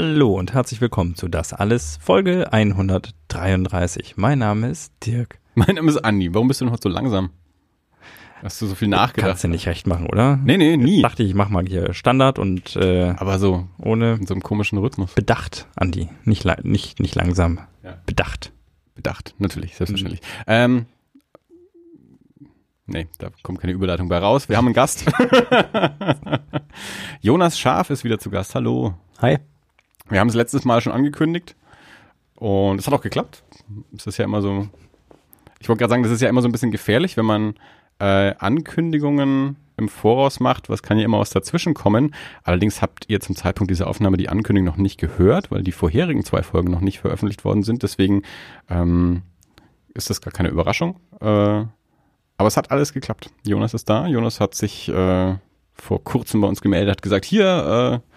Hallo und herzlich willkommen zu Das Alles, Folge 133. Mein Name ist Dirk. Mein Name ist Andi. Warum bist du noch so langsam? Hast du so viel nachgedacht? Kannst du nicht recht machen, oder? Nee, nee, nie. Ich dachte, ich mach mal hier Standard und äh, Aber so ohne in so einem komischen Rhythmus. Bedacht, Andi. Nicht, nicht, nicht langsam. Ja. Bedacht. Bedacht, natürlich, selbstverständlich. Ähm, nee, da kommt keine Überleitung bei raus. Wir haben einen Gast. Jonas Schaf ist wieder zu Gast. Hallo. Hi. Wir haben es letztes Mal schon angekündigt und es hat auch geklappt. Es ist ja immer so, ich wollte gerade sagen, das ist ja immer so ein bisschen gefährlich, wenn man äh, Ankündigungen im Voraus macht, was kann ja immer was dazwischen kommen. Allerdings habt ihr zum Zeitpunkt dieser Aufnahme die Ankündigung noch nicht gehört, weil die vorherigen zwei Folgen noch nicht veröffentlicht worden sind. Deswegen ähm, ist das gar keine Überraschung. Äh, aber es hat alles geklappt. Jonas ist da. Jonas hat sich äh, vor kurzem bei uns gemeldet, hat gesagt, hier, äh,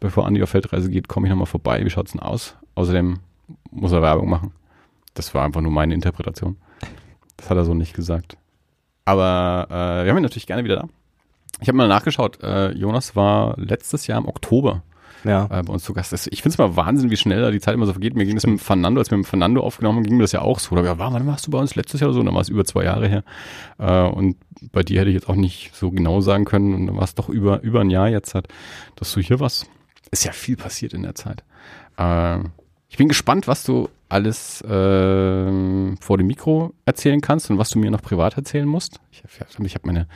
bevor Andi auf Feldreise geht, komme ich nochmal vorbei. Wie schaut's denn aus? Außerdem muss er Werbung machen. Das war einfach nur meine Interpretation. Das hat er so nicht gesagt. Aber äh, wir haben ihn natürlich gerne wieder da. Ich habe mal nachgeschaut. Äh, Jonas war letztes Jahr im Oktober Ja. äh, bei uns zu Gast. Ich finde es mal Wahnsinn, wie schnell da die Zeit immer so vergeht. Mir ging das mit dem Fernando, als wir mit dem Fernando aufgenommen haben, ging mir das ja auch so. Da gedacht, wann warst du bei uns letztes Jahr oder so? Und dann war es über zwei Jahre her. Äh, und bei dir hätte ich jetzt auch nicht so genau sagen können. Und dann war es doch über, über ein Jahr jetzt, hat, dass du hier warst. Ist ja viel passiert in der Zeit. Äh, ich bin gespannt, was du alles ähm, vor dem Mikro erzählen kannst und was du mir noch privat erzählen musst. Ich, ich habe meine,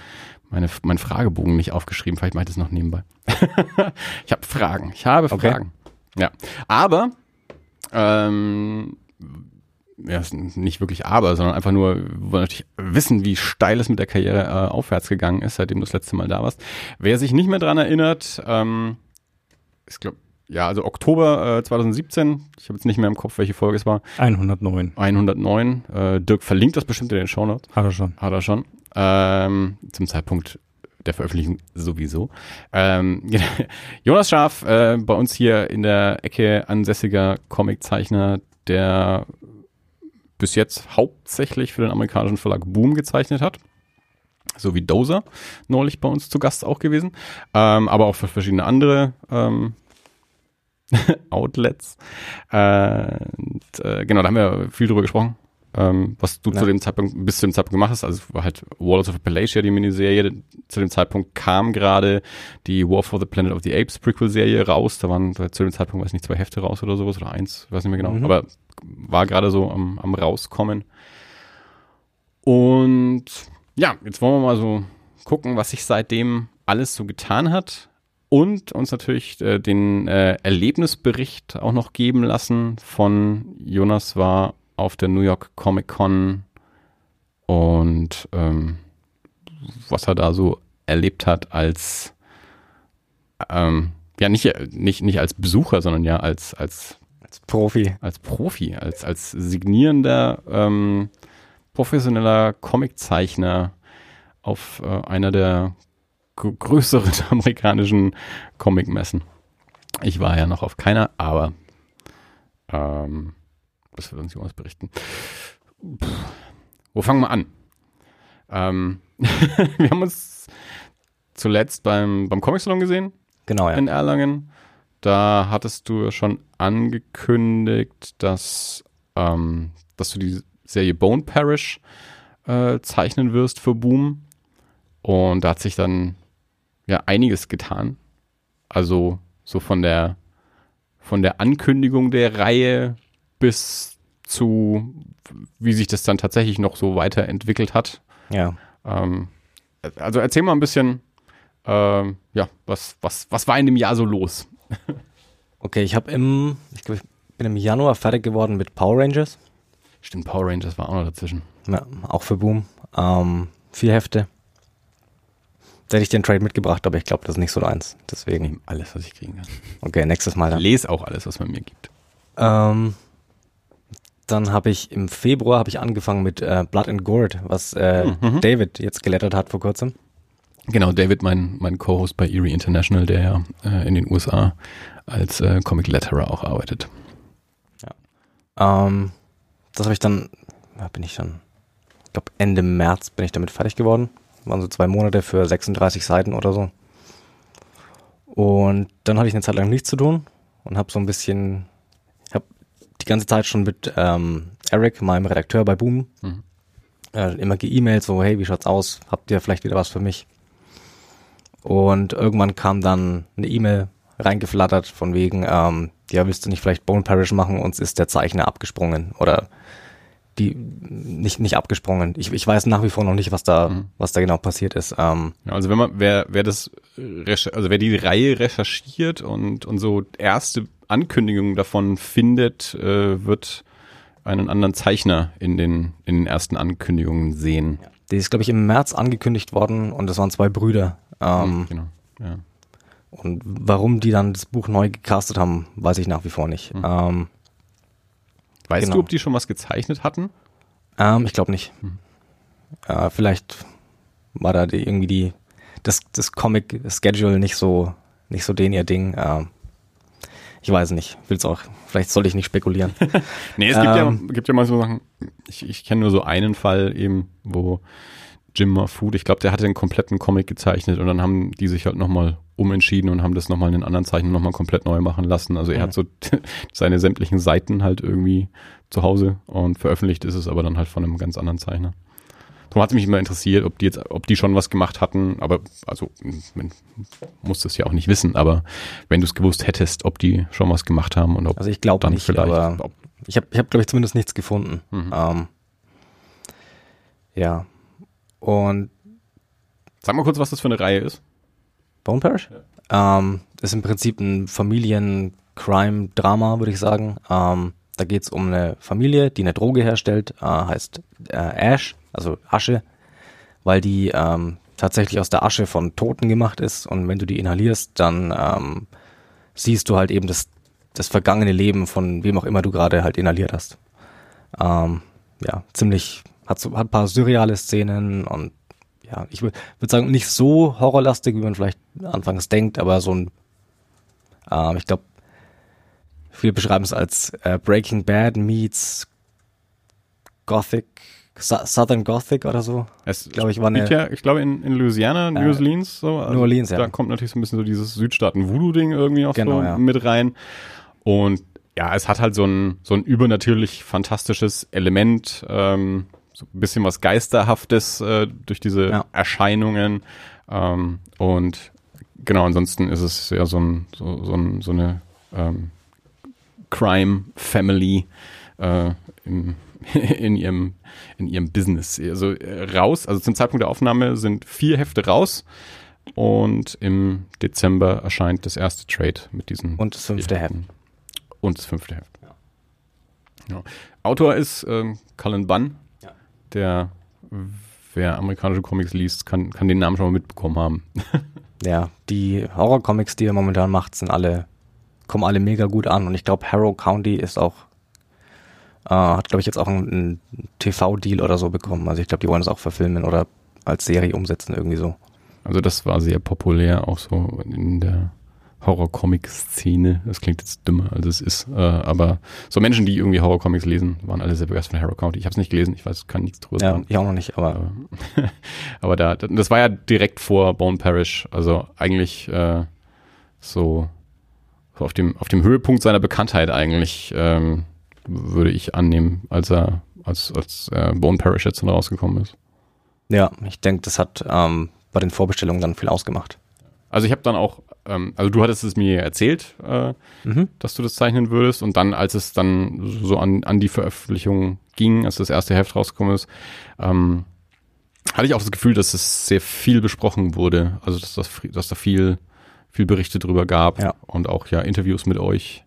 meine, meinen Fragebogen nicht aufgeschrieben, vielleicht mache ich das noch nebenbei. ich habe Fragen. Ich habe Okay. Fragen. Ja. Aber ähm, ja, nicht wirklich aber, sondern einfach nur, wir wollen natürlich wissen, wie steil es mit der Karriere äh, aufwärts gegangen ist, seitdem du das letzte Mal da warst. Wer sich nicht mehr dran erinnert, ähm, ich glaube, ja, also Oktober äh, 2017, ich habe jetzt nicht mehr im Kopf, welche Folge es war, 109. 109. Äh, Dirk verlinkt das bestimmt in den Shownotes. Hat er schon. Hat er schon. Ähm, zum Zeitpunkt der Veröffentlichung sowieso. Ähm, genau. Jonas Schaf, äh, bei uns hier in der Ecke ansässiger Comiczeichner, der bis jetzt hauptsächlich für den amerikanischen Verlag Boom gezeichnet hat. So wie Dozer neulich bei uns zu Gast auch gewesen. Ähm, aber auch für verschiedene andere ähm, Outlets. Äh, und, äh, genau, da haben wir viel drüber gesprochen. Ähm, was du Ja. zu dem Zeitpunkt, bis zu dem Zeitpunkt gemacht hast, also war halt Wars of Appalachia, die Miniserie. Zu dem Zeitpunkt kam gerade die War for the Planet of the Apes Prequel-Serie raus. Da waren zu dem Zeitpunkt, weiß ich nicht, zwei Hefte raus oder sowas oder eins, weiß nicht mehr genau. Mhm. Aber war gerade so am, am rauskommen. Und ja, jetzt wollen wir mal so gucken, was sich seitdem alles so getan hat und uns natürlich äh, den äh, Erlebnisbericht auch noch geben lassen von Jonas war auf der New York Comic Con und ähm, was er da so erlebt hat als ähm, ja nicht, nicht, nicht als Besucher, sondern ja als, als Als Profi. als Profi, als, als signierender, ähm, professioneller Comiczeichner auf äh, einer der gr- größeren amerikanischen Comicmessen. Ich war ja noch auf keiner, aber ähm, das wird uns Jonas berichten. Puh, wo fangen wir an? Ähm, wir haben uns zuletzt beim, beim Comic-Salon gesehen Genau, ja. in Erlangen. Da hattest du schon angekündigt, dass, ähm, dass du die Serie Bone Parish äh, zeichnen wirst für Boom. Und da hat sich dann ja einiges getan. Also so von der von der Ankündigung der Reihe bis zu wie sich das dann tatsächlich noch so weiterentwickelt hat. Ja. Ähm, also erzähl mal ein bisschen, ähm, ja, was, was, was war in dem Jahr so los? Okay, ich habe im, ich glaube, ich bin im Januar fertig geworden mit Power Rangers. Stimmt, Power Rangers war auch noch dazwischen. Ja, auch für Boom. Ähm, vier Hefte. Da hätte ich den Trade mitgebracht, aber ich glaube, das ist nicht so eins. Ich Deswegen. nehme alles, was ich kriegen kann. Okay, nächstes Mal Ich dann. lese auch alles, was man mir gibt. Ähm, dann habe ich im Februar habe ich angefangen mit äh, Blood and Gourd, was äh, Mhm. David jetzt gelettert hat vor kurzem. Genau, David, mein, mein Co-Host bei Erie International, der ja äh, in den USA als äh, Comic Letterer auch arbeitet. Ähm, das habe ich dann, ja, bin ich dann, ich glaube Ende März bin ich damit fertig geworden. Waren so zwei Monate für 36 Seiten oder so. Und dann hatte ich eine Zeit lang nichts zu tun. und habe so ein bisschen, habe die ganze Zeit schon mit ähm, Eric, meinem Redakteur bei Boom, Mhm. äh, immer geemailt, so, hey, wie schaut's aus? Habt ihr vielleicht wieder was für mich? Und irgendwann kam dann eine E-Mail reingeflattert von wegen, ähm, ja, willst du nicht vielleicht Bone Parish machen? Uns ist der Zeichner abgesprungen oder die nicht nicht abgesprungen. Ich, ich weiß nach wie vor noch nicht, was da Mhm. was da genau passiert ist. Ähm, Ja, also wenn man, wer, wer das, also wer die Reihe recherchiert und, und so erste Ankündigungen davon findet, äh, wird einen anderen Zeichner in den, in den ersten Ankündigungen sehen. die ist glaube ich im März angekündigt worden und das waren zwei Brüder. Ähm, Mhm, genau. Ja. Und warum die dann das Buch neu gecastet haben, weiß ich nach wie vor nicht. Mhm. Ähm, Weißt Genau. du, ob die schon was gezeichnet hatten? ähm, ich glaube nicht. Hm. Äh, vielleicht war da die, irgendwie die das, das Comic-Schedule nicht so nicht so den ihr Ding. Ähm, ich weiß nicht. Will's auch. Vielleicht sollte ich nicht spekulieren. Nee, es gibt, ja, Ähm. gibt ja mal so Sachen, ich, ich kenne nur so einen Fall eben, wo Jim Mahfood, ich glaube, der hatte einen kompletten Comic gezeichnet und dann haben die sich halt nochmal umentschieden und haben das nochmal in den anderen Zeichnen nochmal komplett neu machen lassen. Also er Mhm. hat so seine sämtlichen Seiten halt irgendwie zu Hause und veröffentlicht ist es aber dann halt von einem ganz anderen Zeichner. Darum hat es mich immer interessiert, ob die jetzt, ob die schon was gemacht hatten, aber also man muss das ja auch nicht wissen, aber wenn du es gewusst hättest, ob die schon was gemacht haben und ob Also ich glaube nicht, vielleicht, aber ich habe ich hab, glaube ich zumindest nichts gefunden. Mhm. Ähm, ja. Und Sag mal kurz, was das für eine Reihe ist. Bone Parish? Ähm, ist im Prinzip ein Familien-Crime-Drama, würde ich sagen. Ähm, da geht es um eine Familie, die eine Droge herstellt, äh, heißt äh, Ash, also Asche, weil die ähm, tatsächlich aus der Asche von Toten gemacht ist und wenn du die inhalierst, dann ähm, siehst du halt eben das, das vergangene Leben von wem auch immer du gerade halt inhaliert hast. Ähm, ja, ziemlich, hat, so, hat ein paar surreale Szenen und ja, ich würde würd sagen, nicht so horrorlastig, wie man vielleicht anfangs denkt, aber so ein, ähm, ich glaube, viele beschreiben es als äh, Breaking Bad meets Gothic, Su Southern Gothic oder so. Es Glaube ich, war eine- ja, ich glaube in, in Louisiana, New Äh, Orleans, so. Also New Orleans, ja. Da kommt natürlich so ein bisschen so dieses Südstaaten-Voodoo-Ding irgendwie auch Genau, so ja. mit rein. Und ja, es hat halt so ein, so ein übernatürlich fantastisches Element, ähm, so ein bisschen was Geisterhaftes äh, durch diese Ja. Erscheinungen. Ähm, und genau, ansonsten ist es ja so, ein, so, so, ein, so eine ähm, Crime-Family äh, im, in, ihrem, in ihrem Business. Also äh, raus, also zum Zeitpunkt der Aufnahme sind vier Hefte raus und im Dezember erscheint das erste Trade mit diesen Und das fünfte Heft. Und das fünfte Heft. Ja. Autor ist ähm, Cullen Bunn, Ja. Der, wer amerikanische Comics liest, kann, kann den Namen schon mal mitbekommen haben. Ja, die Horror-Comics, die er momentan macht, sind alle, kommen alle mega gut an und ich glaube, Harrow County ist auch, äh, hat glaube ich jetzt auch einen, einen TV-Deal oder so bekommen. Also ich glaube, die wollen es auch verfilmen oder als Serie umsetzen, irgendwie so. Also das war sehr populär, auch so in der Horror-Comic-Szene. Das klingt jetzt dümmer, als es ist. Äh, aber so Menschen, die irgendwie Horror-Comics lesen, waren alle sehr begeistert von Harrow County. Ich habe es nicht gelesen, ich weiß, kann nichts drüber Ja, sagen. ich auch noch nicht, aber Aber, aber da, das war ja direkt vor Bone Parish. Also eigentlich äh, so, so auf, dem, auf dem Höhepunkt seiner Bekanntheit eigentlich, ähm, würde ich annehmen, als er, als, als äh, Bone Parish jetzt dann rausgekommen ist. ja, ich denke, das hat ähm, bei den Vorbestellungen dann viel ausgemacht. Also ich habe dann auch, ähm, also du hattest es mir erzählt, äh, Mhm. dass du das zeichnen würdest und dann, als es dann so an, an die Veröffentlichung ging, als das erste Heft rausgekommen ist, ähm, hatte ich auch das Gefühl, dass es sehr viel besprochen wurde, also dass, das, dass da viel, viel Berichte drüber gab Ja. und auch ja Interviews mit euch.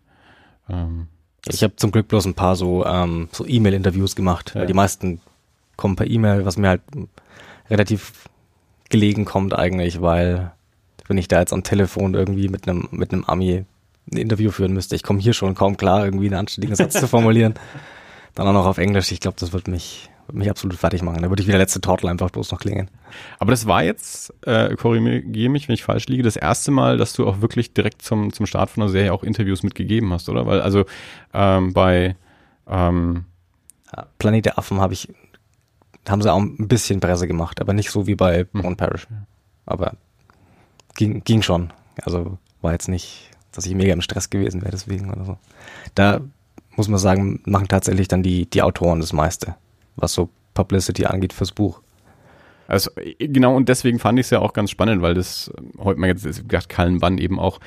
Ähm, Ich habe zum Glück bloß ein paar so, ähm, so E-Mail-Interviews gemacht. Ja. weil Die meisten kommen per E-Mail, was mir halt relativ gelegen kommt eigentlich, weil wenn ich da jetzt am Telefon irgendwie mit einem mit einem Ami ein Interview führen müsste, ich komme hier schon kaum klar, irgendwie einen anständigen Satz zu formulieren. Dann auch noch auf Englisch. Ich glaube, das wird mich, wird mich absolut fertig machen. Da würde ich wie der letzte Tortel einfach bloß noch klingen. aber das war jetzt, äh, korrigiere mich, wenn ich falsch liege, das erste Mal, dass du auch wirklich direkt zum, zum Start von der Serie auch Interviews mitgegeben hast, oder? Weil also ähm, bei ähm, Planet der Affen habe ich, haben sie auch ein bisschen Presse gemacht, aber nicht so wie bei Hm. Bone Parish. Aber ging, ging schon. Also war jetzt nicht, dass ich mega im Stress gewesen wäre deswegen oder so. Da muss man sagen, machen tatsächlich dann die, die Autoren das meiste, was so Publicity angeht fürs Buch. Also genau und deswegen fand ich es ja auch ganz spannend, weil das heute mal jetzt gesagt Cullen Bunn eben auch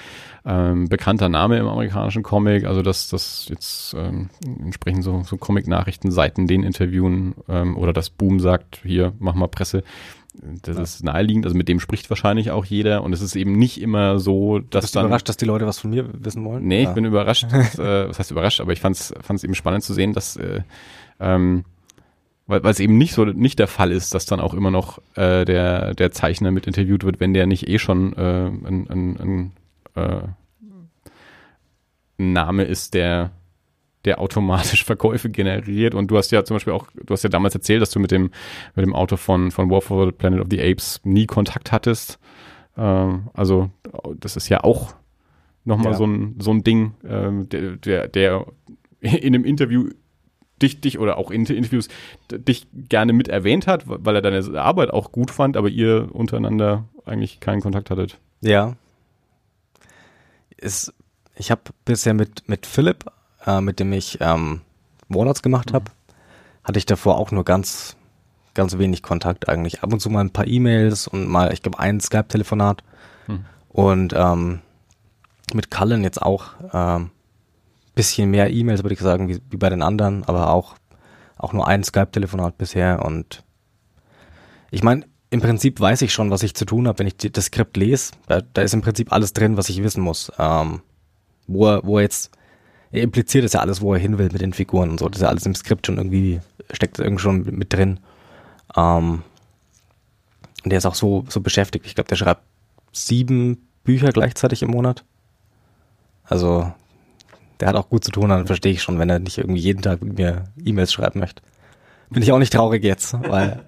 ähm, bekannter Name im amerikanischen Comic, also dass das jetzt ähm, entsprechend so, so Comic-Nachrichtenseiten den interviewen ähm, oder das Boom sagt, hier mach mal Presse. Das ja. ist naheliegend, also mit dem spricht wahrscheinlich auch jeder und es ist eben nicht immer so, dass Bist du dann, überrascht, dass die Leute was von mir wissen wollen? Nee, ja. ich bin überrascht, äh, was heißt überrascht, aber ich fand es eben spannend zu sehen, dass äh, ähm, weil es eben nicht so nicht der Fall ist, dass dann auch immer noch äh, der der Zeichner mit interviewt wird, wenn der nicht eh schon äh, ein, ein, ein, äh, ein Name ist, der der automatisch Verkäufe generiert. Und du hast ja zum Beispiel auch, du hast ja damals erzählt, dass du mit dem mit dem Auto von von War for the Planet of the Apes nie Kontakt hattest. Ähm, also das ist ja auch nochmal ja. so ein so ein Ding, ähm, der, der der in einem Interview dich, dich oder auch in Interviews dich gerne mit erwähnt hat, weil er deine Arbeit auch gut fand, aber ihr untereinander eigentlich keinen Kontakt hattet. Ja. Ist, ich habe bisher mit, mit Philipp, äh, mit dem ich ähm, Warlords gemacht habe, mhm. hatte ich davor auch nur ganz, ganz wenig Kontakt eigentlich. Ab und zu mal ein paar E-Mails und mal, ich glaube, ein Skype-Telefonat. Mhm. Und ähm, mit Cullen jetzt auch. Ähm, bisschen mehr E-Mails, würde ich sagen, wie, wie bei den anderen, aber auch, auch nur ein Skype-Telefonat bisher und ich meine, im Prinzip weiß ich schon, was ich zu tun habe, wenn ich das Skript lese. Da, da, ist im Prinzip alles drin, was ich wissen muss. Ähm, wo er, wo er jetzt, er impliziert es ja alles, wo er hin will mit den Figuren und so. Das ist ja alles im Skript schon irgendwie, steckt irgendwie schon mit drin. Ähm, und der ist auch so, so beschäftigt. Ich glaube, der schreibt sieben Bücher gleichzeitig im Monat. Also der hat auch gut zu tun, dann verstehe ich schon, wenn er nicht irgendwie jeden Tag mit mir E-Mails schreiben möchte. Bin ich auch nicht traurig jetzt, weil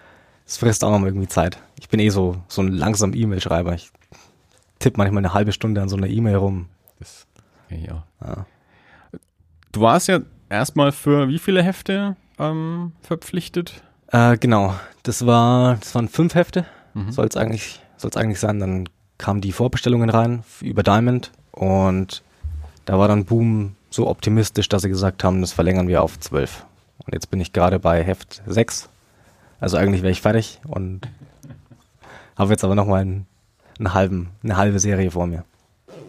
es frisst auch noch mal irgendwie Zeit. Ich bin eh so, so ein langsam E-Mail-Schreiber. Ich tippe manchmal eine halbe Stunde an so einer E-Mail rum. Das kenne ich auch. Ja. Du warst ja erstmal für wie viele Hefte ähm, verpflichtet? Äh, genau, das war, das waren fünf Hefte. Mhm. Soll es eigentlich, soll's eigentlich sein. Dann kamen die Vorbestellungen rein über Diamond und da war dann Boom so optimistisch, dass sie gesagt haben, das verlängern wir auf 12. Und jetzt bin ich gerade bei Heft 6. Also eigentlich wäre ich fertig und habe jetzt aber nochmal einen, einen halben, eine halbe Serie vor mir.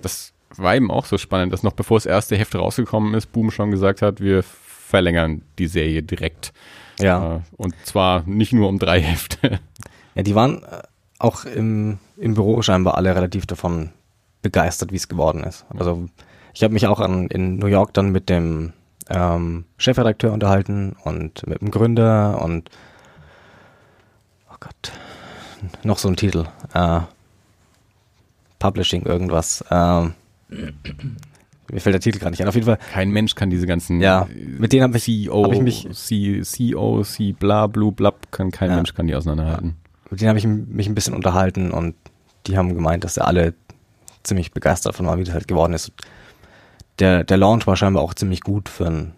Das war eben auch so spannend, dass noch bevor das erste Heft rausgekommen ist, Boom schon gesagt hat, wir verlängern die Serie direkt. Ja. Äh, und zwar nicht nur um drei Hefte. Ja, die waren äh, auch im, im Büro scheinbar alle relativ davon begeistert, wie es geworden ist. Also ich habe mich auch an, in New York dann mit dem ähm, Chefredakteur unterhalten und mit dem Gründer und oh Gott, noch so ein Titel. Äh, Publishing irgendwas. Äh, mir fällt der Titel gar nicht ein. Auf jeden Fall. Kein Mensch kann diese ganzen. Ja, mit denen habe ich, CEO, hab ich mich. C, CEO, C, bla, blu, blab, kann kein ja, Mensch kann die auseinanderhalten. Mit denen habe ich mich ein bisschen unterhalten und die haben gemeint, dass sie alle ziemlich begeistert von waren, wie das halt geworden ist der, der Launch war scheinbar auch ziemlich gut für einen,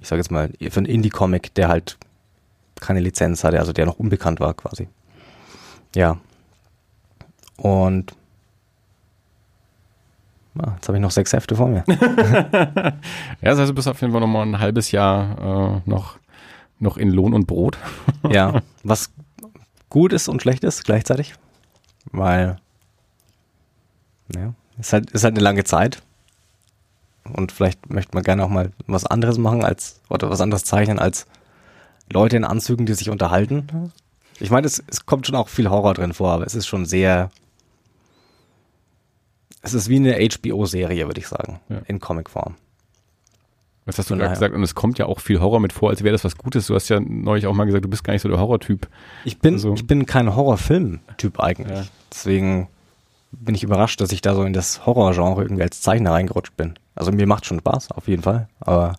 ich sag jetzt mal, für einen Indie-Comic, der halt keine Lizenz hatte, also der noch unbekannt war quasi. Ja. Und jetzt habe ich noch sechs Hefte vor mir. ja, das heißt, du bist auf jeden Fall noch mal ein halbes Jahr äh, noch, noch in Lohn und Brot. ja, was gut ist und schlecht ist gleichzeitig, weil ja, ist halt, ist halt eine lange Zeit und vielleicht möchte man gerne auch mal was anderes machen als, oder was anderes zeichnen als Leute in Anzügen, die sich unterhalten. Ich meine, es, es kommt schon auch viel Horror drin vor, aber es ist schon sehr, es ist wie eine HBO-Serie, würde ich sagen, ja. in Comicform. Was hast du gerade gesagt? Und es kommt ja auch viel Horror mit vor, als wäre das was Gutes. Du hast ja neulich auch mal gesagt, du bist gar nicht so der Horrortyp. Ich bin, also. ich bin kein Horrorfilm-Typ eigentlich. Ja. Deswegen bin ich überrascht, dass ich da so in das Horrorgenre irgendwie als Zeichner reingerutscht bin. Also mir macht schon Spaß, auf jeden Fall. Aber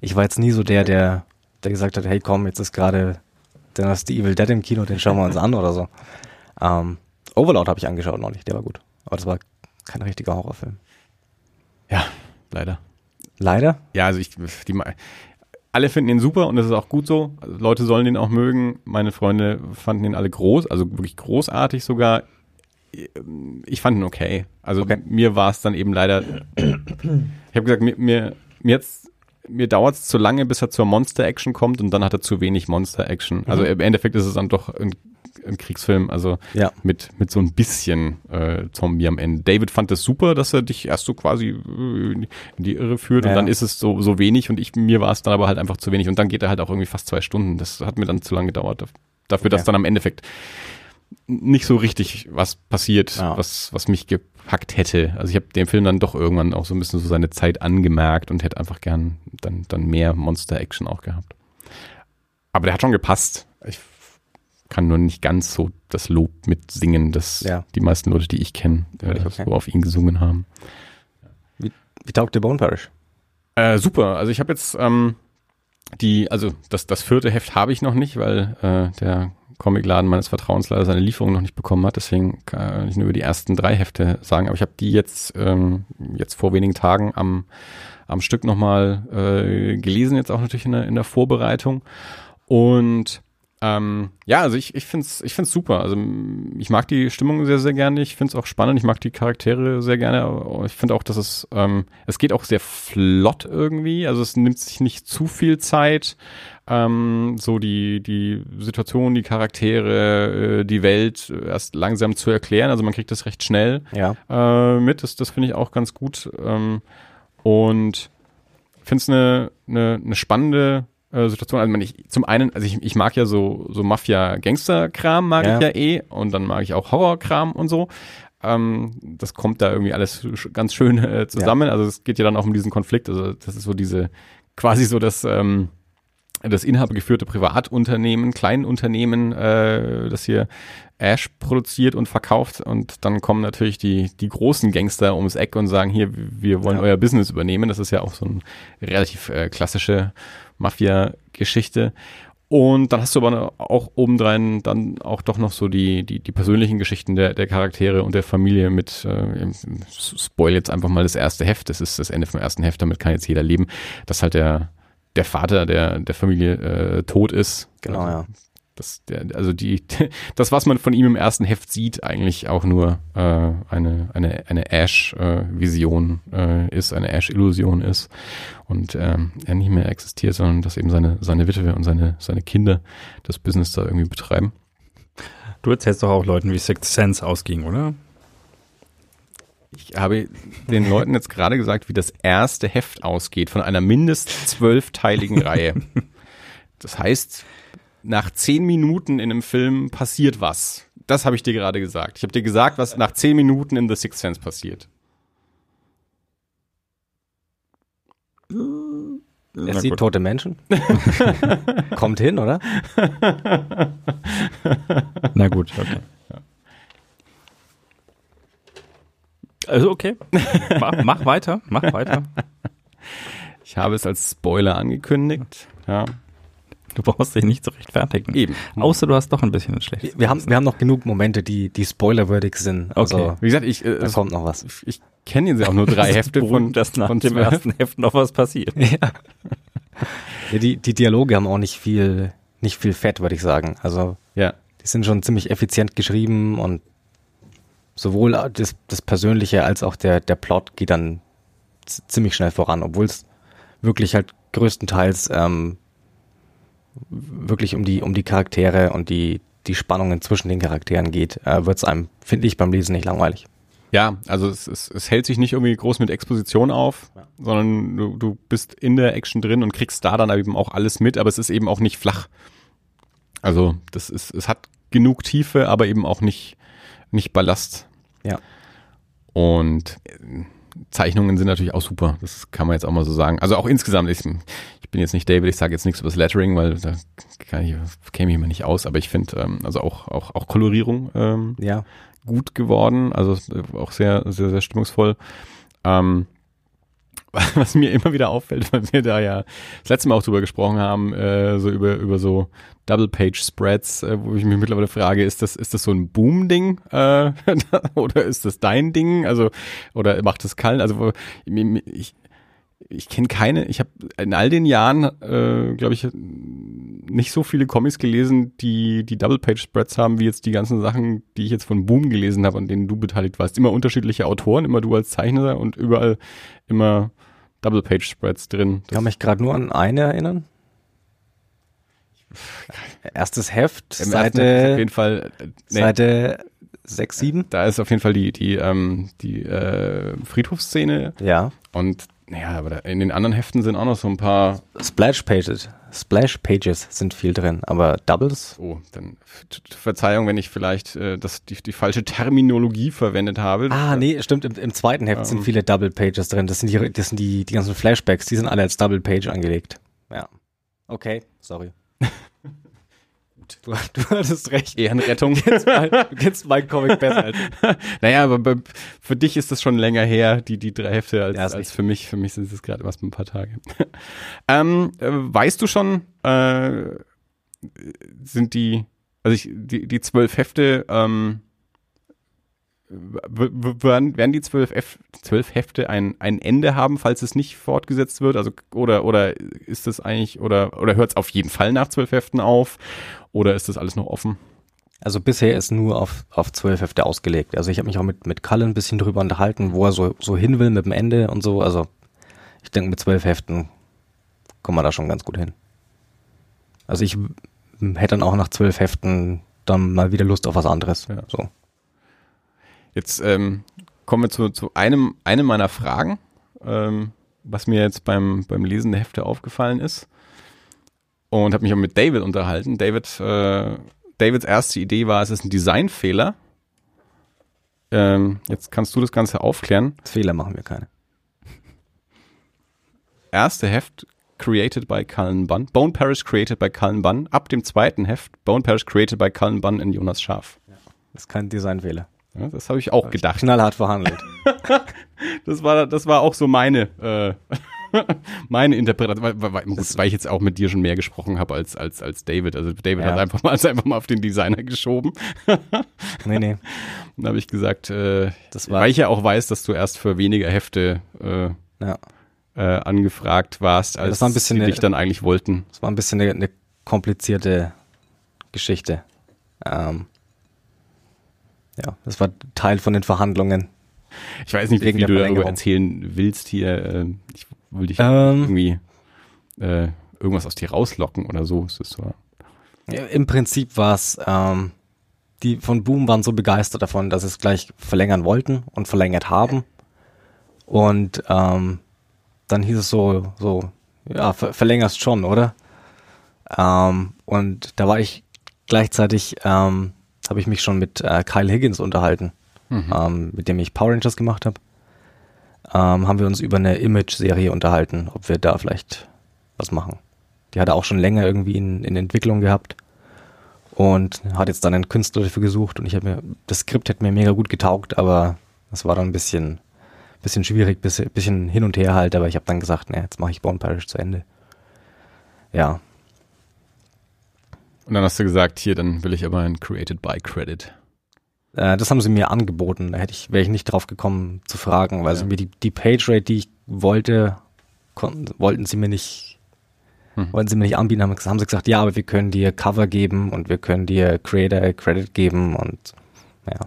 ich war jetzt nie so der, der, der gesagt hat, hey komm, jetzt ist gerade dann hast du Evil Dead im Kino, den schauen wir uns an oder so. Ähm, Overlord habe ich angeschaut noch nicht, der war gut. Aber das war kein richtiger Horrorfilm. Ja, leider. Leider? Ja, also ich, die, alle finden ihn super und das ist auch gut so. Also Leute sollen ihn auch mögen. Meine Freunde fanden ihn alle groß, also wirklich großartig sogar ich fand ihn okay. Also okay. mir war es dann eben leider, ich habe gesagt, mir, mir, mir jetzt mir dauert es zu lange, bis er zur Monster-Action kommt und dann hat er zu wenig Monster-Action. Also mhm. im Endeffekt ist es dann doch ein, ein Kriegsfilm, also ja. mit, mit so ein bisschen äh, Zombie am Ende. David fand es das super, dass er dich erst so quasi äh, in die Irre führt ja. und dann ist es so, so wenig und ich, mir war es dann aber halt einfach zu wenig und dann geht er halt auch irgendwie fast zwei Stunden. Das hat mir dann zu lange gedauert. Dafür, dass ja. dann am Endeffekt nicht so richtig was passiert, ja. was, was mich gepackt hätte. Also ich habe dem Film dann doch irgendwann auch so ein bisschen so seine Zeit angemerkt und hätte einfach gern dann, dann mehr Monster-Action auch gehabt. Aber der hat schon gepasst. Ich kann nur nicht ganz so das Lob mitsingen, das ja. die meisten Leute, die ich kenne, äh, okay. so auf ihn gesungen haben. Wie, wie taugt der Bone Parish? Äh, super. Also ich habe jetzt ähm, die, also das, das vierte Heft habe ich noch nicht, weil äh, der Comicladen meines Vertrauens leider seine Lieferung noch nicht bekommen hat. Deswegen kann ich nur über die ersten drei Hefte sagen. Aber ich habe die jetzt, ähm, jetzt vor wenigen Tagen am, am Stück nochmal äh, gelesen, jetzt auch natürlich in der, in der Vorbereitung. Und ähm, ja, also ich, ich finde es ich find's super. Also ich mag die Stimmung sehr, sehr gerne. Ich finde es auch spannend. Ich mag die Charaktere sehr gerne. Ich finde auch, dass es, ähm, es geht auch sehr flott irgendwie. Also es nimmt sich nicht zu viel Zeit ähm, so die, die Situation, die Charaktere, äh, die Welt erst langsam zu erklären. Also man kriegt das recht schnell ja. äh, mit. Das, das finde ich auch ganz gut. Ähm, und finde es eine, eine, eine spannende äh, Situation. Also ich, zum einen, also ich, ich mag ja so, so Mafia-Gangster-Kram mag ja. ich ja eh und dann mag ich auch Horror-Kram und so. Ähm, das kommt da irgendwie alles ganz schön äh, zusammen. Ja. Also es geht ja dann auch um diesen Konflikt. Also das ist so diese, quasi so das, ähm, das inhabergeführte Privatunternehmen, Kleinunternehmen, äh, das hier Ash produziert und verkauft und dann kommen natürlich die, die großen Gangster ums Eck und sagen, hier, wir wollen ja. euer Business übernehmen. Das ist ja auch so eine relativ äh, klassische Mafia-Geschichte. Und dann hast du aber auch obendrein dann auch doch noch so die, die, die persönlichen Geschichten der, der Charaktere und der Familie mit, äh, spoil jetzt einfach mal das erste Heft, das ist das Ende vom ersten Heft, damit kann jetzt jeder leben, dass halt der, der Vater der, der Familie äh, tot ist. Genau, also, ja. Das, der, also die, das, was man von ihm im ersten Heft sieht, eigentlich auch nur äh, eine, eine, eine Ash-Vision äh, äh, ist, eine Ash-Illusion ist und ähm, er nicht mehr existiert, sondern dass eben seine, seine Witwe und seine, seine Kinder das Business da irgendwie betreiben. Du erzählst doch auch Leuten, wie Sixth Sense ausging, oder? Ich habe den Leuten jetzt gerade gesagt, wie das erste Heft ausgeht von einer mindestens zwölfteiligen Reihe. Das heißt, nach zehn Minuten in einem Film passiert was. Das habe ich dir gerade gesagt. Ich habe dir gesagt, was nach zehn Minuten in The Sixth Sense passiert. Er sieht tote Menschen. Kommt hin, oder? Na gut, okay. Also okay. mach, mach weiter, mach weiter. Ich habe es als Spoiler angekündigt. Ja. Du brauchst dich nicht so rechtfertigen. Eben. Außer du hast doch ein bisschen ein schlechtes. Wir haben, wir haben noch genug Momente, die, die spoilerwürdig sind. Also, okay. Wie gesagt, ich, äh, da kommt noch was. Ich kenne jetzt auch nur drei Hefte von, dass nach von dem ersten Heft noch was passiert. Ja. ja. die, die Dialoge haben auch nicht viel, nicht viel Fett, würde ich sagen. Also, ja. Die sind schon ziemlich effizient geschrieben und sowohl das, das Persönliche als auch der, der Plot geht dann ziemlich schnell voran, obwohl es wirklich halt größtenteils ähm, wirklich um die, um die Charaktere und die, die Spannungen zwischen den Charakteren geht, äh, wird es einem, finde ich, beim Lesen nicht langweilig. Ja, also es, es, es hält sich nicht irgendwie groß mit Exposition auf, ja. sondern du, du bist in der Action drin und kriegst da dann eben auch alles mit, aber es ist eben auch nicht flach. Also das ist, es hat genug Tiefe, aber eben auch nicht, nicht Ballast. Ja. Und äh, Zeichnungen sind natürlich auch super. Das kann man jetzt auch mal so sagen. Also auch insgesamt, ich, ich bin jetzt nicht David, ich sage jetzt nichts über das Lettering, weil da kann ich, käme ich immer nicht aus, aber ich finde, ähm, also auch, auch, auch Kolorierung ähm, ja. gut geworden, also auch sehr, sehr, sehr stimmungsvoll. Ähm, was mir immer wieder auffällt, weil wir da ja das letzte Mal auch drüber gesprochen haben, äh, so über, über so Double-Page-Spreads, äh, wo ich mich mittlerweile frage, ist das, ist das so ein Boom-Ding äh, oder ist das dein Ding? Also, oder macht das Kallen? Also ich, ich kenne keine, ich habe in all den Jahren, äh, glaube ich, nicht so viele Comics gelesen, die die Double-Page-Spreads haben, wie jetzt die ganzen Sachen, die ich jetzt von Boom gelesen habe, an denen du beteiligt warst. Immer unterschiedliche Autoren, immer du als Zeichner und überall immer Double-Page-Spreads drin. Ich kann mich gerade nur an eine erinnern. Erstes Heft, Im Seite, auf jeden Fall, äh, nee, Seite 6, 7. da ist auf jeden Fall die, die, ähm, die äh, Friedhofsszene Ja. und naja, aber in den anderen Heften sind auch noch so ein paar Splash Pages. Splash Pages sind viel drin, aber Doubles? Oh, dann Ver- Verzeihung, wenn ich vielleicht äh, das, die, die falsche Terminologie verwendet habe. Ah, nee, stimmt. Im, im zweiten Heft sind Ähm. viele Double Pages drin. Das sind die, das sind die, die ganzen Flashbacks, die sind alle als Double Page angelegt. Ja. Okay, sorry. Du, du hattest recht. Ehrenrettung. Du kennst meinen Comic besser als ich. naja, aber für dich ist das schon länger her, die, die drei Hefte, als, Ja, als für mich. Für mich sind es gerade erst ein paar Tage. ähm, äh, weißt du schon, äh, sind die, also ich, die, die zwölf Hefte, ähm, werden, die zwölf, zwölf Hefte ein, ein Ende haben, falls es nicht fortgesetzt wird? Also, oder, oder ist das eigentlich, oder, oder hört es auf jeden Fall nach zwölf Heften auf? Oder ist das alles noch offen? Also bisher ist nur auf, auf zwölf Hefte ausgelegt. Also ich habe mich auch mit, mit Cullen ein bisschen drüber unterhalten, wo er so, so hin will mit dem Ende und so. Also ich denke, mit zwölf Heften kommen wir da schon ganz gut hin. Also ich hätte dann auch nach zwölf Heften dann mal wieder Lust auf was anderes. Ja. So. Jetzt ähm, kommen wir zu, zu einem, einem meiner Fragen, ähm, was mir jetzt beim, beim Lesen der Hefte aufgefallen ist. Und habe mich auch mit David unterhalten. David, äh, Davids erste Idee war, es ist ein Designfehler. Ähm, jetzt kannst du das Ganze aufklären. Fehler machen wir keine. Erste Heft created by Cullen Bunn. Bone Parish created by Cullen Bunn. Ab dem zweiten Heft Bone Parish created by Cullen Bunn in Jonas Scharf. Das ist kein Designfehler. Ja, das habe ich auch gedacht. Knallhart verhandelt. Das war, das war auch so meine, äh, meine Interpretation, weil, weil, gut, weil ich jetzt auch mit dir schon mehr gesprochen habe als, als, als David. Also David Ja. hat einfach mal, einfach mal auf den Designer geschoben. nee, nee. Dann habe ich gesagt, äh, weil ich ja auch weiß, dass du erst für weniger Hefte äh, ja, äh, angefragt warst, als das war ein bisschen die dich dann eigentlich wollten. das war ein bisschen eine, eine komplizierte Geschichte. Ähm, ja, das war Teil von den Verhandlungen. Ich weiß nicht, Wegen wie du darüber erzählen willst hier. Äh, ich will dich Ähm, irgendwie äh, irgendwas aus dir rauslocken oder so. Ist das so? Ja, Im Prinzip war es, ähm, die von Boom waren so begeistert davon, dass sie es gleich verlängern wollten und verlängert haben. Und ähm, dann hieß es so, so, ja, ver verlängerst schon, oder? Ähm, und da war ich gleichzeitig, ähm, habe ich mich schon mit äh, Kyle Higgins unterhalten, ähm, mit dem ich Power Rangers gemacht habe. Ähm, haben wir uns über eine Image-Serie unterhalten, ob wir da vielleicht was machen. Die hat er auch schon länger irgendwie in, in Entwicklung gehabt und hat jetzt dann einen Künstler dafür gesucht und ich habe mir, das Skript hätte mir mega gut getaugt, aber das war dann ein bisschen, bisschen schwierig, bisschen, bisschen hin und her halt, aber ich habe dann gesagt, ne, jetzt mache ich Bone Parish zu Ende. Ja, Und dann hast du gesagt, hier, dann will ich aber ein Created by Credit. Äh, das haben sie mir angeboten, da hätte ich, wäre ich nicht drauf gekommen zu fragen, weil Ja. sie mir die, die Page Rate, die ich wollte, konnten, wollten sie mir nicht, Hm. wollten sie mir nicht anbieten, haben, haben sie gesagt, ja, aber wir können dir Cover geben und wir können dir Creator Credit geben und ja,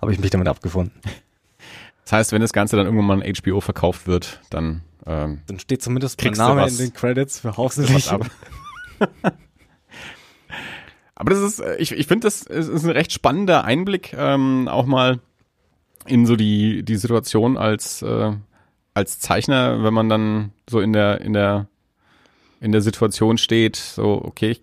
habe ich mich damit abgefunden. Das heißt, wenn das Ganze dann irgendwann mal an HBO verkauft wird, dann ähm, Dann steht zumindest mein Name was- in den Credits für ab. Aber das ist, äh, ich, ich finde, das ist, ein recht spannender Einblick, ähm, auch mal in so die, die Situation als, äh, als Zeichner, wenn man dann so in der, in der, in der Situation steht, so, okay, ich,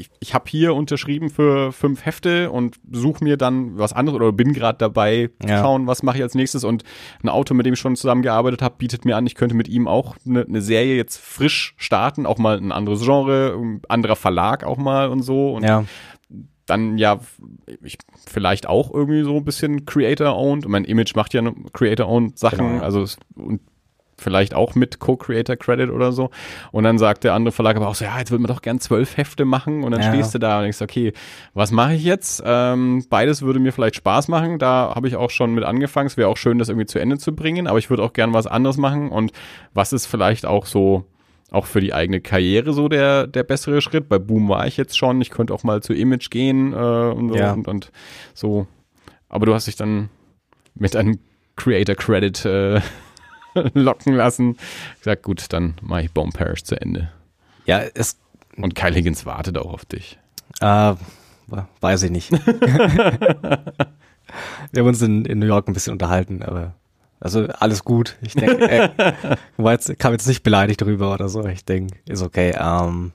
ich, ich habe hier unterschrieben für fünf Hefte und suche mir dann was anderes oder bin gerade dabei, Ja. schauen, was mache ich als nächstes. Und ein Autor, mit dem ich schon zusammengearbeitet habe, bietet mir an, ich könnte mit ihm auch eine, eine Serie jetzt frisch starten, auch mal ein anderes Genre, ein anderer Verlag auch mal und so. Und Ja, dann ja, ich, vielleicht auch irgendwie so ein bisschen Creator-owned. Mein Image macht ja Creator-owned Sachen, Genau, also es, und vielleicht auch mit Co-Creator Credit oder so. Und dann sagt der andere Verlag aber auch so, ja, jetzt würden wir doch gern zwölf Hefte machen. Und dann Ja. stehst du da und denkst, okay, was mache ich jetzt? Ähm, beides würde mir vielleicht Spaß machen. Da habe ich auch schon mit angefangen. Es wäre auch schön, das irgendwie zu Ende zu bringen. Aber ich würde auch gern was anderes machen. Und was ist vielleicht auch so auch für die eigene Karriere so der, der bessere Schritt. Bei Boom war ich jetzt schon. Ich könnte auch mal zu Image gehen äh, und, so Ja. und, und so. Aber du hast dich dann mit einem Creator Credit äh, locken lassen. Gesagt, gut, dann mache ich Bone Parish zu Ende. Ja, es Und Kyle Higgins wartet auch auf dich. Äh, weiß ich nicht. Wir haben uns in, in New York ein bisschen unterhalten, aber also alles gut. Ich denke, er war jetzt, kam jetzt nicht beleidigt drüber oder so. Ich denke, ist okay. Ähm,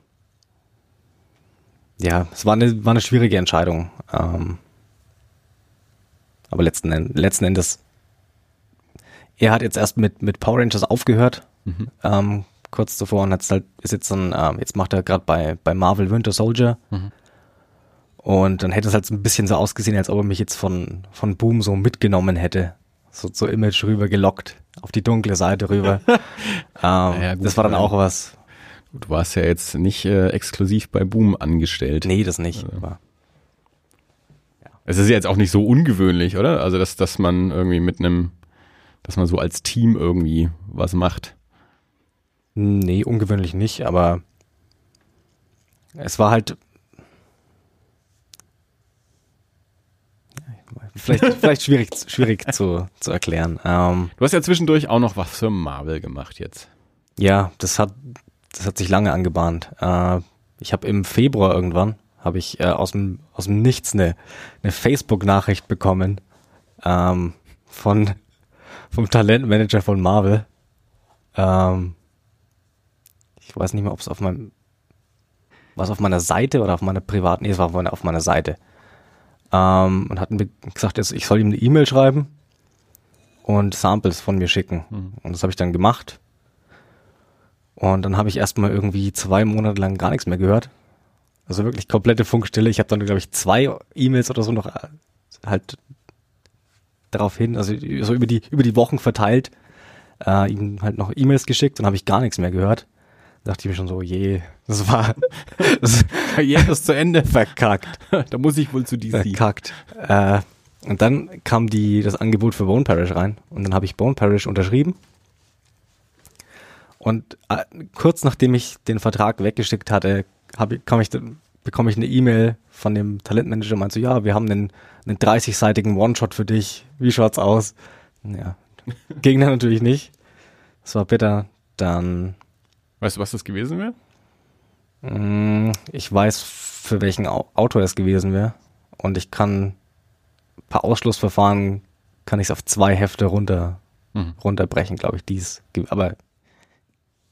ja, es war eine, war eine schwierige Entscheidung. Ähm, aber letzten, End- letzten Endes, er hat jetzt erst mit, mit Power Rangers aufgehört, Mhm. ähm, kurz zuvor und hat's halt, ist jetzt dann, ähm, jetzt macht er gerade bei, bei Marvel Winter Soldier. Mhm. Und dann hätte es halt so ein bisschen so ausgesehen, als ob er mich jetzt von, von Boom so mitgenommen hätte. So zur Image rüber gelockt, auf die dunkle Seite rüber. ähm, ja, gut, das war dann auch was. Du warst ja jetzt nicht äh, exklusiv bei Boom angestellt. Nee, das nicht. Aber Es ist ja jetzt auch nicht so ungewöhnlich, oder? Also, dass, dass man irgendwie mit einem, dass man so als Team irgendwie was macht. Nee, ungewöhnlich nicht, aber es war halt. Vielleicht, vielleicht schwierig, schwierig zu, zu erklären. Ähm, Du hast ja zwischendurch auch noch was für Marvel gemacht jetzt. ja, das hat, das hat sich lange angebahnt. Äh, ich habe im Februar irgendwann, habe ich äh, aus, dem, aus dem Nichts eine, eine Facebook-Nachricht bekommen ähm, von, vom Talentmanager von Marvel. Ähm, ich weiß nicht mehr, ob es auf meinem, was auf meiner Seite oder auf meiner privaten, nee, es war auf meiner, auf meiner Seite. Ähm, und hatten mir gesagt, ich soll ihm eine E-Mail schreiben und Samples von mir schicken. Und das habe ich dann gemacht. Und dann habe ich erstmal irgendwie zwei Monate lang gar nichts mehr gehört. Also wirklich komplette Funkstille. Ich habe dann, glaube ich, zwei E-Mails oder so noch äh, halt darauf hin, also so über die, über die Wochen verteilt, äh, ihm halt noch E-Mails geschickt und habe ich gar nichts mehr gehört. Da dachte ich mir schon so, je, das war das Karriere ist zu Ende. verkackt. da muss ich wohl zu DC. Verkackt. Äh, und dann kam die, das Angebot für Bone Parish rein und dann habe ich Bone Parish unterschrieben. Und äh, kurz nachdem ich den Vertrag weggeschickt hatte, hab, kam ich, dann- bekomme ich eine E-Mail von dem Talentmanager und meinte so, ja, wir haben einen, einen 30-seitigen One-Shot für dich. Wie schaut's aus? Ja, ging dann natürlich nicht. Das war bitter. Dann Weißt du, was das gewesen wäre? Mm, Ich weiß, für welchen Au- Autor es gewesen wäre. Und ich kann per Ausschlussverfahren kann ich es auf zwei Hefte runter, Mhm. runterbrechen, glaube ich, dies. Aber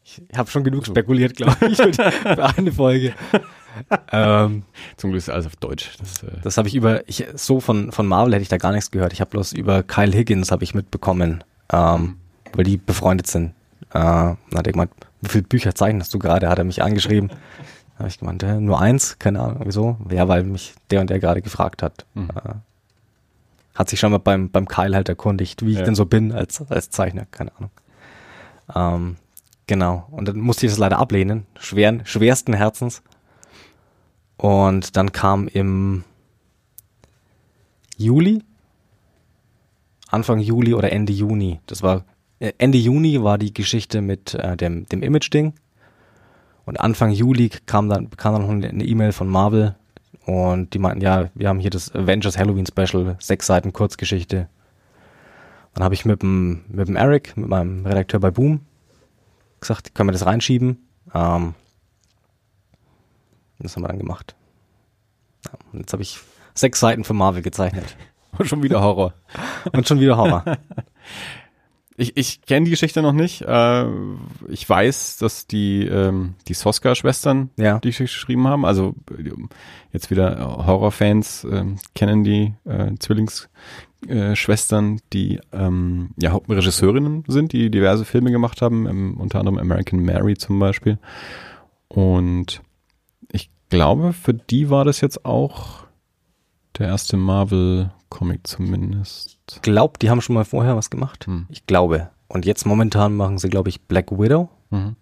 ich habe schon genug spekuliert, glaube ich, für, eine Folge. ähm, Zum Glück ist alles auf Deutsch. Das, äh, das habe ich über, ich, so von, von Marvel hätte ich da gar nichts gehört. Ich habe bloß über Kyle Higgins habe ich mitbekommen, ähm, weil die befreundet sind. Äh, dann hat er gemeint, wie viele Bücher zeichnest du gerade? Hat er mich angeschrieben. Da habe ich gemeint, äh, nur eins, keine Ahnung, wieso? Ja, weil mich der und der gerade gefragt hat. Mhm. Äh, hat sich schon mal beim, beim Kyle halt erkundigt, wie ich Ja. denn so bin als, als Zeichner, keine Ahnung. Ähm, genau. Und dann musste ich das leider ablehnen, schweren, schwersten Herzens. Und dann kam im Juli, Anfang Juli oder Ende Juni, das war, äh, Ende Juni war die Geschichte mit äh, dem, dem Image-Ding. Und Anfang Juli kam dann, kam dann noch eine E-Mail von Marvel und die meinten, ja, wir haben hier das Avengers Halloween Special, sechs Seiten Kurzgeschichte. Dann habe ich mit dem, mit dem Eric, mit meinem Redakteur bei Boom, gesagt, können wir das reinschieben? Ähm, das haben wir dann gemacht. Ja, und jetzt habe ich sechs Seiten für Marvel gezeichnet. schon wieder Horror. Und schon wieder Horror. Ich, ich kenne die Geschichte noch nicht. Äh, ich weiß, dass die, ähm, die Soska-Schwestern Ja. die Geschichte geschrieben haben. Also äh, jetzt wieder Horrorfans ähm, kennen die äh, Zwillingsschwestern, äh, Schwestern, die ähm, ja Hauptregisseurinnen sind, die diverse Filme gemacht haben, ähm, unter anderem American Mary zum Beispiel. Und ich glaube, für die war das jetzt auch der erste Marvel-Comic zumindest. Glaubt, die haben schon mal vorher was gemacht? Hm. Ich glaube. und jetzt momentan machen sie, glaube ich, Black Widow. Mhm.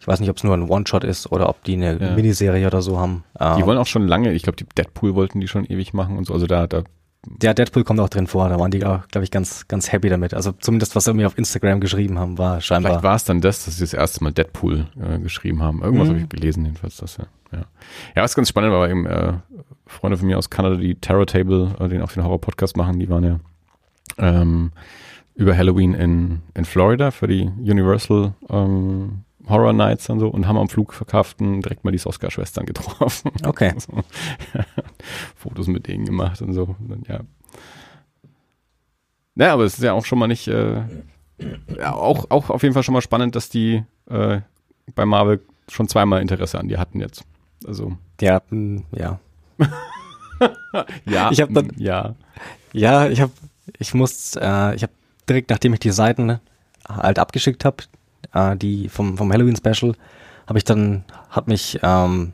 Ich weiß nicht, ob es nur ein One-Shot ist oder ob die eine Ja. Miniserie oder so haben. Die Ähm, wollen auch schon lange, ich glaube, die Deadpool wollten die schon ewig machen und so. Also da, da der Deadpool kommt auch drin vor, da waren die, glaube ich, ganz, ganz happy damit. Also zumindest, was sie mir auf Instagram geschrieben haben, war scheinbar. Vielleicht war es dann das, dass sie das erste Mal Deadpool äh, geschrieben haben. Irgendwas Mhm. habe ich gelesen, jedenfalls das, ja. Ja, ja was ganz spannend war, war eben äh, Freunde von mir aus Kanada, die Terror Table, äh, den auch den Horror-Podcast machen, die waren ja ähm, über Halloween in, in Florida für die Universal ähm, Horror Nights und so und haben am Flugverkaufen direkt mal die Oscar-Schwestern getroffen. Okay. So, Fotos mit denen gemacht und so. Und ja. Ja, aber es ist ja auch schon mal nicht, äh, ja, auch, auch auf jeden Fall schon mal spannend, dass die äh, bei Marvel schon zweimal Interesse an dir hatten jetzt. Also, Ja, mh, ja. ja. Ich hab dann- ja. Ja, ich habe, ich muss, äh, ich habe direkt nachdem ich die Seiten halt abgeschickt habe, äh, die vom vom Halloween Special, habe ich dann, hat mich ähm,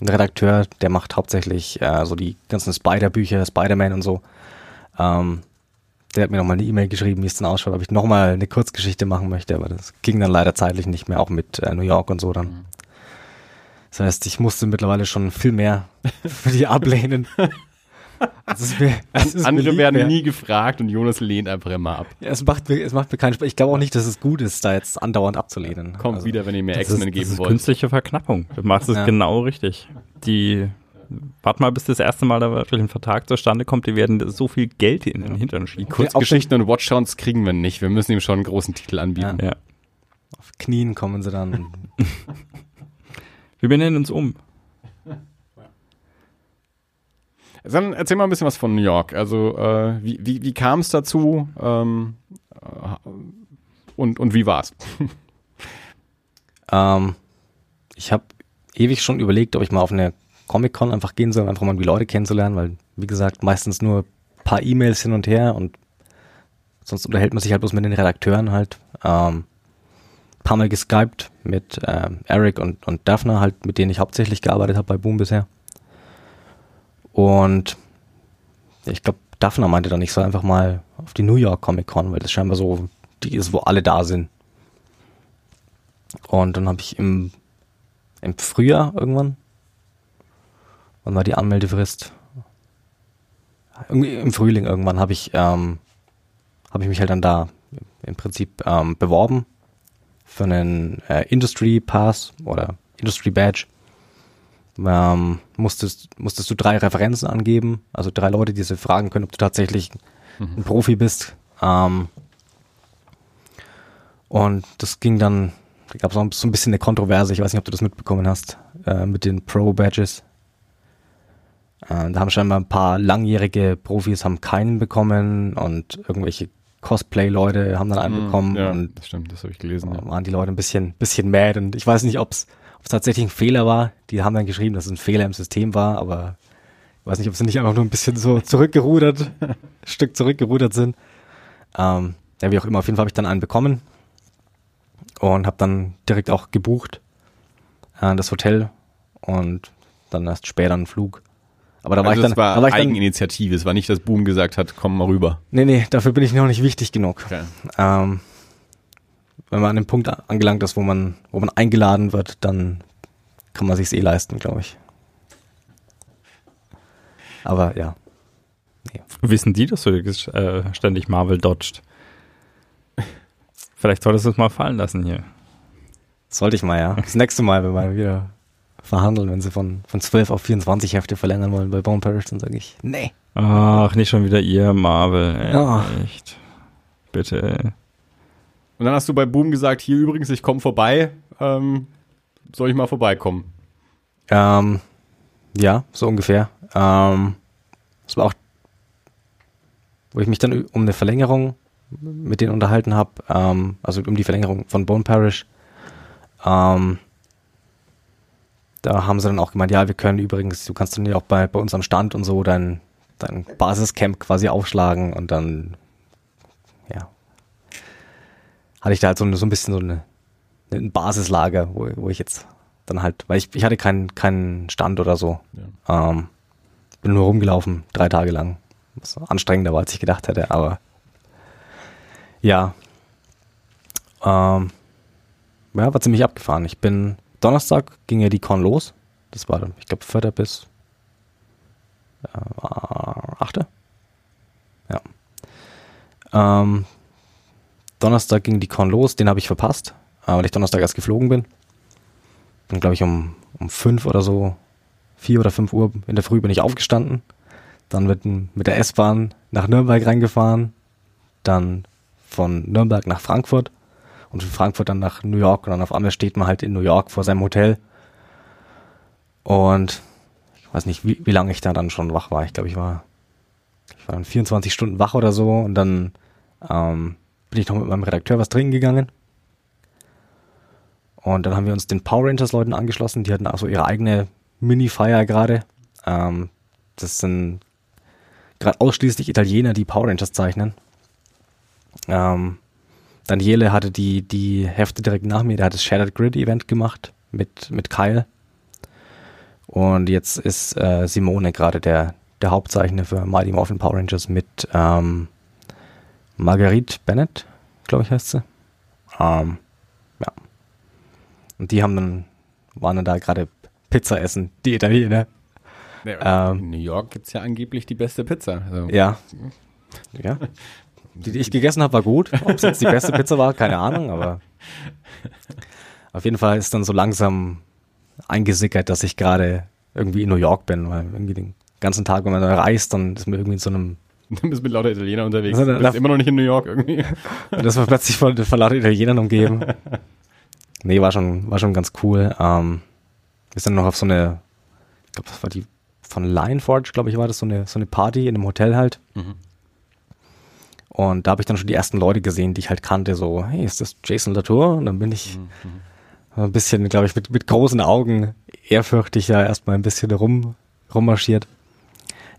ein Redakteur, der macht hauptsächlich äh, so die ganzen Spider-Bücher, Spider-Man und so. Ähm, der hat mir nochmal eine E-Mail geschrieben, wie es dann ausschaut, ob ich nochmal eine Kurzgeschichte machen möchte, aber das ging dann leider zeitlich nicht mehr, auch mit äh, New York und so dann. Das heißt, ich musste mittlerweile schon viel mehr für die ablehnen. Ist mir Andere werden mehr. nie gefragt und Jonas lehnt einfach immer ab. Ja, es macht mir, es macht mir keinen Spaß. Ich glaube auch nicht, dass es gut ist, da jetzt andauernd abzulehnen. Kommt Also, wieder, wenn ihr mir Das ist, X-Men das geben ist wollt. künstliche Verknappung. Du machst es Ja. genau richtig. Die, wart mal, bis das erste Mal da wirklich ein Vertrag zustande kommt, die werden so viel Geld in den Hintern schieben. Kurzgeschichten und Watchdowns kriegen wir nicht. Wir müssen ihm schon einen großen Titel anbieten. Ja. Auf Knien kommen sie dann. Wir benennen uns um. Dann erzähl mal ein bisschen was von New York. Also, äh, wie, wie, wie kam es dazu ähm, äh, und, und wie war's? ähm, ich habe ewig schon überlegt, ob ich mal auf eine Comic-Con einfach gehen soll, einfach mal die Leute kennenzulernen, weil, wie gesagt, meistens nur ein paar E-Mails hin und her und sonst unterhält man sich halt bloß mit den Redakteuren halt. Ähm, paar Mal geskypt mit ähm, Eric und, und Daphne, halt, mit denen ich hauptsächlich gearbeitet habe bei Boom bisher. Und ich glaube, Daphne meinte dann, ich soll einfach mal auf die New York Comic Con, weil das scheinbar so die ist, wo alle da sind. Und dann habe ich im, im Frühjahr irgendwann, wann war die Anmeldefrist? Irgendwie Im Frühling irgendwann habe ich, ähm, habe ich mich halt dann da im Prinzip ähm, beworben für einen äh, Industry Pass oder Industry Badge. Ähm, musstest, musstest du drei Referenzen angeben, also drei Leute, die sie fragen können, ob du tatsächlich ein Profi bist. Ähm, und das ging dann, da gab es auch so ein bisschen eine Kontroverse, ich weiß nicht, ob du das mitbekommen hast, äh, mit den Pro-Badges. Äh, da haben scheinbar ein paar langjährige Profis haben keinen bekommen und irgendwelche Cosplay-Leute haben dann einen bekommen Hm, ja, und das stimmt, das habe ich gelesen. da Ja. waren die Leute ein bisschen, bisschen mad und ich weiß nicht, ob es tatsächlich ein Fehler war. Die haben dann geschrieben, dass es ein Fehler im System war, aber ich weiß nicht, ob sie nicht einfach nur ein bisschen so zurückgerudert, ein Stück zurückgerudert sind. Ähm, ja, wie auch immer, auf jeden Fall habe ich dann einen bekommen und habe dann direkt auch gebucht äh, das Hotel und dann erst später einen Flug. Aber da war also ich dann, es war da war Eigeninitiative, es war nicht, dass Boom gesagt hat, komm mal rüber. nee, nee, dafür bin ich noch nicht wichtig genug. Okay. Ähm, wenn man an dem Punkt angelangt ist, wo man, wo man eingeladen wird, dann kann man sich's eh leisten, glaube ich. Aber ja, Wissen die, dass du äh, ständig Marvel dodged? Vielleicht solltest du es mal fallen lassen hier. sollte ich mal, ja. Das nächste Mal, wenn wir wieder verhandeln, wenn sie von, von 12 auf 24 Hefte verlängern wollen bei Bone Parish, dann sage ich, nee. Ach, nicht schon wieder ihr Marvel. Ja. Echt. Bitte. Und dann hast du bei Boom gesagt, hier übrigens, ich komme vorbei, ähm, soll ich mal vorbeikommen? Ähm, ja, so ungefähr. Ähm, das war auch, wo ich mich dann um eine Verlängerung mit denen unterhalten habe, ähm, also um die Verlängerung von Bone Parish. Ähm, da haben sie dann auch gemeint, ja, wir können übrigens, du kannst dann ja auch bei, bei uns am Stand und so dein, dein Basiscamp quasi aufschlagen und dann, ja, hatte ich da halt so, eine- so ein bisschen so eine, ein Basislager, wo, wo ich jetzt dann halt, weil ich, ich hatte keinen keinen Stand oder so. Ähm, bin nur rumgelaufen, drei Tage lang. Was anstrengender war, als ich gedacht hätte, aber ja, Ähm, ja, war ziemlich abgefahren. Ich bin, Donnerstag ging ja die Con los. Das war, ich glaube, 4. bis äh, 8. Ja. Ähm, Donnerstag ging die Con los, den habe ich verpasst, äh, weil ich Donnerstag erst geflogen bin. Bin, glaube ich, um, um 5 oder so, 4 oder 5 Uhr in der Früh bin ich aufgestanden. Dann mit, mit der S-Bahn nach Nürnberg reingefahren. Dann von Nürnberg nach Frankfurt und von Frankfurt dann nach New York und dann auf einmal steht man halt in New York vor seinem Hotel. Und ich weiß nicht, wie, wie lange ich da dann schon wach war. Ich glaube, ich war, ich war dann 24 Stunden wach oder so und dann ähm, bin ich noch mit meinem Redakteur was trinken gegangen. Und dann haben wir uns den Power Rangers Leuten angeschlossen. Die hatten auch so ihre eigene Mini-Feier gerade. Ähm, das sind gerade ausschließlich Italiener, die Power Rangers zeichnen. Ähm, Daniele hatte die, die Hefte direkt nach mir, der hat das Shattered Grid Event gemacht mit, mit Kyle. Und jetzt ist äh, Simone gerade der, der Hauptzeichner für Mighty Morphin Power Rangers mit ähm, Marguerite Bennett, glaube ich heißt sie. Ähm, ja. Und die haben dann, waren dann da gerade Pizza essen, die Italiener. Ja, ähm, in New York gibt es ja angeblich die beste Pizza. Also. Ja. Ja. Die, die ich gegessen habe, war gut. Ob es jetzt die beste Pizza war, keine Ahnung, aber auf jeden Fall ist dann so langsam eingesickert, dass ich gerade irgendwie in New York bin, weil irgendwie den ganzen Tag, wenn man da reist, dann ist man irgendwie in so einem Du bist mit lauter Italiener unterwegs. Du bist immer noch nicht in New York irgendwie. das war plötzlich von, von lauter Italienern umgeben. Nee, war schon, war schon ganz cool. Ähm, wir sind noch auf so eine, ich glaube, das war die von Lionforge, glaube ich, war das so eine, so eine Party in einem Hotel halt. Mhm. Und da habe ich dann schon die ersten Leute gesehen, die ich halt kannte, so, hey, ist das Jason Latour? Und dann bin ich mhm. ein bisschen, glaube ich, mit, mit großen Augen ehrfürchtig da erstmal ein bisschen rum, rummarschiert.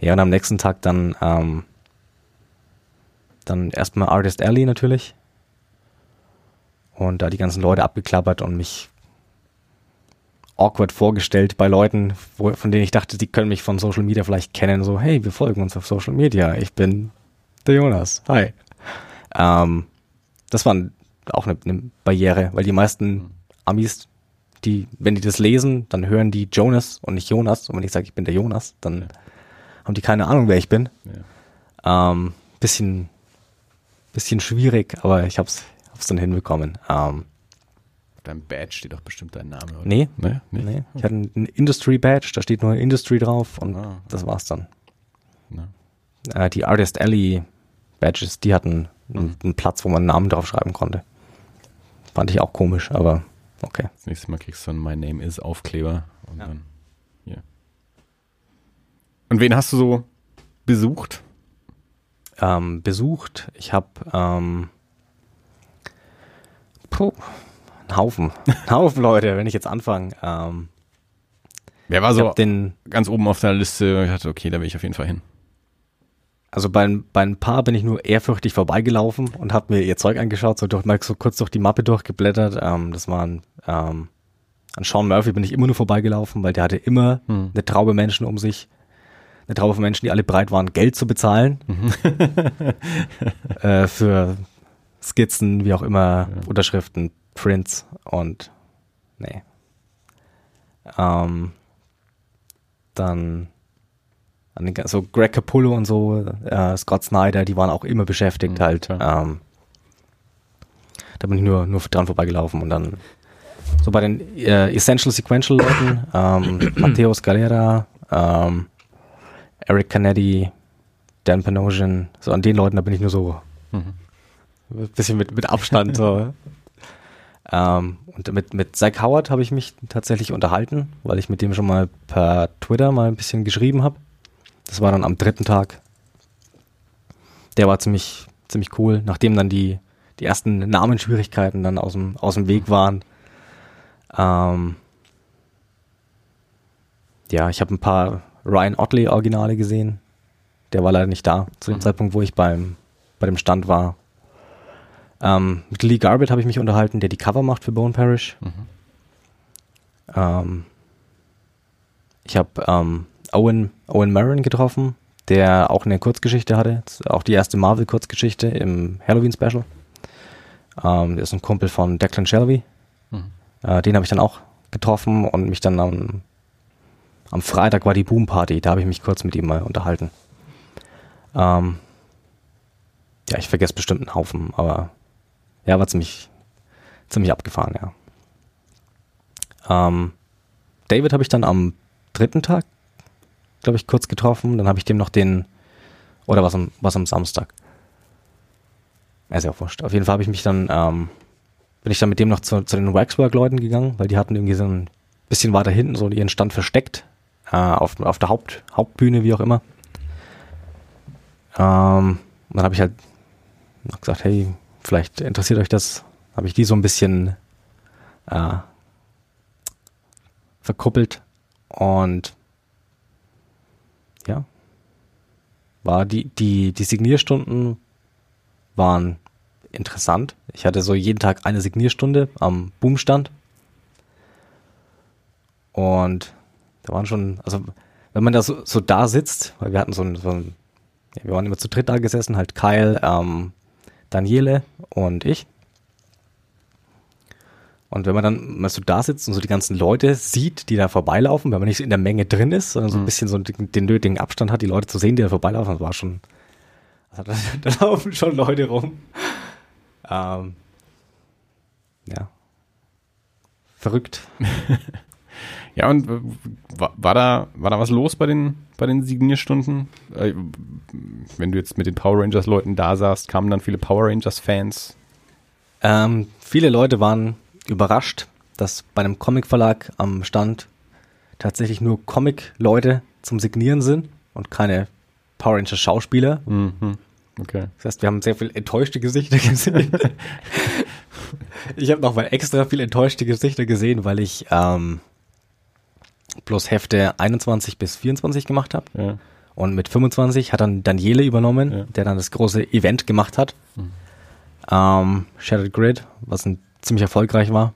Ja, und am nächsten Tag dann, ähm, dann erstmal Artist Alley natürlich. Und da die ganzen Leute abgeklappert und mich awkward vorgestellt bei Leuten, wo, von denen ich dachte, die können mich von Social Media vielleicht kennen. So, hey, wir folgen uns auf Social Media. Ich bin der Jonas. Hi. Ähm, das war auch eine, eine, Barriere, weil die meisten Amis, die, wenn die das lesen, dann hören die Jonas und nicht Jonas. Und wenn ich sage, ich bin der Jonas, dann ja. haben die keine Ahnung, wer ich bin. Ja. Ähm, bisschen, bisschen schwierig, aber ich hab's, hab's dann hinbekommen. Ähm, deinem Badge steht doch bestimmt dein Name, oder? Nee, nee, nee. Ich hatte einen Industry Badge, da steht nur Industry drauf und ah, das war's dann. Äh, die Artist Alley Badges, die hatten einen, einen Platz, wo man einen Namen draufschreiben konnte. Fand ich auch komisch, aber okay. Das nächste Mal kriegst du einen My Name is Aufkleber und ja. dann hier. Und wen hast du so besucht? Ähm, besucht. Ich habe ähm, einen Haufen, einen Haufen Leute, wenn ich jetzt anfange. Ähm, Wer war so den, ganz oben auf der Liste? Ich dachte, okay, da will ich auf jeden Fall hin. Also bei, bei ein paar bin ich nur ehrfürchtig vorbeigelaufen und habe mir ihr Zeug angeschaut, so, durch, mal so kurz durch die Mappe durchgeblättert. Ähm, das waren ähm, an Sean Murphy bin ich immer nur vorbeigelaufen, weil der hatte immer hm. eine Traube Menschen um sich. Eine Traube von Menschen, die alle bereit waren, Geld zu bezahlen. Mhm. äh, für Skizzen, wie auch immer, ja. Unterschriften, Prints und nee. Ähm, dann so Greg Capullo und so, äh, Scott Snyder, die waren auch immer beschäftigt mhm, halt. Ähm, da bin ich nur, nur dran vorbeigelaufen und dann so bei den äh, Essential Sequential Leuten, ähm, Matteo Scalera, ähm, Eric Canetti, Dan Panosian, so an den Leuten, da bin ich nur so mhm. ein bisschen mit, mit Abstand so. ähm, und mit, mit Zach Howard habe ich mich tatsächlich unterhalten, weil ich mit dem schon mal per Twitter mal ein bisschen geschrieben habe. Das war dann am dritten Tag. Der war ziemlich, ziemlich cool, nachdem dann die, die ersten Namensschwierigkeiten dann aus dem, aus dem Weg waren. Ähm, ja, ich habe ein paar Ryan Otley Originale gesehen. Der war leider nicht da zu dem mhm. Zeitpunkt, wo ich beim, bei dem Stand war. Ähm, mit Lee Garbett habe ich mich unterhalten, der die Cover macht für Bone Parish. Mhm. Ähm, ich habe ähm, Owen, Owen Maron getroffen, der auch eine Kurzgeschichte hatte, auch die erste Marvel-Kurzgeschichte im Halloween-Special. Ähm, der ist ein Kumpel von Declan Shelby. Mhm. Äh, den habe ich dann auch getroffen und mich dann am, am Freitag war die Boom Party. Da habe ich mich kurz mit ihm mal unterhalten. Ähm, ja, ich vergesse bestimmt einen Haufen, aber ja, war ziemlich, ziemlich abgefahren, ja. Ähm, David habe ich dann am dritten Tag, glaube ich, kurz getroffen. Dann habe ich dem noch den, oder was am, was am Samstag. Ja, ist ja wurscht. Auf jeden Fall habe ich mich dann, ähm, bin ich dann mit dem noch zu, zu den Waxwork-Leuten gegangen, weil die hatten irgendwie so ein bisschen weiter hinten so ihren Stand versteckt, äh, auf, auf der Haupt, Hauptbühne, wie auch immer. Ähm, und dann habe ich halt gesagt, hey, vielleicht interessiert euch das. Habe ich die so ein bisschen äh, verkuppelt und ja, war die, die, die Signierstunden waren interessant. Ich hatte so jeden Tag eine Signierstunde am Boomstand. Und da waren schon, also wenn man da so, so da sitzt, weil wir hatten so ein, so ein ja, wir waren immer zu dritt da gesessen, halt Kyle, ähm, Daniele und ich. Und wenn man dann mal so da sitzt und so die ganzen Leute sieht, die da vorbeilaufen, wenn man nicht in der Menge drin ist, sondern so ein Mhm. bisschen so den, den nötigen Abstand hat, die Leute zu sehen, die da vorbeilaufen, das war schon, also da, da laufen schon Leute rum. Ähm, ja. Verrückt. Ja, und äh, war, war, da, war da was los bei den, bei den Signierstunden? Äh, wenn du jetzt mit den Power Rangers-Leuten da saßt, kamen dann viele Power Rangers-Fans. Ähm, viele Leute waren überrascht, dass bei einem Comic-Verlag am Stand tatsächlich nur Comic-Leute zum Signieren sind und keine Power Rangers Schauspieler. Mhm. Okay. Das heißt, wir haben sehr viel enttäuschte Gesichter gesehen. ich habe nochmal extra viel enttäuschte Gesichter gesehen, weil ich ähm, bloß Hefte 21 bis 24 gemacht habe. Ja. Und mit 25 hat dann Daniele übernommen, Ja. der dann das große Event gemacht hat. Mhm. Ähm, Shattered Grid, was ein, ziemlich erfolgreich war.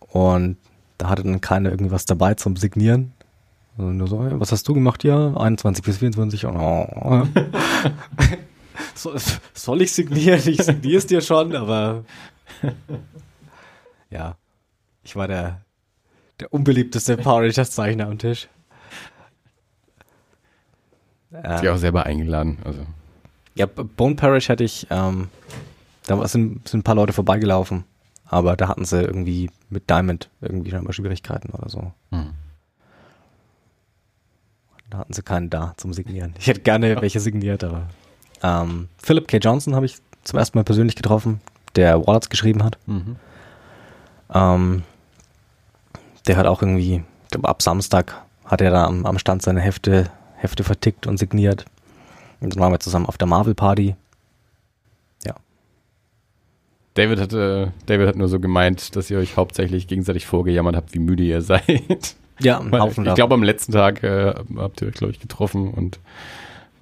Und da hatte dann keiner irgendwie was dabei zum Signieren. Also nur so, "Hey, was hast du gemacht hier? 21 bis 24. Und, oh. so, soll ich signieren? Ich signiere es dir schon, aber ja, ich war der, der unbeliebteste Power Rangers Zeichner am Tisch. Hat sich auch selber eingeladen. Also. Ja, Bone Parish hatte ich, ähm, da sind, sind ein paar Leute vorbeigelaufen, aber da hatten sie irgendwie mit Diamond irgendwie scheinbar Schwierigkeiten oder so. Mhm. Da hatten sie keinen da zum Signieren. Ich hätte gerne welche signiert, aber ähm, Philip K. Johnson habe ich zum ersten Mal persönlich getroffen, der Warlords geschrieben hat. Mhm. Ähm, der hat auch irgendwie, ich glaube ab Samstag hat er da am, am Stand seine Hefte, Hefte vertickt und signiert. Und dann waren wir zusammen auf der Marvel Party. David, hat, äh, David hat nur so gemeint, dass ihr euch hauptsächlich gegenseitig vorgejammert habt, wie müde ihr seid. Ja, ein Haufen ich glaube, am letzten Tag äh, habt ihr euch, glaube ich, getroffen und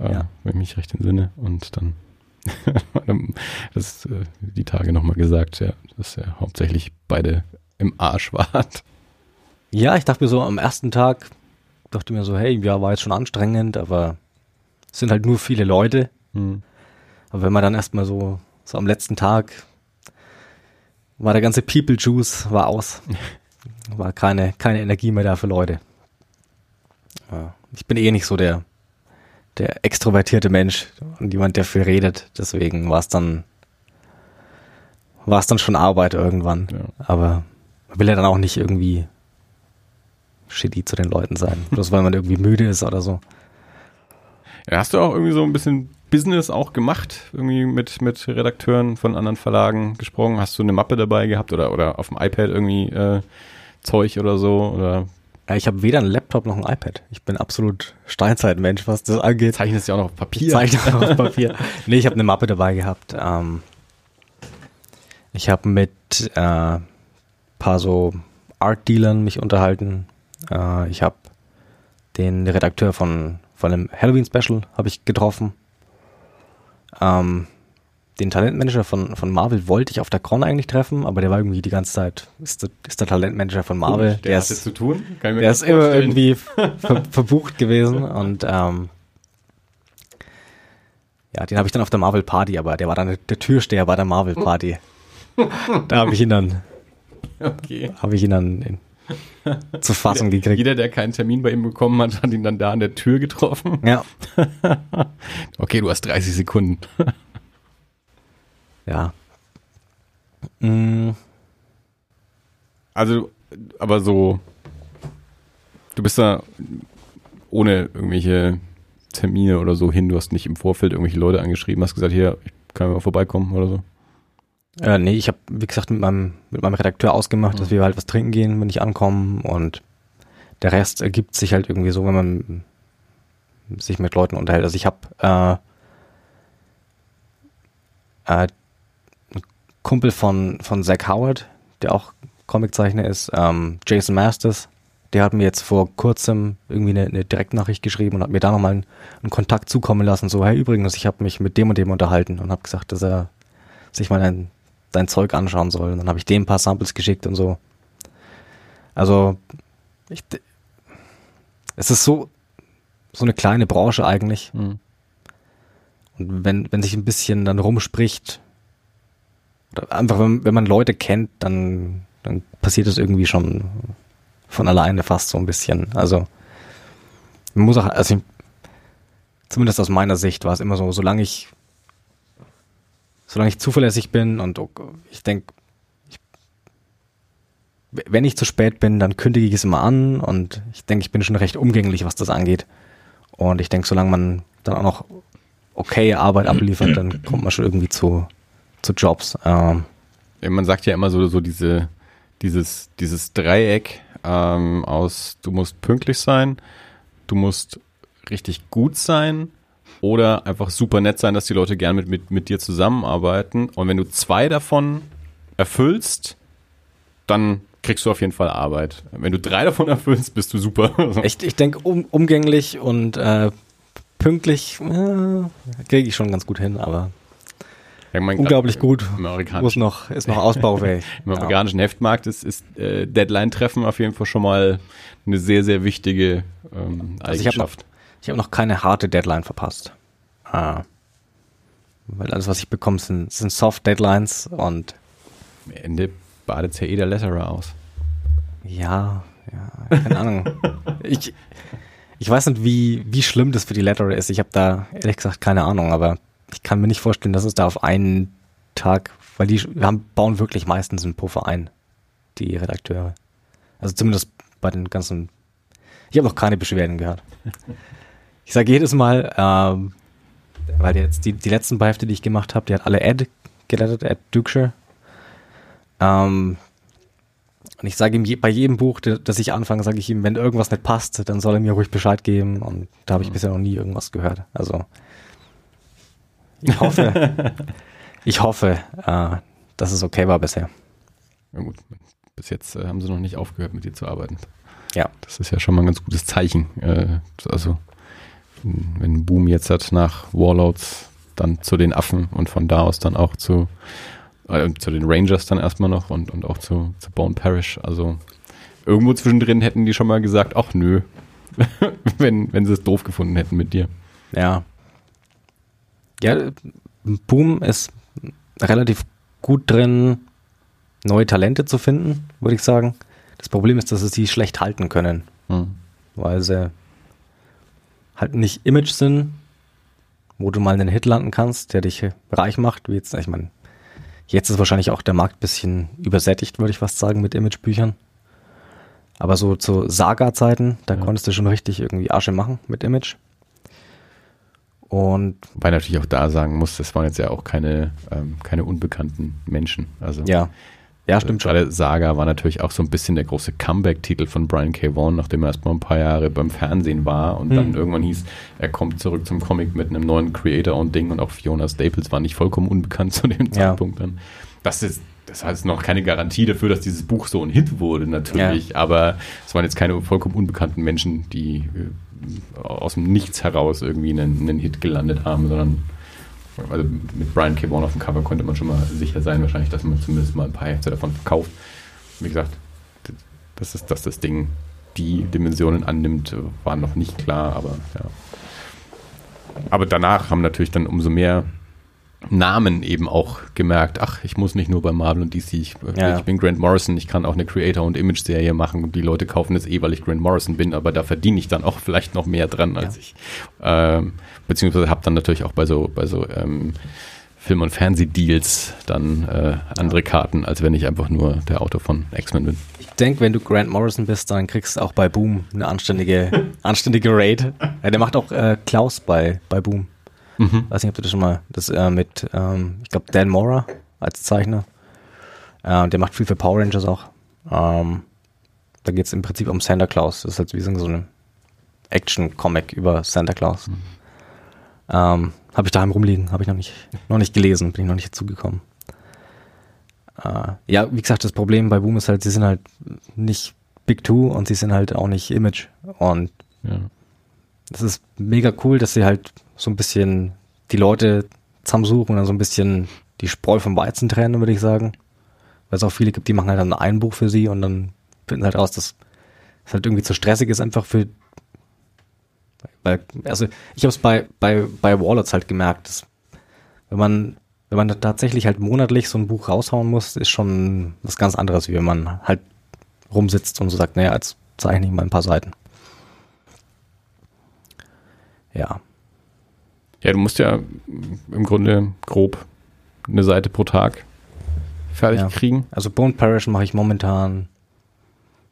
äh, Ja. wenn ich mich recht entsinne. Und dann das äh, die Tage nochmal gesagt, ja, dass ihr hauptsächlich beide im Arsch wart. Ja, ich dachte mir so am ersten Tag, dachte mir so, hey, ja, war jetzt schon anstrengend, aber es sind halt nur viele Leute. Hm. Aber wenn man dann erstmal so, so am letzten Tag war der ganze People Juice war aus. War keine, keine Energie mehr da für Leute. Ja, ich bin eh nicht so der, der extrovertierte Mensch und jemand, der viel redet. Deswegen war es dann, war es dann schon Arbeit irgendwann. Ja. Aber man will ja dann auch nicht irgendwie shitty zu den Leuten sein. Bloß weil man irgendwie müde ist oder so. Ja, hast du auch irgendwie so ein bisschen Business auch gemacht? Irgendwie mit, mit Redakteuren von anderen Verlagen gesprochen? Hast du eine Mappe dabei gehabt oder, oder auf dem iPad irgendwie äh, Zeug oder so? Oder ich habe weder einen Laptop noch ein iPad. Ich bin absolut Steinzeitmensch, was das angeht. zeichnest ja auch noch auf Papier? Zeichne auf Papier. nee, ich habe eine Mappe dabei gehabt. Ähm, ich habe mit äh, paar so Art-Dealern mich unterhalten. Äh, ich habe den Redakteur von, von einem Halloween-Special habe ich getroffen. Ähm, den Talentmanager von, von Marvel wollte ich auf der Con eigentlich treffen, aber der war irgendwie die ganze Zeit, ist der, ist der Talentmanager von Marvel. der, hat jetzt zu tun? Der ist immer irgendwie ver verbucht gewesen und ähm, ja, den habe ich dann auf der Marvel Party, aber der war dann der Türsteher bei der Marvel Party. Da habe ich ihn dann, Okay. habe ich ihn dann in, zu fassen gekriegt. Jeder, der keinen Termin bei ihm bekommen hat, hat ihn dann da an der Tür getroffen. Ja, Okay, du hast 30 Sekunden. ja. Mm, Also, aber so, du bist da ohne irgendwelche Termine oder so hin. Du hast nicht im Vorfeld irgendwelche Leute angeschrieben, hast gesagt, hier, ich kann mal vorbeikommen oder so. Äh, nee, ich habe, wie gesagt, mit meinem, mit meinem Redakteur ausgemacht, dass wir halt was trinken gehen, wenn ich ankomme und der Rest ergibt sich halt irgendwie so, wenn man sich mit Leuten unterhält. Also ich habe äh, äh, einen Kumpel von, von Zach Howard, der auch Comiczeichner ist, ähm, Jason Masters, der hat mir jetzt vor kurzem irgendwie eine, eine Direktnachricht geschrieben und hat mir da nochmal einen, einen Kontakt zukommen lassen. So, hey, übrigens, ich habe mich mit dem und dem unterhalten und habe gesagt, dass er sich mal ein, sein Zeug anschauen soll. Und dann habe ich dem ein paar Samples geschickt und so. Also, ich, es ist so, so eine kleine Branche eigentlich. Mhm. Und wenn, wenn sich ein bisschen dann rumspricht, oder einfach wenn, wenn man Leute kennt, dann, dann passiert es irgendwie schon von alleine fast so ein bisschen. Also man muss auch, also ich, zumindest aus meiner Sicht war es immer so, solange ich solange ich zuverlässig bin und ich denke, wenn ich zu spät bin, dann kündige ich es immer an und ich denke, ich bin schon recht umgänglich, was das angeht. Und ich denke, solange man dann auch noch okay Arbeit abliefert, dann kommt man schon irgendwie zu, zu Jobs. Ähm, man sagt ja immer so, so diese, dieses, dieses Dreieck ähm, aus, du musst pünktlich sein, du musst richtig gut sein oder einfach super nett sein, dass die Leute gern mit, mit, mit dir zusammenarbeiten. Und wenn du zwei davon erfüllst, dann kriegst du auf jeden Fall Arbeit. Wenn du drei davon erfüllst, bist du super. ich ich denke, um, umgänglich und äh, pünktlich äh, kriege ich schon ganz gut hin, aber Ja, mein, unglaublich gut. Im Muss amerikanischen, noch, ist noch ausbaufähig. im amerikanischen Heftmarkt ist, ist äh, Deadline-Treffen auf jeden Fall schon mal eine sehr, sehr wichtige ähm, Also ich habe noch, keine harte Deadline verpasst. Ah. Weil alles, was ich bekomme, sind, sind Soft-Deadlines und Am Ende badet ja eh der Letterer aus. ja, ja, keine Ahnung. Ich, ich weiß nicht, wie, wie schlimm das für die Letterer ist. Ich habe da ehrlich gesagt keine Ahnung, aber ich kann mir nicht vorstellen, dass es da auf einen Tag, weil die wir haben, bauen wirklich meistens einen Puffer ein, die Redakteure. Also zumindest bei den ganzen. Ich habe noch keine Beschwerden gehört. Ich sage jedes Mal, ähm, weil jetzt die, die letzten Behefte, die ich gemacht habe, die hat alle Ed gelettet, Ed Dukeshire. Ähm, und ich sage ihm je, bei jedem Buch, das ich anfange, sage ich ihm, wenn irgendwas nicht passt, dann soll er mir ruhig Bescheid geben. Und da habe ich bisher noch nie irgendwas gehört. Also ich hoffe, ich hoffe, äh, dass es okay war bisher. Ja gut, bis jetzt äh, haben sie noch nicht aufgehört, mit dir zu arbeiten. Ja. Das ist ja schon mal ein ganz gutes Zeichen. Äh, also, wenn ein Boom jetzt hat nach Warlords, dann zu den Affen und von da aus dann auch zu, äh, zu den Rangers dann erstmal noch und, und auch zu, zu Bone Parish. Also, irgendwo zwischendrin hätten die schon mal gesagt, ach nö, wenn, wenn sie es doof gefunden hätten mit dir. Ja. Ja, Boom ist relativ gut drin, neue Talente zu finden, würde ich sagen. Das Problem ist, dass sie sie schlecht halten können, Hm. weil sie halt nicht Image sind, wo du mal einen Hit landen kannst, der dich reich macht, wie jetzt, ich meine, jetzt ist wahrscheinlich auch der Markt ein bisschen übersättigt, würde ich fast sagen, mit Imagebüchern. Aber so zu Saga-Zeiten, da Ja. konntest du schon richtig irgendwie Asche machen mit Image. Und Wobei natürlich auch da sagen muss, das waren jetzt ja auch keine, ähm, keine unbekannten Menschen. Also ja, ja, stimmt schon. Gerade Saga war natürlich auch so ein bisschen der große Comeback-Titel von Brian K. Vaughan, nachdem er erstmal ein paar Jahre beim Fernsehen war und dann Hm. irgendwann hieß, er kommt zurück zum Comic mit einem neuen Creator-und-Ding und auch Fiona Staples war nicht vollkommen unbekannt zu dem Ja. Zeitpunkt dann. Das ist, das heißt noch keine Garantie dafür, dass dieses Buch so ein Hit wurde, natürlich, aber es waren jetzt keine vollkommen unbekannten Menschen, die äh, aus dem Nichts heraus irgendwie einen, einen Hit gelandet haben, sondern also mit Brian K. Vaughan auf dem Cover konnte man schon mal sicher sein, wahrscheinlich, dass man zumindest mal ein paar Hefte davon verkauft. Wie gesagt, das ist, dass das Ding die Dimensionen annimmt, war noch nicht klar, aber ja. Aber danach haben natürlich dann umso mehr Namen eben auch gemerkt, ach, ich muss nicht nur bei Marvel und DC, ich, Ja. ich bin Grant Morrison, ich kann auch eine Creator- und Image-Serie machen und die Leute kaufen es eh, weil ich Grant Morrison bin, aber da verdiene ich dann auch vielleicht noch mehr dran als ich. Ähm, beziehungsweise habe dann natürlich auch bei so, bei so ähm, Film- und Fernsehdeals dann äh, andere Karten, als wenn ich einfach nur der Autor von X-Men bin. Ich denke, wenn du Grant Morrison bist, dann kriegst du auch bei Boom eine anständige, anständige Raid. Ja, der macht auch äh, Klaus bei, bei Boom. Mhm. Weiß nicht, ob du das schon mal, das äh, mit, ähm, ich glaube, Dan Mora als Zeichner. Äh, der macht viel für Power Rangers auch. Ähm, da geht es im Prinzip um Santa Claus. Das ist halt wie so ein Action-Comic über Santa Claus. Ähm, habe ich daheim rumliegen, habe ich noch nicht, noch nicht gelesen, bin ich noch nicht dazugekommen. Äh, ja, wie gesagt, das Problem bei Boom ist halt, sie sind halt nicht Big Two und sie sind halt auch nicht Image. Und Ja. das ist mega cool, dass sie halt so ein bisschen die Leute zusammensuchen und dann so ein bisschen die Spreu vom Weizen trennen, würde ich sagen. Weil es auch viele gibt, die machen halt dann ein Buch für sie und dann finden sie halt raus, dass es halt irgendwie zu stressig ist, einfach für. Weil, also ich habe es bei, bei, bei Wallets halt gemerkt, dass wenn man, wenn man tatsächlich halt monatlich so ein Buch raushauen muss, ist schon was ganz anderes, wie wenn man halt rumsitzt und so sagt, naja, jetzt zeichne ich mal ein paar Seiten. Ja. Ja, du musst ja im Grunde grob eine Seite pro Tag fertig Ja. kriegen. Also Bone Parish mache ich momentan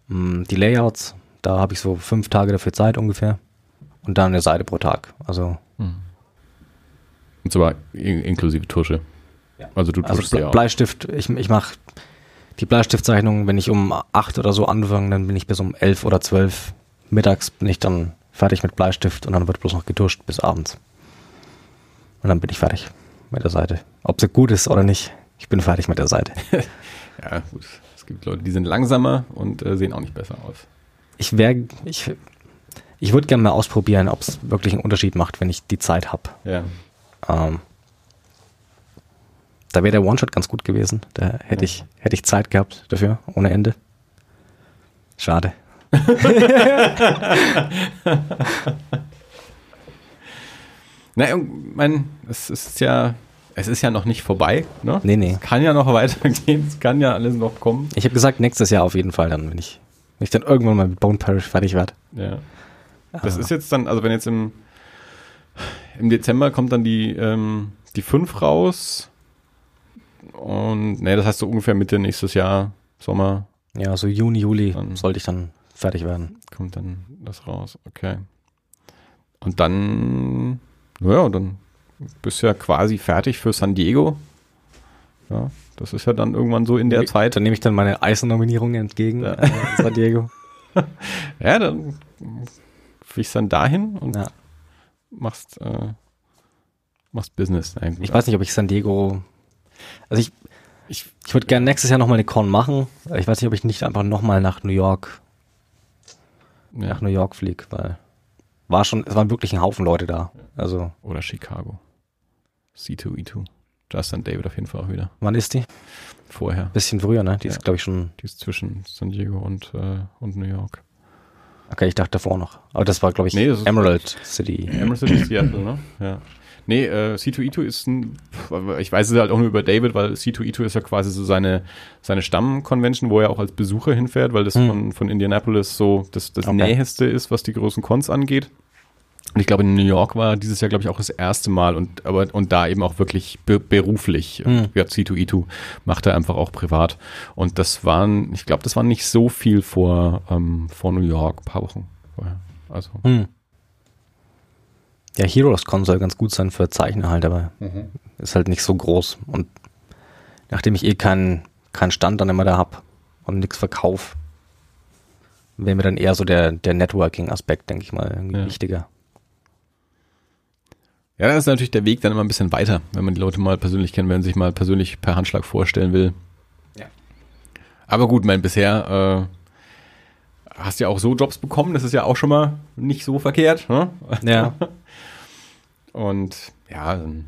mh, die Layouts. Da habe ich so fünf Tage dafür Zeit ungefähr. Und dann eine Seite pro Tag. Also, Und zwar in, inklusive Tusche. Also du also tuschst ja Ble. Bleistift, ich, ich mache die Bleistiftzeichnung, wenn ich um acht oder so anfange, dann bin ich bis um elf oder zwölf mittags bin ich dann fertig mit Bleistift und dann wird bloß noch getuscht bis abends. Und dann bin ich fertig mit der Seite. Ob sie gut ist oder nicht, ich bin fertig mit der Seite. Ja, gut. Es gibt Leute, die sind langsamer und äh, sehen auch nicht besser aus. ich wäre, ich, ich würde gerne mal ausprobieren, ob es wirklich einen Unterschied macht, wenn ich die Zeit habe. Ja. Ähm, da wäre der One-Shot ganz gut gewesen. Da hätte ich, hätte ich Zeit gehabt dafür, ohne Ende. Schade. Na, ich mein, es ist ja, es ist ja noch nicht vorbei. Ne? Nee, nee. Es kann ja noch weitergehen, es kann ja alles noch kommen. Ich habe gesagt, nächstes Jahr auf jeden Fall dann, wenn ich, wenn ich dann irgendwann mal mit Bone Parish fertig werde. Ja. Das Ah. ist jetzt dann, also wenn jetzt im, im Dezember kommt dann die, ähm, die 5 raus. Und ne, das heißt so ungefähr Mitte nächstes Jahr, Sommer, Ja, so Juni, Juli Dann- sollte ich dann fertig werden. kommt dann das raus. Okay. Und dann, naja, dann bist du ja quasi fertig für San Diego. Ja, das ist ja dann irgendwann so in der Zeit. Dann nehme ich dann meine Eisen-Nominierung entgegen Ja. äh, San Diego. Ja, dann fliegst dann dahin und Ja. machst, äh, machst Business. Eigentlich. Ich weiß nicht, ob ich San Diego. Also ich, Ich- ich würde gerne nächstes Jahr nochmal eine Con machen. Ich weiß nicht, ob ich nicht einfach nochmal nach New York, ja. nach New York fliege, weil war schon, es waren wirklich ein Haufen Leute da. Also, Oder Chicago. C2E2. Justin David auf jeden Fall auch wieder. wann ist die? Vorher. Bisschen früher, ne? Die Ja. ist, glaube ich, schon. Die ist zwischen San Diego und, äh, und New York. Okay, ich dachte davor noch. Aber das war, glaube ich, Nee, Emerald City. Emerson ist Seattle, ne? Ja. Nee, äh, C2E2 ist ein, ich weiß es halt auch nur über David, weil C2E2 ist ja quasi so seine, seine Stammconvention, wo er auch als Besucher hinfährt, weil das Hm. von, von Indianapolis so das, das Okay. Näheste ist, was die großen Cons angeht. Und ich glaube, in New York war dieses Jahr, glaube ich, auch das erste Mal und, aber, und da eben auch wirklich be beruflich. Hm. Und ja, C2E2 macht er einfach auch privat. Und das waren, ich glaube, das waren nicht so viel vor, ähm, vor New York, ein paar Wochen vorher. Also, Hm. Ja, Heroes Con soll ganz gut sein für Zeichner halt, aber ist halt nicht so groß. Und nachdem ich eh keinen keinen Stand dann immer da hab und nichts verkauf, wäre mir dann eher so der, der Networking-Aspekt, denke ich mal, irgendwie Ja. wichtiger. Ja, dann ist natürlich der Weg dann immer ein bisschen weiter, wenn man die Leute mal persönlich kennt, wenn man sich mal persönlich per Handschlag vorstellen will. Ja. Aber gut, mein bisher äh, hast ja auch so Jobs bekommen, das ist ja auch schon mal nicht so verkehrt. Ne? Ja. Und ja, dann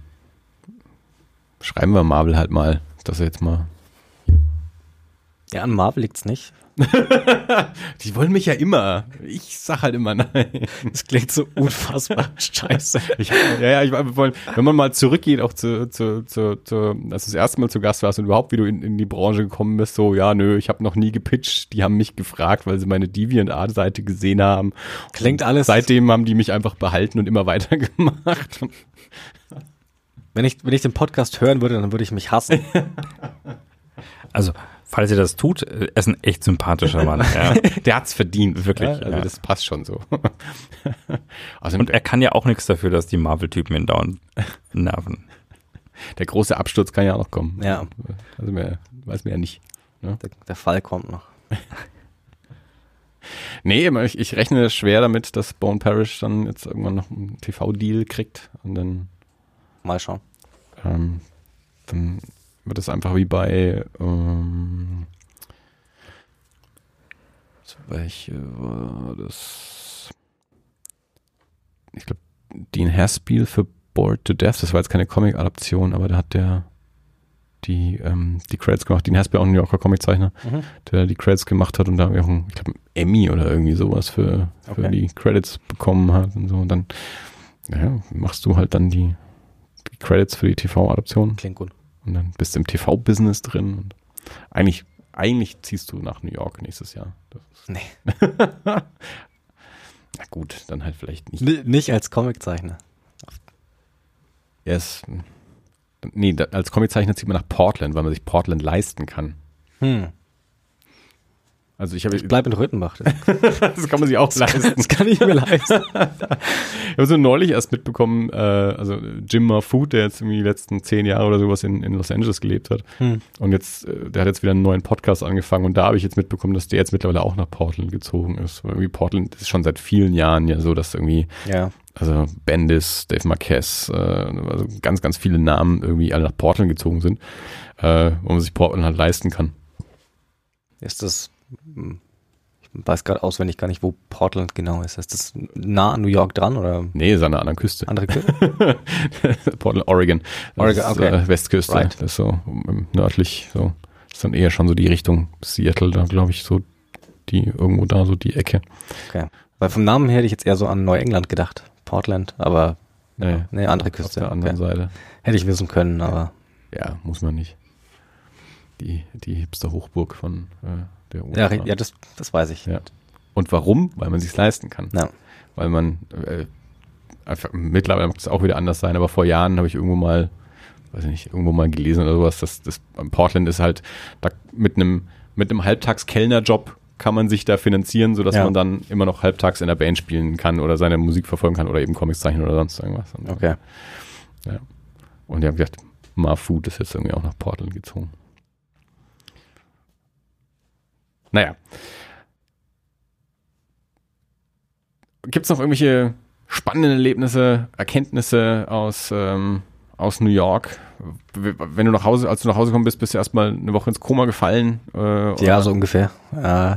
schreiben wir Marvel halt mal, dass er jetzt mal Ja, an Marvel liegt's nicht. Die wollen mich ja immer. Ich sag halt immer nein. Das klingt so unfassbar scheiße. Ich, ja, ja, ich wenn man mal zurückgeht, auch zu, zu, zu, zu, als du das erste Mal zu Gast warst und überhaupt, wie du in, in die Branche gekommen bist, so, ja, nö, ich habe noch nie gepitcht. Die haben mich gefragt, weil sie meine DeviantArt-Seite gesehen haben. Klingt alles. Seitdem haben die mich einfach behalten und immer weitergemacht. Wenn ich, wenn ich den Podcast hören würde, dann würde ich mich hassen. Also, falls ihr das tut, er ist ein echt sympathischer Mann. Ja. Der hat's verdient, wirklich. Ja, also ja. das passt schon so. also Und er kann ja auch nichts dafür, dass die Marvel-Typen ihn dauernd nerven. der große Absturz kann ja auch noch kommen. Ja. Also mehr, weiß man ja nicht. Der, der Fall kommt noch. Nee, ich, ich rechne schwer damit, dass Bone Parish dann jetzt irgendwann noch einen TV-Deal kriegt und dann, Mal schauen. ähm, dann wird es einfach wie bei ähm, welche war das? Ich glaube, Dean Haspiel für Bored to Death, das war jetzt keine Comic-Adaption, aber da hat der die, ähm, die Credits gemacht. Dean Haspiel, auch ein New Yorker Comiczeichner, Mhm. der die Credits gemacht hat und da auch einen, ich glaube, einen Emmy oder irgendwie sowas für, für Okay. die Credits bekommen hat und so. Und dann ja, machst du halt dann die, die Credits für die TV-Adaption Klingt gut. Und dann bist du im TV-Business drin. Und eigentlich, eigentlich ziehst du nach New York nächstes Jahr. Nee. na gut, dann halt vielleicht nicht. N nicht als Comiczeichner. Er ist, nee, als Comiczeichner zieht man nach Portland, weil man sich Portland leisten kann. Hm. Also ich habe, Ich bleib in Röthenbach. das kann man sich auch leisten. Das kann ich mir leisten. Ich habe so neulich erst mitbekommen, äh, also Jim Marfood, der jetzt irgendwie die letzten zehn Jahre oder sowas in, in Los Angeles gelebt hat. Hm. Und jetzt, äh, der hat jetzt wieder einen neuen Podcast angefangen und da habe ich jetzt mitbekommen, dass der jetzt mittlerweile auch nach Portland gezogen ist. Weil irgendwie Portland ist schon seit vielen Jahren ja so, dass irgendwie, Ja. also Bendis, Dave Marquez, äh, also ganz, ganz viele Namen irgendwie alle nach Portland gezogen sind, äh, wo man sich Portland halt leisten kann. Ist das, ich weiß gerade auswendig gar nicht, wo Portland genau ist. Ist das nah an New York dran oder Nee, ist an der anderen Küste. andere Küste? Portland, Oregon. Oregon, ist, okay. Äh, Westküste. Right. Das ist so nördlich, so. Das ist dann eher schon so die Richtung Seattle, da glaube ich, so die, irgendwo da, so die Ecke. Weil vom Namen her hätte ich jetzt eher so an Neuengland gedacht. Portland, aber Nee, nee, andere auf Küste. der anderen Okay. Seite. Hätte ich wissen können, aber Ja, muss man nicht. Die, die Hipster-Hochburg von äh, der ja, USA. ja das, das weiß ich. Ja. Und warum? Weil man sich leisten kann. Ja. Weil man äh, einfach, mittlerweile mag es auch wieder anders sein, aber vor Jahren habe ich irgendwo mal, weiß ich nicht, irgendwo mal gelesen oder sowas, dass das Portland ist halt da mit einem mit einem Halbtags-Kellnerjob kann man sich da finanzieren, sodass Ja. man dann immer noch halbtags in der Band spielen kann oder seine Musik verfolgen kann oder eben Comics zeichnen oder sonst irgendwas. Und, Okay. und die haben gesagt, Marfood ist jetzt irgendwie auch nach Portland gezogen. Naja. Gibt es noch irgendwelche spannenden Erlebnisse, Erkenntnisse aus, ähm, aus New York? Wenn du nach Hause, als du nach Hause gekommen bist, bist du erstmal eine Woche ins Koma gefallen? Äh, Ja, so ungefähr. Äh,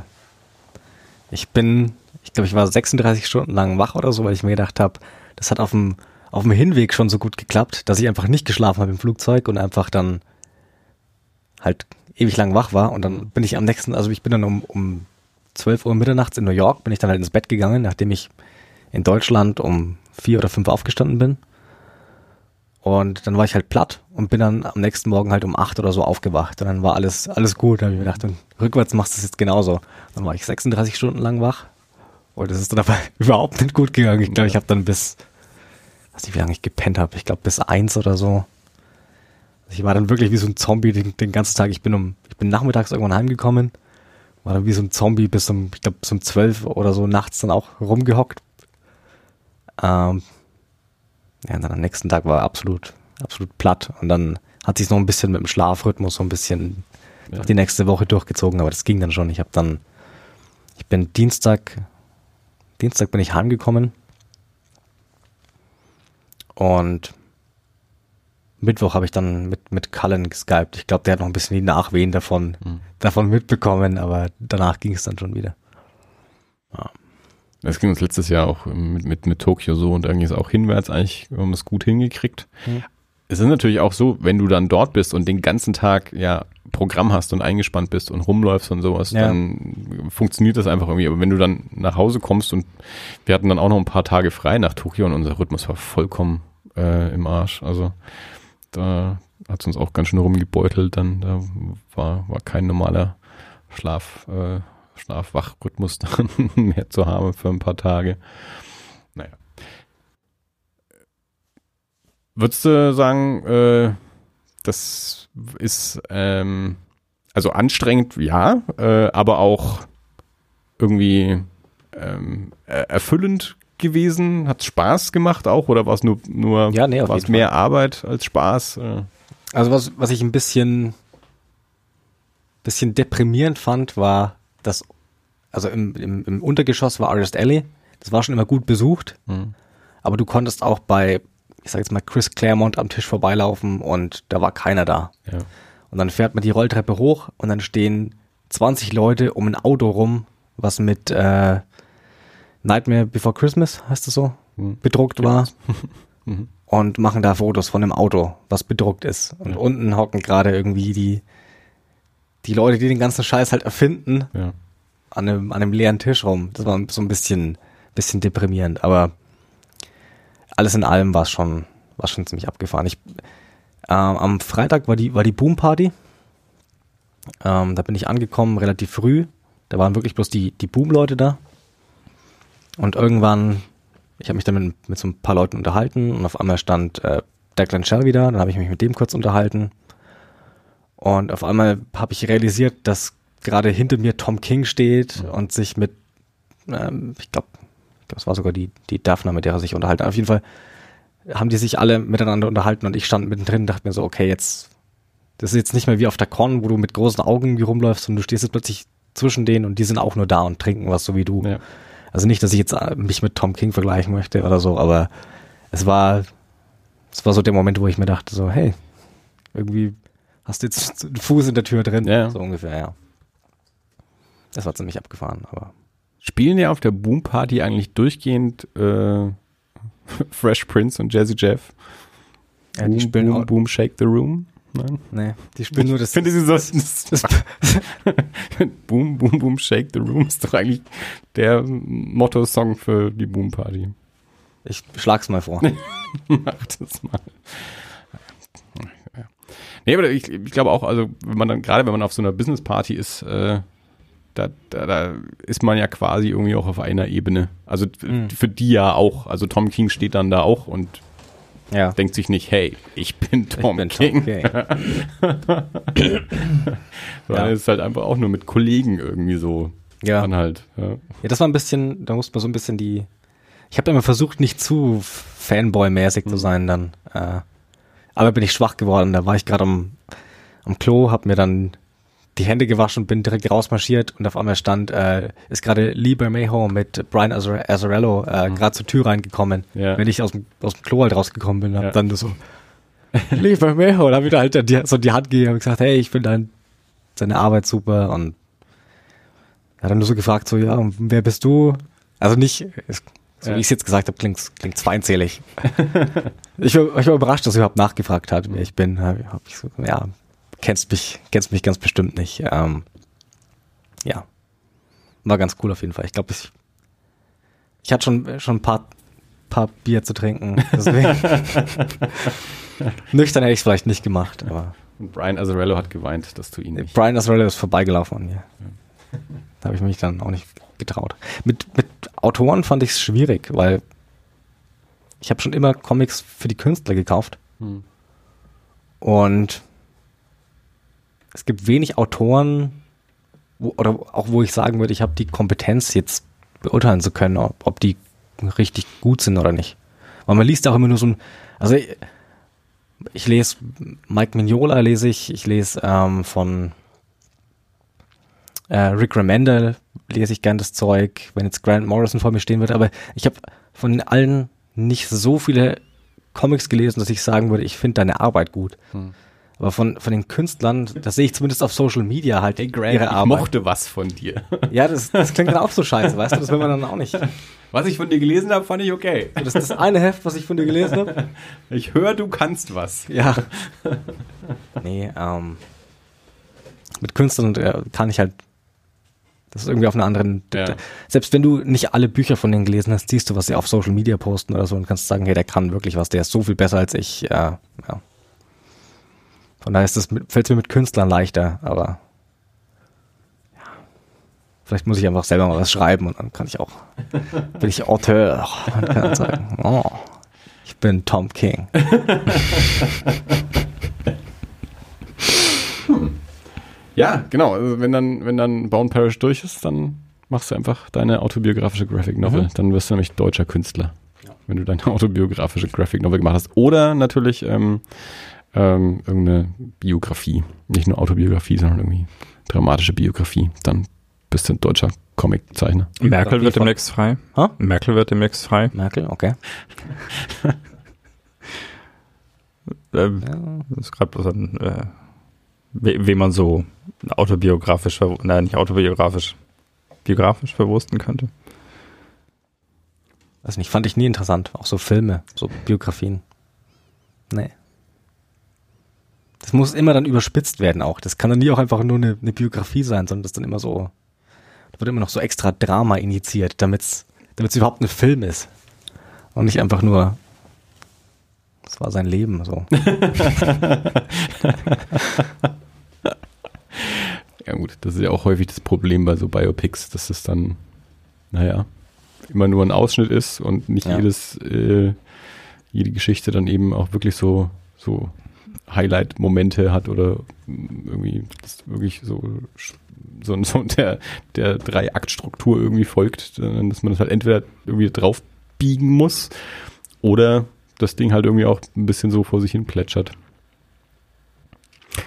ich bin, ich glaube, ich war 36 Stunden lang wach oder so, weil ich mir gedacht habe, das hat auf dem, auf dem Hinweg schon so gut geklappt, dass ich einfach nicht geschlafen habe im Flugzeug und einfach dann halt ewig lang wach war. Und dann bin ich am nächsten, also ich bin dann um, um 12 Uhr mitternachts in New York, bin ich dann halt ins Bett gegangen, nachdem ich in Deutschland um vier oder fünf aufgestanden bin. Und dann war ich halt platt und bin dann am nächsten Morgen halt um acht oder so aufgewacht. Und dann war alles, alles gut. Da habe ich mir gedacht, und rückwärts machst du es jetzt genauso. Dann war ich 36 Stunden lang wach. Und das ist dann aber überhaupt nicht gut gegangen. Ich glaube, ich habe dann bis, weiß nicht, wie lange ich gepennt habe. Ich glaube, bis eins oder so. Ich war dann wirklich wie so ein Zombie den, den ganzen Tag. Ich bin um, ich bin nachmittags irgendwann heimgekommen. War dann wie so ein Zombie bis um, ich glaube, bis um zwölf oder so nachts dann auch rumgehockt. Ähm, ja, und dann am nächsten Tag war absolut, absolut platt. Und dann hat sich noch ein bisschen mit dem Schlafrhythmus so ein bisschen Ja. die nächste Woche durchgezogen, aber das ging dann schon. Ich habe dann, ich bin Dienstag, Dienstag bin ich heimgekommen und Mittwoch habe ich dann mit, mit Cullen geskypt. Ich glaube, der hat noch ein bisschen die Nachwehen davon, Mhm. davon mitbekommen, aber danach ging es dann schon wieder. Das ging uns letztes Jahr auch mit, mit, mit Tokio so und irgendwie ist auch hinwärts eigentlich, wir haben es gut hingekriegt. Mhm. es ist natürlich auch so, wenn du dann dort bist und den ganzen Tag ja Programm hast und eingespannt bist und rumläufst und sowas, Ja. dann funktioniert das einfach irgendwie. Aber wenn du dann nach Hause kommst und wir hatten dann auch noch ein paar Tage frei nach Tokio und unser Rhythmus war vollkommen äh, im Arsch. Also da hat es uns auch ganz schön rumgebeutelt. Dann da war, war kein normaler Schlaf, äh, Schlaf-Wach-Rhythmus mehr zu haben für ein paar Tage. Naja. Würdest du sagen, äh, das ist ähm, also anstrengend, ja, äh, aber auch irgendwie ähm, er- erfüllend gewesen? Hat Spaß gemacht auch oder war es nur, nur Ja, nee, war es mehr Arbeit als Spaß? Äh, Also was, was ich ein bisschen, bisschen deprimierend fand, war, dass, also im, im, im Untergeschoss war Artist Alley. Das war schon immer gut besucht. hm. Aber du konntest auch bei, ich sag jetzt mal, Chris Claremont am Tisch vorbeilaufen und da war keiner da. ja. Und dann fährt man die Rolltreppe hoch und dann stehen 20 Leute um ein Auto rum, was mit äh, Nightmare Before Christmas, heißt es so, Hm. bedruckt war. Mhm. Und machen da Fotos von dem Auto, was bedruckt ist. Und Ja. unten hocken gerade irgendwie die, die Leute, die den ganzen Scheiß halt erfinden, ja. an einem, an einem leeren Tisch rum. Das war so ein bisschen, bisschen deprimierend, aber alles in allem war es schon, war schon ziemlich abgefahren. Ich, ähm, am Freitag war die, war die Boom Party. Ähm, da bin ich angekommen relativ früh. Da waren wirklich bloß die, die Boom-Leute da. Und irgendwann, ich habe mich dann mit, mit so ein paar Leuten unterhalten und auf einmal stand äh, Declan Shelby da. Dann habe ich mich mit dem kurz unterhalten. Und auf einmal habe ich realisiert, dass gerade hinter mir Tom King steht und sich mit, ähm, ich glaube, ich glaub, es war sogar die, die Daphne, mit der er sich unterhalten hat. Auf jeden Fall haben die sich alle miteinander unterhalten und ich stand mittendrin und dachte mir so, okay, jetzt, das ist jetzt nicht mehr wie auf der Con, wo du mit großen Augen rumläufst und du stehst jetzt plötzlich zwischen denen und die sind auch nur da und trinken was, so wie du. Ja. Also nicht, dass ich jetzt äh, mich mit Tom King vergleichen möchte oder so, aber es war, es war so der Moment, wo ich mir dachte so, hey, irgendwie hast du jetzt einen Fuß in der Tür drin, Ja. so ungefähr, ja. Das war ziemlich abgefahren, aber Spielen ja auf der Boom Party eigentlich durchgehend äh, Fresh Prince und Jazzy Jeff? ja, die boom, spielen boom, boom, shake the room. Nein? nee, die spielen nur das, Ich finde sie so. das, boom, boom, boom, shake the room ist doch eigentlich der Motto-Song für die Boom Party. ich schlag's mal vor. Mach das mal. Nee, aber ich, ich glaube auch, also wenn man dann, gerade wenn man auf so einer Business Party ist, äh, da, da, da ist man ja quasi irgendwie auch auf einer Ebene. Also Mhm. für die ja auch. Also Tom King steht dann da auch und Ja. denkt sich nicht, hey, ich bin Tom bin King. Tom King. Sondern Ja. es ist halt einfach auch nur mit Kollegen irgendwie so. Ja. Dann halt. Ja. Ja, das war ein bisschen, da musste man so ein bisschen die. Ich habe immer versucht, nicht zu Fanboy-mäßig zu sein dann. Äh, aber bin ich schwach geworden. Da war ich gerade am, am Klo, habe mir dann die Hände gewaschen und bin direkt rausmarschiert und auf einmal stand, äh, ist gerade Lee Bermejo mit Brian Azar Azzarello äh, gerade zur Tür reingekommen. Ja. Wenn ich aus dem, aus dem Klo halt rausgekommen bin, hab Ja. dann so Lee Bermejo, da da halt die, so die Hand gegeben und gesagt, hey, ich finde dein, seine Arbeit super und er hat dann nur so gefragt, so, ja, wer bist du? Also nicht, es- so Ja. wie ich es jetzt gesagt habe, klingt klingt zweinselig. ich, war, ich war überrascht, dass er überhaupt nachgefragt hat, wer ich bin. Hab ich so, ja, kennst mich, kennst mich ganz bestimmt nicht. Ähm, ja, war ganz cool auf jeden Fall. Ich glaube, ich, ich hatte schon, schon ein paar, paar Bier zu trinken. Deswegen. Nüchtern hätte ich es vielleicht nicht gemacht, aber Brian Azzarello hat geweint, dass du ihn nicht. Brian Azarello ist vorbeigelaufen an mir. Da habe ich mich dann auch nicht getraut. Mit, mit Autoren fand ich es schwierig, weil ich habe schon immer Comics für die Künstler gekauft Hm. und es gibt wenig Autoren, wo, oder auch wo ich sagen würde, ich habe die Kompetenz jetzt beurteilen zu können, ob, ob die richtig gut sind oder nicht. Weil man liest auch immer nur so ein, also ich, ich lese Mike Mignola lese ich, ich lese ähm, von äh, Rick Remender lese ich gern das Zeug, wenn jetzt Grant Morrison vor mir stehen wird, aber ich habe von allen nicht so viele Comics gelesen, dass ich sagen würde, ich finde deine Arbeit gut. Hm. Aber von, von den Künstlern, das sehe ich zumindest auf Social Media halt ihre ich Arbeit. mochte was von dir. Ja, das, das klingt dann auch so scheiße, weißt du, das will man dann auch nicht. Was ich von dir gelesen habe, fand ich okay. Das ist das eine Heft, was ich von dir gelesen habe. Ich höre, du kannst was. Ja. nee, ähm, mit Künstlern äh, kann ich halt, das ist irgendwie auf einer anderen, Ja. selbst wenn du nicht alle Bücher von denen gelesen hast, siehst du, was sie auf Social Media posten oder so und kannst sagen, hey, der kann wirklich was, der ist so viel besser als ich, äh, ja. Von daher ist das mit, fällt mir mit Künstlern leichter, aber ja. Vielleicht muss ich einfach selber mal was schreiben und dann kann ich auch, bin ich Auteur und kann dann sagen, oh, ich bin Tom King. Ja, genau. Also wenn dann, wenn dann Bound Parish durch ist, dann machst du einfach deine autobiografische Graphic Novel. Mhm. Dann wirst du nämlich deutscher Künstler. Wenn du deine autobiografische Graphic Novel gemacht hast. Oder natürlich ähm, ähm, irgendeine Biografie. Nicht nur Autobiografie, sondern irgendwie dramatische Biografie. Dann bist du ein deutscher Comiczeichner. Merkel wird demnächst frei. Ha? Merkel wird demnächst frei. Merkel, okay. Ähm, Das ist gerade bloß ein, äh, we- wie man so autobiografisch, nein, nicht autobiografisch, biografisch verwursten könnte. Weiß nicht, fand ich nie interessant. Auch so Filme, so Biografien. Nee. Das muss immer dann überspitzt werden auch. Das kann dann nie auch einfach nur eine, eine Biografie sein, sondern das ist dann immer so, da wird immer noch so extra Drama initiiert, damit's, damit's überhaupt ein Film ist. Und nicht einfach nur, das war sein Leben, so. Ja gut, das ist ja auch häufig das Problem bei so Biopics, dass es dann, naja, immer nur ein Ausschnitt ist und nicht Ja. jedes, äh, jede Geschichte dann eben auch wirklich so, so Highlight-Momente hat oder irgendwie das wirklich so, so, so der, der Drei-Akt-Struktur irgendwie folgt, dass man das halt entweder irgendwie drauf biegen muss oder das Ding halt irgendwie auch ein bisschen so vor sich hin plätschert.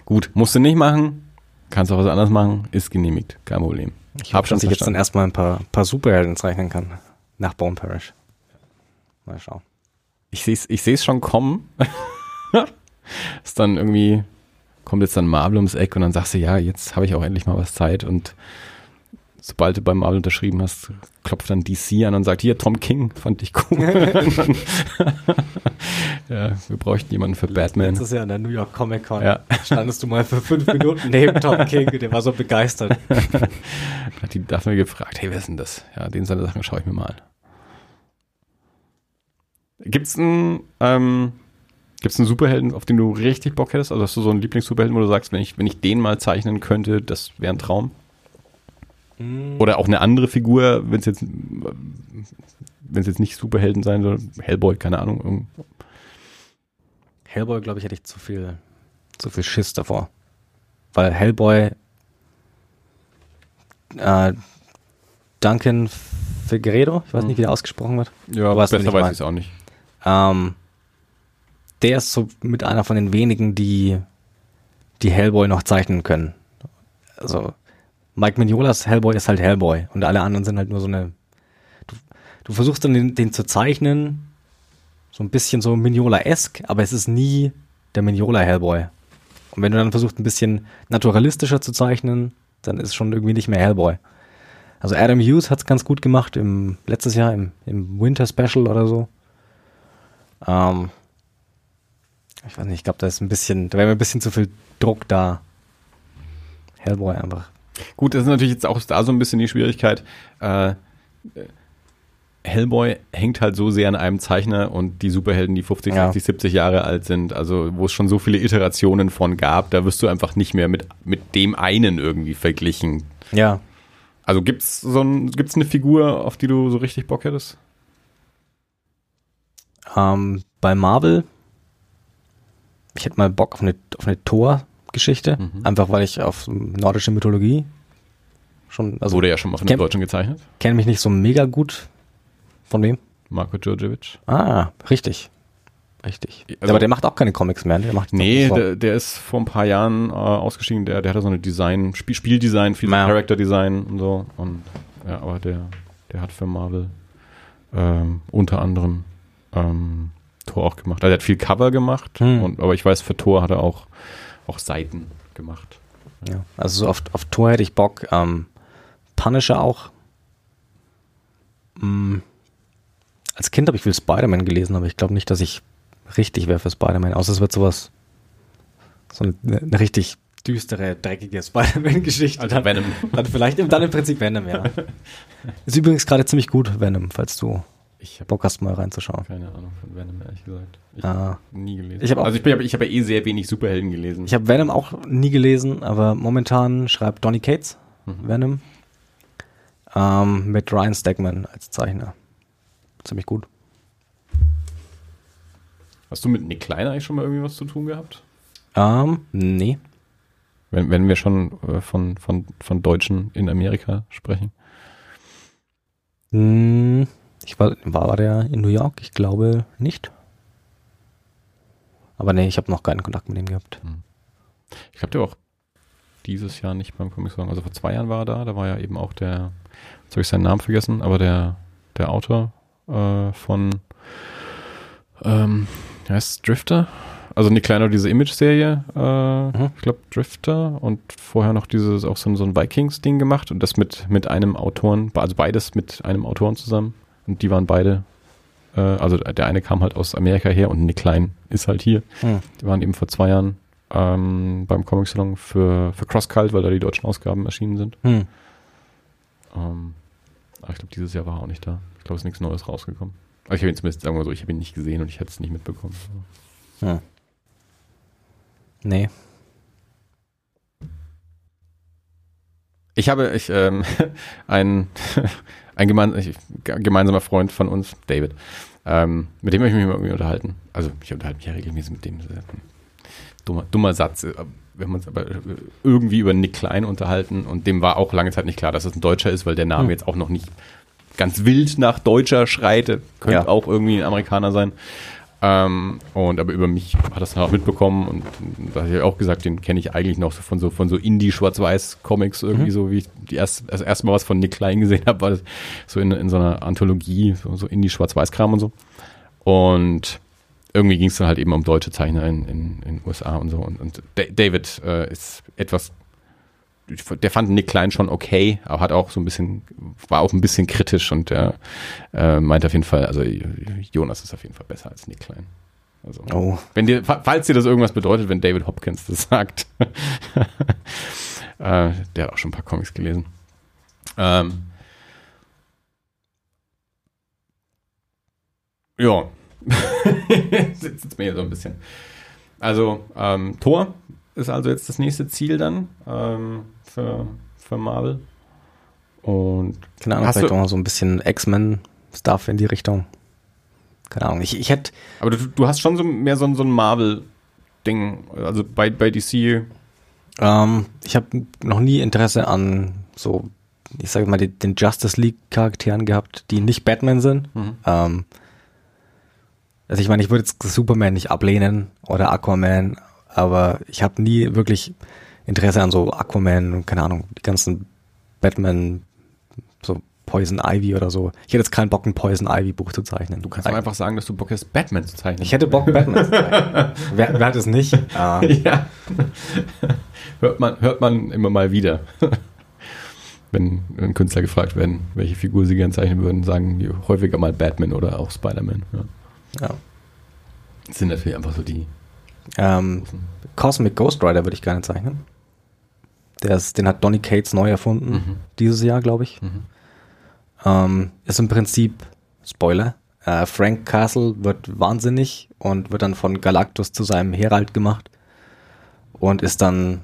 Gut, musst du nicht machen, kannst auch was anderes machen, ist genehmigt, kein Problem. Ich hoffe, dass ich jetzt dann erstmal ein paar, paar Superhelden zeichnen kann. Nach Bone Parish. Mal schauen. ich sehe es ich seh's schon kommen. ist dann irgendwie, kommt jetzt dann Marvel ums Eck und dann sagst du, ja, jetzt habe ich auch endlich mal was Zeit und sobald du beim Marvel unterschrieben hast, klopft dann DC an und sagt, hier, Tom King, fand ich cool. ja, wir bräuchten jemanden für Batman. Letztes Jahr in der New York Comic Con Ja. standest du mal für fünf Minuten neben Tom King, der war so begeistert. Hat die Daphne gefragt, hey, wer ist denn das? Ja, den seine Sachen schaue ich mir mal an. Gibt's einen, ähm, gibt's einen Superhelden, auf den du richtig Bock hättest? Also hast du so einen Lieblings-Superhelden, wo du sagst, wenn ich, wenn ich den mal zeichnen könnte, das wäre ein Traum? Oder auch eine andere Figur, wenn es jetzt, wenn es jetzt nicht Superhelden sein soll, Hellboy, keine Ahnung. Hellboy, glaube ich, hätte ich zu viel, zu viel Schiss davor. Weil Hellboy, äh, Duncan Figueredo, ich weiß nicht, wie der ausgesprochen wird, Ja, wen besser weiß ich es auch nicht. ähm, der ist so mit einer von den wenigen, die, die Hellboy noch zeichnen können. Also, Mike Mignolas Hellboy ist halt Hellboy und alle anderen sind halt nur so eine, du, du versuchst dann den, den zu zeichnen, so ein bisschen so Mignola-esk, aber es ist nie der Mignola Hellboy. Und wenn du dann versuchst, ein bisschen naturalistischer zu zeichnen, dann ist es schon irgendwie nicht mehr Hellboy. Also Adam Hughes hat es ganz gut gemacht im letztes Jahr im, im Winter Special oder so. Ähm, ich weiß nicht, ich glaube, da ist ein bisschen, da wäre mir ein bisschen zu viel Druck da. Hellboy einfach. Gut, das ist natürlich jetzt auch da so ein bisschen die Schwierigkeit. Äh, Hellboy hängt halt so sehr an einem Zeichner und die Superhelden, die 50, Ja. 60, 70 Jahre alt sind, also wo es schon so viele Iterationen von gab, da wirst du einfach nicht mehr mit, mit dem einen irgendwie verglichen. Ja. Also gibt's so ein, gibt's eine Figur, auf die du so richtig Bock hättest? Ähm, bei Marvel, ich hätte mal Bock auf eine, auf eine Thor-Geschichte, Mhm. einfach weil ich auf nordische Mythologie schon, also Wurde ja schon mal von den Deutschen gezeichnet. kenne mich nicht so mega gut. Von wem? Marco Djurdjevic. Ah, richtig. Richtig. Also- aber der macht auch keine Comics mehr. Der macht Nee, der, der ist vor ein paar Jahren äh, ausgestiegen. Der, der hatte so eine Design, Spiel, Spieldesign, viel Ja. Character Design und so. Und ja, aber der, der hat für Marvel ähm, unter anderem ähm, Tor auch gemacht. Also er hat viel Cover gemacht, Hm. und, aber ich weiß, für Tor hat er auch, auch Seiten gemacht. Ja, also so auf, auf Tour hätte ich Bock. Ähm, Punisher auch. Mm, als Kind habe ich viel Spider-Man gelesen, aber ich glaube nicht, dass ich richtig wäre für Spider-Man. Außer es wird sowas, so eine, eine richtig düstere, dreckige Spider-Man-Geschichte. Also Venom. Dann vielleicht, dann im Prinzip Venom, ja. Ist übrigens gerade ziemlich gut, Venom, falls du Ich habe Bock hast, mal reinzuschauen. keine Ahnung von Venom, ehrlich gesagt. Ich Ah. hab nie gelesen. Ich hab auch- also ich, bin, ich habe ja eh sehr wenig Superhelden gelesen. Ich habe Venom auch nie gelesen, aber momentan schreibt Donny Cates Mhm. Venom ähm, mit Ryan Stegman als Zeichner. Ziemlich gut. Hast du mit Nick Klein eigentlich schon mal irgendwie was zu tun gehabt? Ähm, nee. Wenn, wenn wir schon äh, von, von, von Deutschen in Amerika sprechen. Hm, ich war, war der in New York? Ich glaube nicht. Aber nee, ich habe noch keinen Kontakt mit ihm gehabt. Ich glaube, der war auch dieses Jahr nicht beim Comic Salon. Also vor zwei Jahren war er da. Da war ja eben auch der, jetzt habe ich seinen Namen vergessen, aber der, der Autor äh, von, ähm, wie heißt es, Drifter? Also Nick Kleiner, diese Image-Serie, äh, Mhm. ich glaube Drifter und vorher noch dieses, auch so, ein- so ein Vikings-Ding gemacht und das mit, mit einem Autoren, also beides mit einem Autoren zusammen. Und die waren beide, äh, also der eine kam halt aus Amerika her und Nick Klein ist halt hier. Hm. Die waren eben vor zwei Jahren ähm, beim Comic Salon für, für CrossCult, weil da die deutschen Ausgaben erschienen sind. Hm. Ähm, aber ich glaube, dieses Jahr war er auch nicht da. Ich glaube, es ist nichts Neues rausgekommen. Aber ich habe ihn zumindest, sagen wir mal so, ich habe ihn nicht gesehen und ich hätte es nicht mitbekommen. Hm. Nee. Ich habe ich, ähm, ein, ein gemein, gemeinsamer Freund von uns, David, ähm, mit dem habe ich mich irgendwie unterhalten. Also ich unterhalte mich ja regelmäßig mit dem. Dummer, dummer Satz. äh, Wir haben uns aber irgendwie über Nick Klein unterhalten und dem war auch lange Zeit nicht klar, dass es ein Deutscher ist, weil der Name Hm. jetzt auch noch nicht ganz wild nach Deutscher schreit. Könnte Ja. auch irgendwie ein Amerikaner sein. Ähm, und aber über mich hat das dann auch mitbekommen und da habe ich auch gesagt, den kenne ich eigentlich noch so von so von so Indie-Schwarz-Weiß-Comics irgendwie Mhm. so, wie ich die erst, das erste Mal was von Nick Klein gesehen habe, war das so in, in so einer Anthologie, so, so Indie-Schwarz-Weiß-Kram und so. Und irgendwie ging es dann halt eben um deutsche Zeichner in, in, in USA und so. Und, und Da- David äh, ist etwas, der fand Nick Klein schon okay, aber hat auch so ein bisschen, war auch ein bisschen kritisch und der äh, meint auf jeden Fall, also Jonas ist auf jeden Fall besser als Nick Klein. Also, Oh. wenn dir, fa- falls dir das irgendwas bedeutet, wenn David Hopkins das sagt, äh, der hat auch schon ein paar Comics gelesen. Ähm, ja, sitzt mir hier so ein bisschen. Also, ähm, Thor ist also jetzt das nächste Ziel dann ähm, für, für Marvel. Und Keine Ahnung, vielleicht auch noch so ein bisschen X-Men-Stuff in die Richtung. Keine Ahnung. Ich, ich hätte, aber du, du hast schon so mehr so, ein- so ein Marvel-Ding, also bei, bei DC. ähm, ich habe noch nie Interesse an so, ich sage mal, die, den Justice League-Charakteren gehabt, die nicht Batman sind. Mhm. Ähm, also ich meine, ich würde jetzt Superman nicht ablehnen oder Aquaman, aber ich habe nie wirklich Interesse an so Aquaman und keine Ahnung, die ganzen Batman, so Poison Ivy oder so. Ich hätte jetzt keinen Bock, ein Poison Ivy Buch zu zeichnen. Du kannst auch einfach sagen, dass du Bock hast, Batman zu zeichnen. Ich hätte Bock, Batman zu zeichnen. wer, wer hat es nicht? Ah, ja. hört, man, hört man immer mal wieder. Wenn, wenn Künstler gefragt werden, welche Figur sie gerne zeichnen würden, sagen die häufiger mal Batman oder auch Spider-Man. Ja. ja. Das sind natürlich einfach so die Ähm. Cosmic Ghost Rider würde ich gerne zeichnen. Der ist, den hat Donny Cates neu erfunden, Mhm. dieses Jahr, glaube ich. Mhm. Ähm, ist im Prinzip, Spoiler, äh, Frank Castle wird wahnsinnig und wird dann von Galactus zu seinem Herald gemacht und ist dann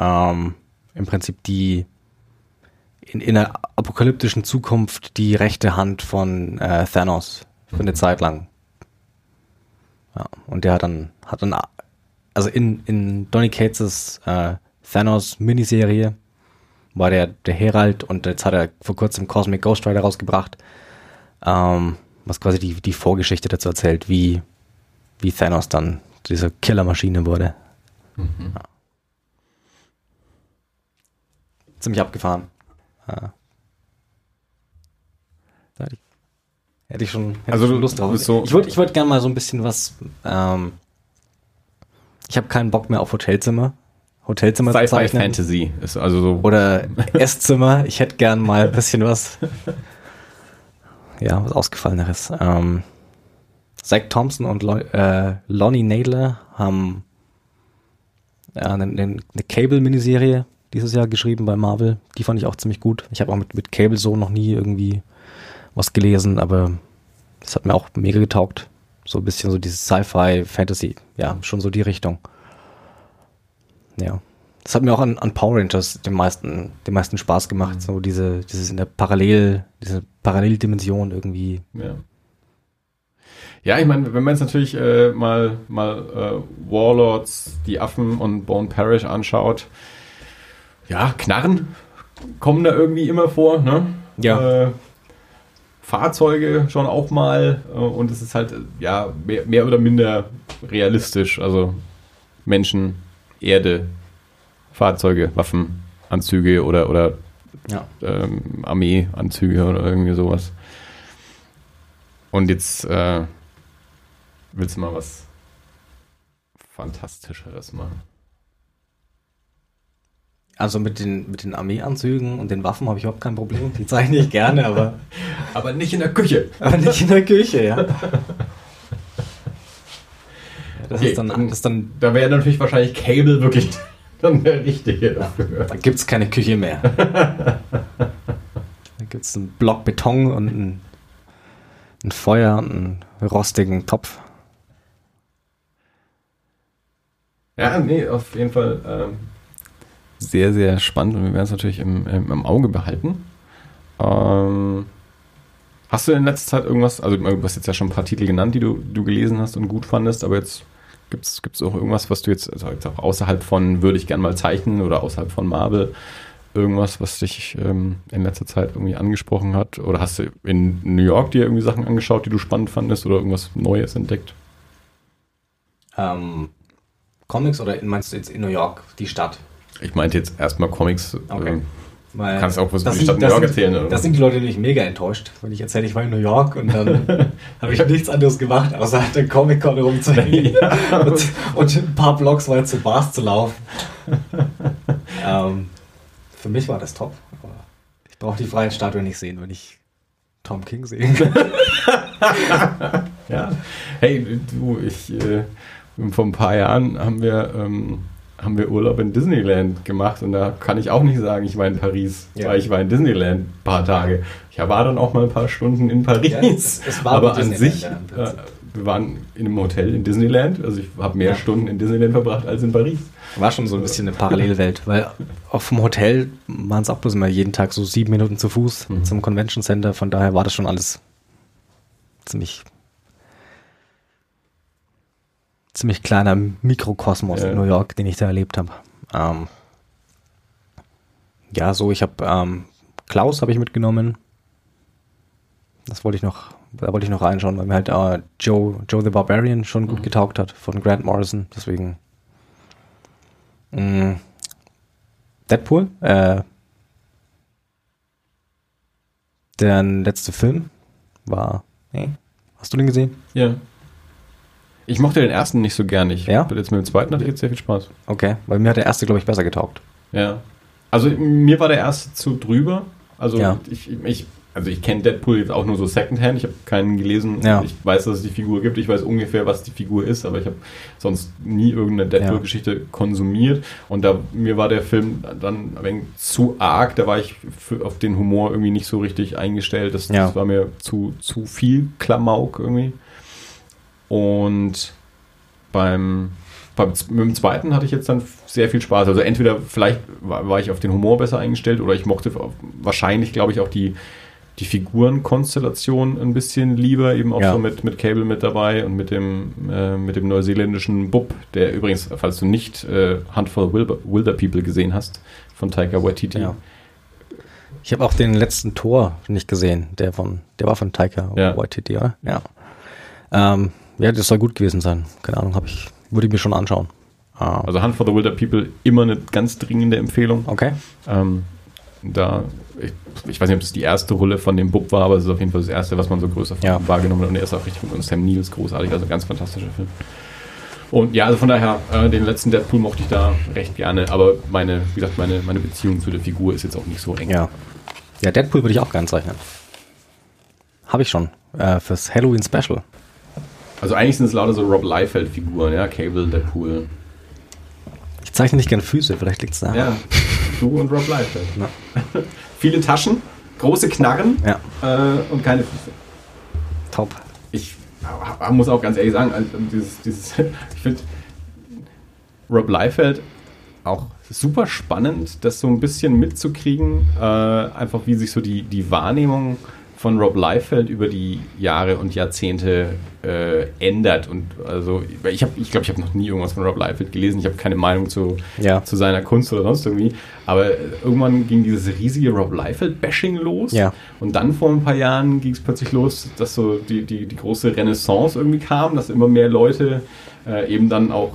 ähm, im Prinzip die in, in einer apokalyptischen Zukunft die rechte Hand von äh, Thanos für eine Zeit lang. Ja, und der hat dann, hat dann, also in, in Donny Cates äh, Thanos Miniserie war der, der Herald und jetzt hat er vor kurzem Cosmic Ghost Rider rausgebracht, ähm, was quasi die, die Vorgeschichte dazu erzählt, wie, wie Thanos dann diese Killermaschine wurde. Mhm. Ziemlich abgefahren. Ja. Da hätte ich, hätte ich schon, hätte Also schon Lust drauf. so- ich würde ich würd gerne mal so ein bisschen was, ähm, ich habe keinen Bock mehr auf Hotelzimmer. Hotelzimmer zu Sci-Fi zeichnen. Fantasy ist also so. Oder Esszimmer. Ich hätte gern mal ein bisschen was. ja, was Ausgefalleneres. Ähm, Zach Thompson und Lo äh, Lonnie Nadler haben ja, eine, eine Cable-Miniserie dieses Jahr geschrieben bei Marvel. Die fand ich auch ziemlich gut. Ich habe auch mit, mit Cable so noch nie irgendwie was gelesen, aber das hat mir auch mega getaugt. So ein bisschen so dieses Sci-Fi, Fantasy, ja, schon so die Richtung. Ja. Das hat mir auch an, an Power Rangers den meisten, den meisten Spaß gemacht, mhm. so diese, dieses in der Parallel, diese Paralleldimension irgendwie. Ja. Ja, ich meine, wenn man jetzt natürlich äh, mal, mal äh, Warlords, die Affen und Bone Parish anschaut, ja, Knarren kommen da irgendwie immer vor, ne? Ja. Äh, Fahrzeuge schon auch mal äh, und es ist halt ja mehr, mehr, oder minder realistisch. Also Menschen, Erde, Fahrzeuge, Waffen, Anzüge oder, oder ja. ähm, Armeeanzüge oder irgendwie sowas. Und jetzt äh, willst du mal was Fantastischeres machen. Also mit den, mit den Armeeanzügen und den Waffen habe ich überhaupt kein Problem. Die zeichne ich gerne, aber. aber nicht in der Küche. Aber nicht in der Küche, ja. Das okay, ist dann, das ist dann. Da wäre natürlich wahrscheinlich Cable wirklich dann der richtige dafür. Da gibt es keine Küche mehr. da gibt es einen Block Beton und ein, ein Feuer und einen rostigen Topf. Ja, nee, auf jeden Fall. Ähm sehr, sehr spannend und wir werden es natürlich im, im, im, Auge behalten. Ähm, hast du in letzter Zeit irgendwas, also du hast jetzt ja schon ein paar Titel genannt, die du, du gelesen hast und gut fandest, aber jetzt gibt es auch irgendwas, was du jetzt, also jetzt auch außerhalb von würde ich gern mal zeichnen oder außerhalb von Marvel, irgendwas, was dich ähm, in letzter Zeit irgendwie angesprochen hat? Oder hast du in New York dir irgendwie Sachen angeschaut, die du spannend fandest oder irgendwas Neues entdeckt? Ähm, Comics oder meinst du jetzt in New York, die Stadt? Ich meinte jetzt erstmal Comics. Okay. Ähm, Weil kannst auch was über die Stadt New York erzählen. Oder? Das sind die Leute nämlich mega enttäuscht, wenn ich erzähle, ich war in New York und dann habe ich nichts anderes gemacht, außer halt den Comic-Con rumzuhängen ja. und, und, ein paar Blocks weit zu Bars zu laufen. ähm, für mich war das top. ich brauche die freien Statuen nicht sehen, wenn ich Tom King sehen kann. ja. Hey, du, ich, äh, vor ein paar Jahren haben wir ähm, haben wir Urlaub in Disneyland gemacht und da kann ich auch nicht sagen, ich war in Paris, ja. weil ich war in Disneyland ein paar Tage. Ich war dann auch mal ein paar Stunden in Paris. Ja, es, es aber an sich, äh, wir waren in einem Hotel in Disneyland, also ich habe mehr ja. Stunden in Disneyland verbracht als in Paris. War schon so ein bisschen eine Parallelwelt, weil auch vom Hotel waren es auch bloß immer jeden Tag so sieben Minuten zu Fuß mhm. zum Convention Center, von daher war das schon alles ziemlich ziemlich kleiner Mikrokosmos ja. in New York, den ich da erlebt habe. Ähm, ja, so, ich habe ähm, Klaus habe ich mitgenommen. Das wollte ich noch, da wollte ich noch reinschauen, weil mir halt äh, Joe, Joe the Barbarian schon gut mhm. getaugt hat von Grant Morrison. Deswegen mh, mm, Deadpool, äh, der letzte Film war. Nee, hast du den gesehen? Ja. Ich mochte den ersten nicht so gern. Ich ja? jetzt mit dem zweiten hatte ich jetzt sehr viel Spaß. Okay, weil mir hat der erste, glaube ich, besser getaugt. Ja. Also mir war der erste zu drüber. Also ja. ich, ich, also ich kenne Deadpool jetzt auch nur so Secondhand. Ich habe keinen gelesen. Ja. Ich weiß, dass es die Figur gibt. Ich weiß ungefähr, was die Figur ist, aber ich habe sonst nie irgendeine Deadpool-Geschichte konsumiert. Und da mir war der Film dann ein wenig zu arg. Da war ich für, auf den Humor irgendwie nicht so richtig eingestellt. Das, das war mir zu, zu viel Klamauk irgendwie. Und beim, beim mit dem zweiten hatte ich jetzt dann sehr viel Spaß. Also entweder vielleicht war, war ich auf den Humor besser eingestellt oder ich mochte wahrscheinlich, glaube ich, auch die, die Figurenkonstellation ein bisschen lieber, eben auch ja. so mit, mit Cable mit dabei und mit dem, äh, mit dem neuseeländischen Bub, der übrigens, falls du nicht äh, Handful Wilder, Wilder People gesehen hast, von Taika Waititi. Ja. Ich habe auch den letzten Tor nicht gesehen, der von, der war von Taika ja. Waititi, oder? Ja. Ähm, ja, das soll gut gewesen sein. Keine Ahnung, habe ich, würde ich mir schon anschauen. Ah. Also Hunt for the Wilder People immer eine ganz dringende Empfehlung. Okay. Ähm, da, ich, ich, weiß nicht, ob das die erste Rolle von dem Bub war, aber es ist auf jeden Fall das erste, was man so größer ja. wahrgenommen hat. Und er ist auch richtig gut. Und Sam Neill ist großartig, also ein ganz fantastischer Film. Und ja, also von daher, äh, den letzten Deadpool mochte ich da recht gerne, aber meine, wie gesagt, meine, meine Beziehung zu der Figur ist jetzt auch nicht so eng. Ja. Ja, Deadpool würde ich auch gerne zeichnen. habe ich schon. Äh, fürs Halloween Special. Also eigentlich sind es lauter so Rob Liefeld-Figuren, ja, Cable, Deadpool. Ich zeichne nicht gern Füße, vielleicht liegt es da. Ja, du und Rob Liefeld. Viele Taschen, große Knarren Ja, äh, und keine Füße. top. Ich muss auch ganz ehrlich sagen, also dieses, dieses, ich finde Rob Liefeld auch super spannend, das so ein bisschen mitzukriegen, äh, einfach wie sich so die, die Wahrnehmung von Rob Liefeld über die Jahre und Jahrzehnte äh, ändert. Und also ich habe, ich glaube, ich habe noch nie irgendwas von Rob Liefeld gelesen. Ich habe keine Meinung zu, Ja. zu seiner Kunst oder sonst irgendwie. Aber irgendwann ging dieses riesige Rob Liefeld-Bashing los. Ja. Und dann vor ein paar Jahren ging es plötzlich los, dass so die, die, die große Renaissance irgendwie kam, dass immer mehr Leute äh, eben dann auch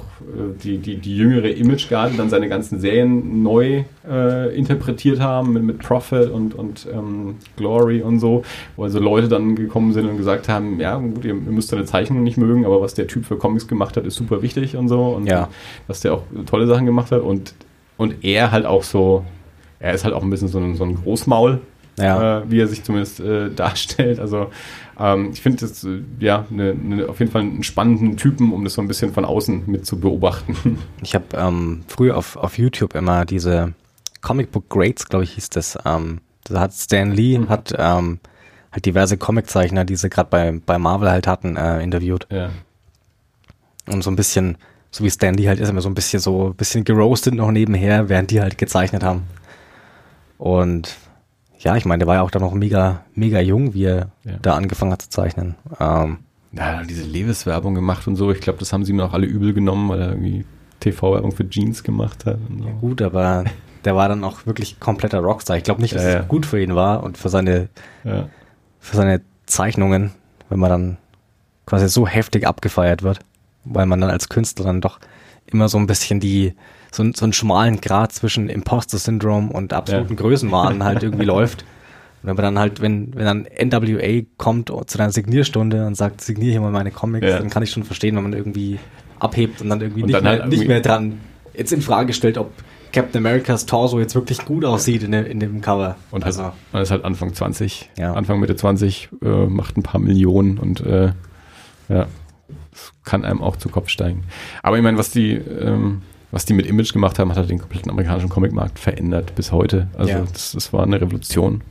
die, die, die jüngere Image Guard dann seine ganzen Serien neu äh, interpretiert haben mit, mit Prophet und, und ähm, Glory und so, wo also Leute dann gekommen sind und gesagt haben, ja gut, ihr, ihr müsst seine Zeichnung nicht mögen, aber was der Typ für Comics gemacht hat, ist super wichtig und so und Ja. dass der auch tolle Sachen gemacht hat und, und er halt auch so, er ist halt auch ein bisschen so ein, so ein Großmaul, Ja. äh, wie er sich zumindest äh, darstellt. Also ähm, ich finde das äh, ja ne, ne, auf jeden Fall einen spannenden Typen, um das so ein bisschen von außen mit zu beobachten. Ich habe ähm, früher auf, auf YouTube immer diese Comic Book Greats, glaube ich, hieß das. Ähm, da hat Stan Lee Mhm. hat ähm, halt diverse Comiczeichner, die sie gerade bei, bei Marvel halt hatten, äh, interviewt. ja. Und so ein bisschen, so wie Stan Lee halt ist, immer so ein bisschen so ein bisschen geroastet noch nebenher, während die halt gezeichnet haben. Und ja, ich meine, der war ja auch da noch mega, mega jung, wie er Ja. da angefangen hat zu zeichnen. Ähm, Ja, diese Levis-Werbung gemacht und so. Ich glaube, das haben sie mir auch alle übel genommen, weil er irgendwie TV-Werbung für Jeans gemacht hat. So. gut, aber der war dann auch wirklich kompletter Rockstar. Ich glaube nicht, dass Ja, ja. es gut für ihn war und für seine Ja. für seine Zeichnungen, wenn man dann quasi so heftig abgefeiert wird, weil man dann als Künstler dann doch immer so ein bisschen die, so, so einen schmalen Grad zwischen Imposter-Syndrom und absoluten Ja. Größenwahn halt irgendwie läuft. Und wenn man dann halt, wenn, wenn dann NWA kommt zu deiner Signierstunde und sagt, signier hier mal meine Comics, Ja. dann kann ich schon verstehen, wenn man irgendwie abhebt und dann irgendwie Und nicht, dann mehr, halt nicht irgendwie- mehr dran jetzt in Frage stellt, ob Captain Americas Torso jetzt wirklich gut aussieht in, dem- in dem Cover. Und also, also, man ist halt Anfang 20, Ja. Anfang Mitte 20, äh, macht ein paar Millionen und äh, ja, das kann einem auch zu Kopf steigen. Aber ich meine, was die, ähm, was die mit Image gemacht haben, hat halt den kompletten amerikanischen Comicmarkt verändert bis heute. Also Ja. das, das war eine Revolution.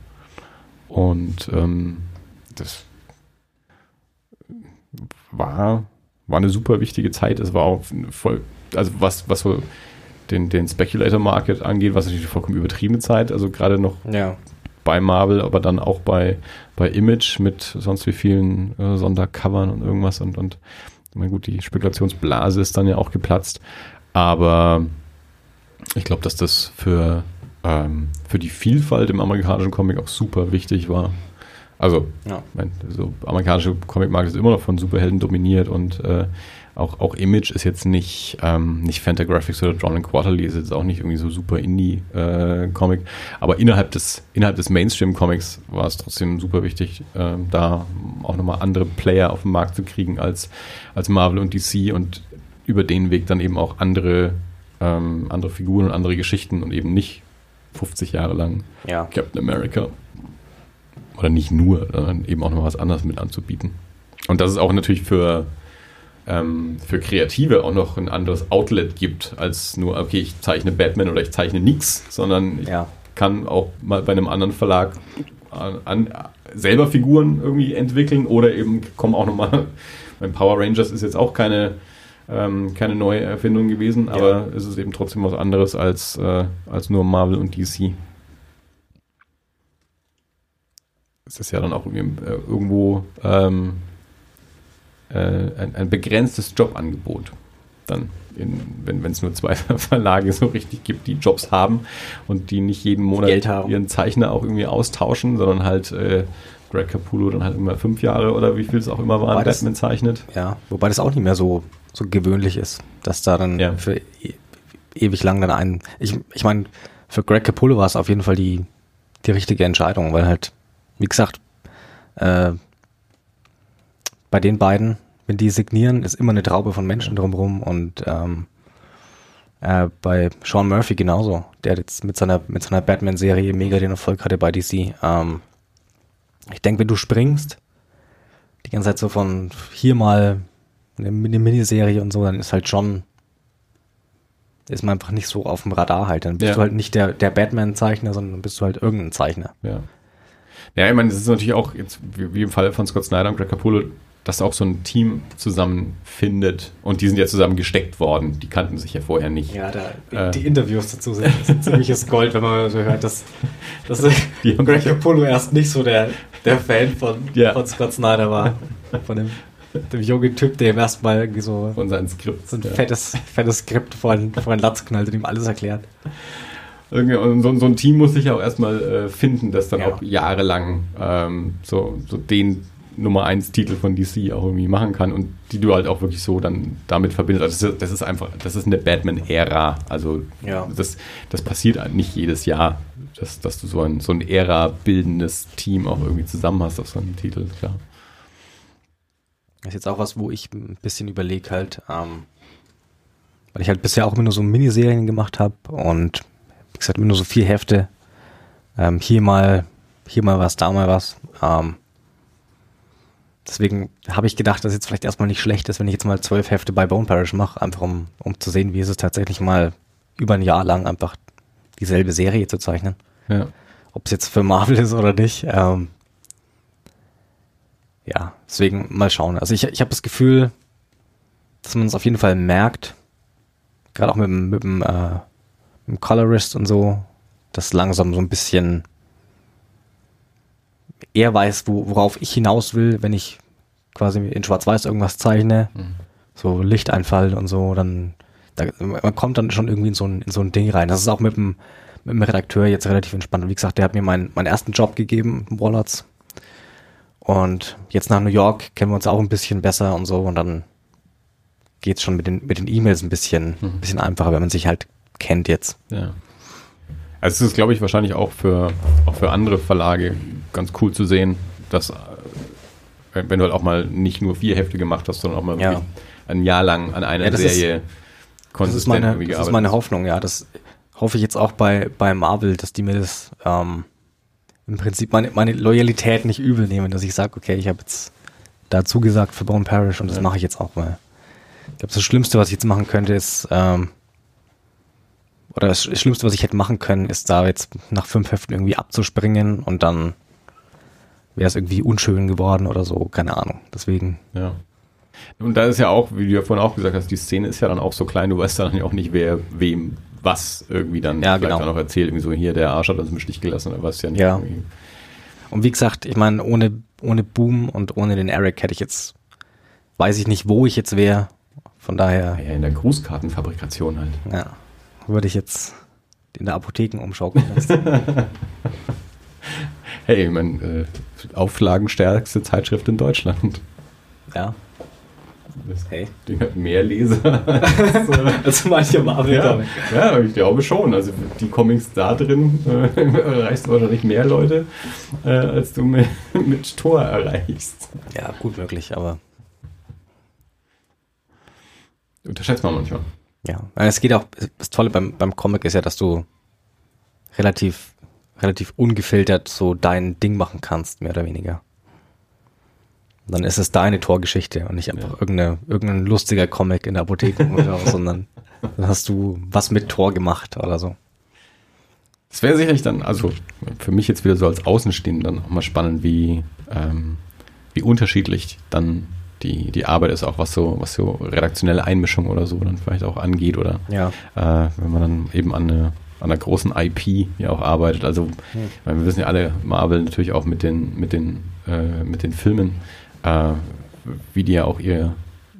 Und ähm, das war, war eine super wichtige Zeit. Es war auch voll, also was, was so den, den Speculator-Market angeht, was natürlich eine vollkommen übertriebene Zeit. Also gerade noch ja. bei Marvel, aber dann auch bei, bei Image mit sonst wie vielen äh, Sondercovern und irgendwas und, und na gut, die Spekulationsblase ist dann ja auch geplatzt. Aber ich glaube, dass das für, ähm, für die Vielfalt im amerikanischen Comic auch super wichtig war. Also, Ja. mein, so amerikanische Comicmarkt ist immer noch von Superhelden dominiert und äh, auch, auch Image ist jetzt nicht, ähm, nicht Fantagraphics oder Drawn and Quarterly, ist jetzt auch nicht irgendwie so super Indie-Comic. Aber innerhalb des, innerhalb des Mainstream-Comics war es trotzdem super wichtig, ähm, da auch nochmal andere Player auf den Markt zu kriegen als, als Marvel und DC und über den Weg dann eben auch andere, ähm, andere Figuren und andere Geschichten und eben nicht 50 Jahre lang Ja. Captain America. Oder nicht nur, sondern eben auch noch was anderes mit anzubieten. Und dass es auch natürlich für, ähm, für Kreative auch noch ein anderes Outlet gibt, als nur, okay, ich zeichne Batman oder ich zeichne nix, sondern ich Ja. kann auch mal bei einem anderen Verlag an, an, selber Figuren irgendwie entwickeln oder eben kommen auch nochmal, mein Power Rangers ist jetzt auch keine, ähm, keine neue Erfindung gewesen, aber es ist eben trotzdem was anderes als, äh, als nur Marvel und DC. Es ist ja dann auch äh, irgendwo ähm, äh, ein, ein begrenztes Jobangebot. Dann, in, wenn es nur zwei Verlage so richtig gibt, die Jobs haben und die nicht jeden Monat ihren Zeichner auch irgendwie austauschen, sondern halt äh, Greg Capullo dann halt immer fünf Jahre oder wie viel es auch immer waren, Wobei das- Batman zeichnet. Ja, wobei das auch nicht mehr so, so gewöhnlich ist, dass da dann Ja. für e ewig lang dann ein. Ich, ich meine, für Greg Capullo war es auf jeden Fall die, die richtige Entscheidung, weil halt, wie gesagt, äh, bei den beiden, wenn die signieren, ist immer eine Traube von Menschen drumherum und ähm, äh, bei Sean Murphy genauso, der jetzt mit seiner, mit seiner Batman-Serie mega den Erfolg hatte bei DC. Ähm, ich denke, wenn du springst die ganze Zeit so von hier mal eine, Miniserie und so, dann ist halt schon, ist man einfach nicht so auf dem Radar halt. Dann bist Ja. du halt nicht der, der Batman-Zeichner, sondern bist du halt irgendein Zeichner. Ja. Ja, ich meine, es ist natürlich auch jetzt, wie, wie im Fall von Scott Snyder und Greg Capullo, dass auch so ein Team zusammenfindet und die sind ja zusammen gesteckt worden. Die kannten sich ja vorher nicht. Ja, da, Äh. die Interviews dazu sind, sind ziemliches Gold, wenn man so hört, dass, dass Greg Apollo erst nicht so der, der Fan von, Ja. von Scott Snyder war. Von dem, dem jungen Typ, der ihm erstmal irgendwie so, Von Skripts. so ein ja. fettes, fettes Skript vor den, vor den Latz knallt und ihm alles erklärt. Irgendwie, und so, so ein Team muss sich ja auch erstmal äh, finden, das dann Ja. auch jahrelang ähm, so, so den Nummer 1 Titel von DC auch irgendwie machen kann und die du halt auch wirklich so dann damit verbindest. Also das ist, einfach, das ist eine Batman-Ära. Also Ja. das, das passiert nicht jedes Jahr, dass, dass du so ein, so ein Ära-bildendes Team auch irgendwie zusammen hast auf so einem Titel, klar. Das ist jetzt auch was, wo ich ein bisschen überlege halt, ähm, weil ich halt bisher auch immer nur so Miniserien gemacht habe und wie gesagt immer nur so vier Hefte. Ähm, hier mal, hier mal was, da mal was. Ähm, deswegen habe ich gedacht, dass jetzt vielleicht erstmal nicht schlecht ist, wenn ich jetzt mal zwölf Hefte bei Bone Parish mache, einfach um, um zu sehen, wie ist es tatsächlich mal über ein Jahr lang einfach dieselbe Serie zu zeichnen. Ja. Ob es jetzt für Marvel ist oder nicht. Ähm, ja, deswegen mal schauen. Also ich, ich habe das Gefühl, dass man es auf jeden Fall merkt, gerade auch mit, dem- mit, dem, äh, mit dem Colorist und so, dass langsam so ein bisschen er weiß, wo, worauf ich hinaus will, wenn ich quasi in Schwarz-Weiß irgendwas zeichne, so Lichteinfall und so, dann da, man kommt dann schon irgendwie in so ein, in so ein Ding rein. Das ist auch mit dem, mit dem Redakteur jetzt relativ entspannt. Und wie gesagt, der hat mir meinen, meinen ersten Job gegeben, im Warlords. Und jetzt nach New York kennen wir uns auch ein bisschen besser und so. Und dann geht's schon mit den, mit den E-Mails ein bisschen, Mhm. bisschen einfacher, wenn man sich halt kennt jetzt. Ja. Also es ist, glaube ich, wahrscheinlich auch für, auch für andere Verlage ganz cool zu sehen, dass äh, wenn du halt auch mal nicht nur vier Hefte gemacht hast, sondern auch mal Ja. ein Jahr lang an einer Ja, das ist- Serie Das ist meine, das ist meine. Hoffnung, ja. Das hoffe ich jetzt auch bei, bei Marvel, dass die mir das ähm, im Prinzip meine, meine Loyalität nicht übel nehmen, dass ich sage, okay, ich habe jetzt da zugesagt für Bone Parish und das Ja. mache ich jetzt auch mal. Ich glaube, das Schlimmste, was ich jetzt machen könnte, ist, ähm, oder das Sch- Schlimmste, was ich hätte machen können, ist da jetzt nach fünf Heften irgendwie abzuspringen und dann wäre es irgendwie unschön geworden oder so, keine Ahnung. Deswegen, Ja. Und da ist ja auch, wie du ja vorhin auch gesagt hast, die Szene ist ja dann auch so klein, du weißt dann ja auch nicht, wer wem was irgendwie dann Ja, vielleicht genau. auch noch erzählt. Irgendwie so, hier, der Arsch hat uns im Stich gelassen oder was ja nicht. Ja. irgendwie. Und wie gesagt, ich meine, ohne, ohne Boom und ohne den Eric hätte ich jetzt, weiß ich nicht, wo ich jetzt wäre. Von daher, Ja, in der Grußkartenfabrikation halt. ja, würde ich jetzt in der Apotheken umschaukeln lassen. Hey, ich meine, äh, auflagenstärkste Zeitschrift in Deutschland. ja. Das Hey. Ding hat mehr Leser. Also manche Marvel ja, ja, ich glaube schon. Also die Comics da drin äh, erreichst du wahrscheinlich mehr Leute, äh, als du mit, mit Tor erreichst. ja, gut möglich, aber Unterschätzt man manchmal. ja. Es geht auch, das Tolle beim, beim Comic ist ja, dass du relativ, relativ ungefiltert so dein Ding machen kannst, mehr oder weniger. Und dann ist es deine Torgeschichte und nicht einfach Ja. irgendeine, irgendein lustiger Comic in der Apotheke, oder so, sondern dann hast du was mit Tor gemacht oder so. Es wäre sicherlich dann, also für mich jetzt wieder so als Außenstehender dann auch mal spannend, wie, ähm, wie unterschiedlich dann die, die Arbeit ist, auch was so, was so redaktionelle Einmischung oder so dann vielleicht auch angeht oder Ja. äh, wenn man dann eben an, eine, an einer großen IP ja auch arbeitet. Also weil wir wissen ja alle, Marvel natürlich auch mit den, mit den, äh, mit den Filmen, äh, wie die ja auch ihr,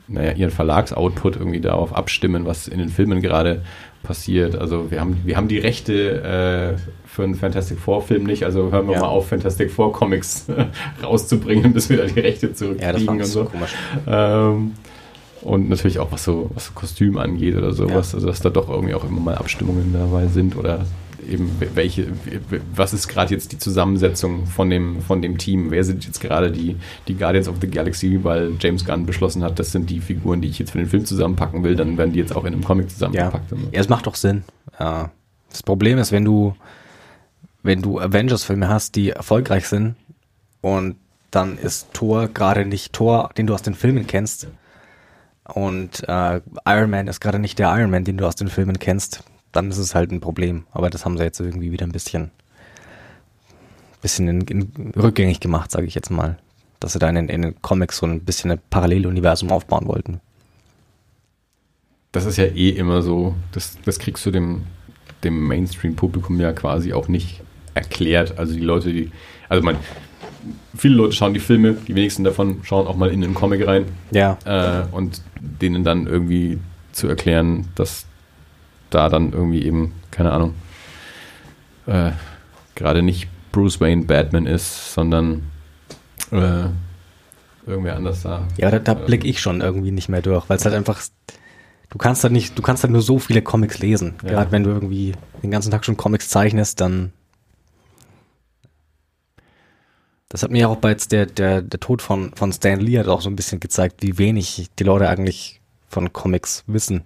naja, ihren Verlagsoutput irgendwie darauf abstimmen, was in den Filmen gerade passiert. Also wir haben, wir haben die Rechte äh, für einen Fantastic Four Film nicht, also hören wir Ja. mal auf, Fantastic Four Comics rauszubringen, bis wir da die Rechte Ja, das zurückkriegen war und so. komisch. Ähm, und natürlich auch was so, was so Kostüm angeht oder sowas, also dass da doch irgendwie auch immer mal Abstimmungen dabei sind oder eben welche, was ist gerade jetzt die Zusammensetzung von dem, von dem Team? Wer sind jetzt gerade die, die Guardians of the Galaxy, weil James Gunn beschlossen hat, das sind die Figuren, die ich jetzt für den Film zusammenpacken will, dann werden die jetzt auch in einem Comic Ja. zusammengepackt. so. ja, es macht doch Sinn. Ja. Das Problem ist, wenn du, wenn du Avengers-Filme hast, die erfolgreich sind und dann ist Thor gerade nicht Thor, den du aus den Filmen kennst. Und äh, Iron Man ist gerade nicht der Iron Man, den du aus den Filmen kennst. Dann ist es halt ein Problem. Aber das haben sie jetzt irgendwie wieder ein bisschen, bisschen in, in, rückgängig gemacht, sage ich jetzt mal. Dass sie da in, in den Comics so ein bisschen ein Paralleluniversum aufbauen wollten. Das ist ja eh immer so, das, das kriegst du dem, dem Mainstream-Publikum ja quasi auch nicht erklärt. Also die Leute, die, also man, viele Leute schauen die Filme, die wenigsten davon schauen auch mal in den Comic rein. Ja. Äh, und denen dann irgendwie zu erklären, dass da dann irgendwie eben, keine Ahnung, äh, gerade nicht Bruce Wayne Batman ist, sondern äh, irgendwer anders da. Ja, da, da blicke ich schon irgendwie nicht mehr durch, weil es halt einfach, du kannst halt nicht, du kannst halt nur so viele Comics lesen. Ja. Gerade wenn du irgendwie den ganzen Tag schon Comics zeichnest, dann das hat mir auch bei jetzt der, der, der Tod von, von Stan Lee hat auch so ein bisschen gezeigt, wie wenig die Leute eigentlich von Comics wissen.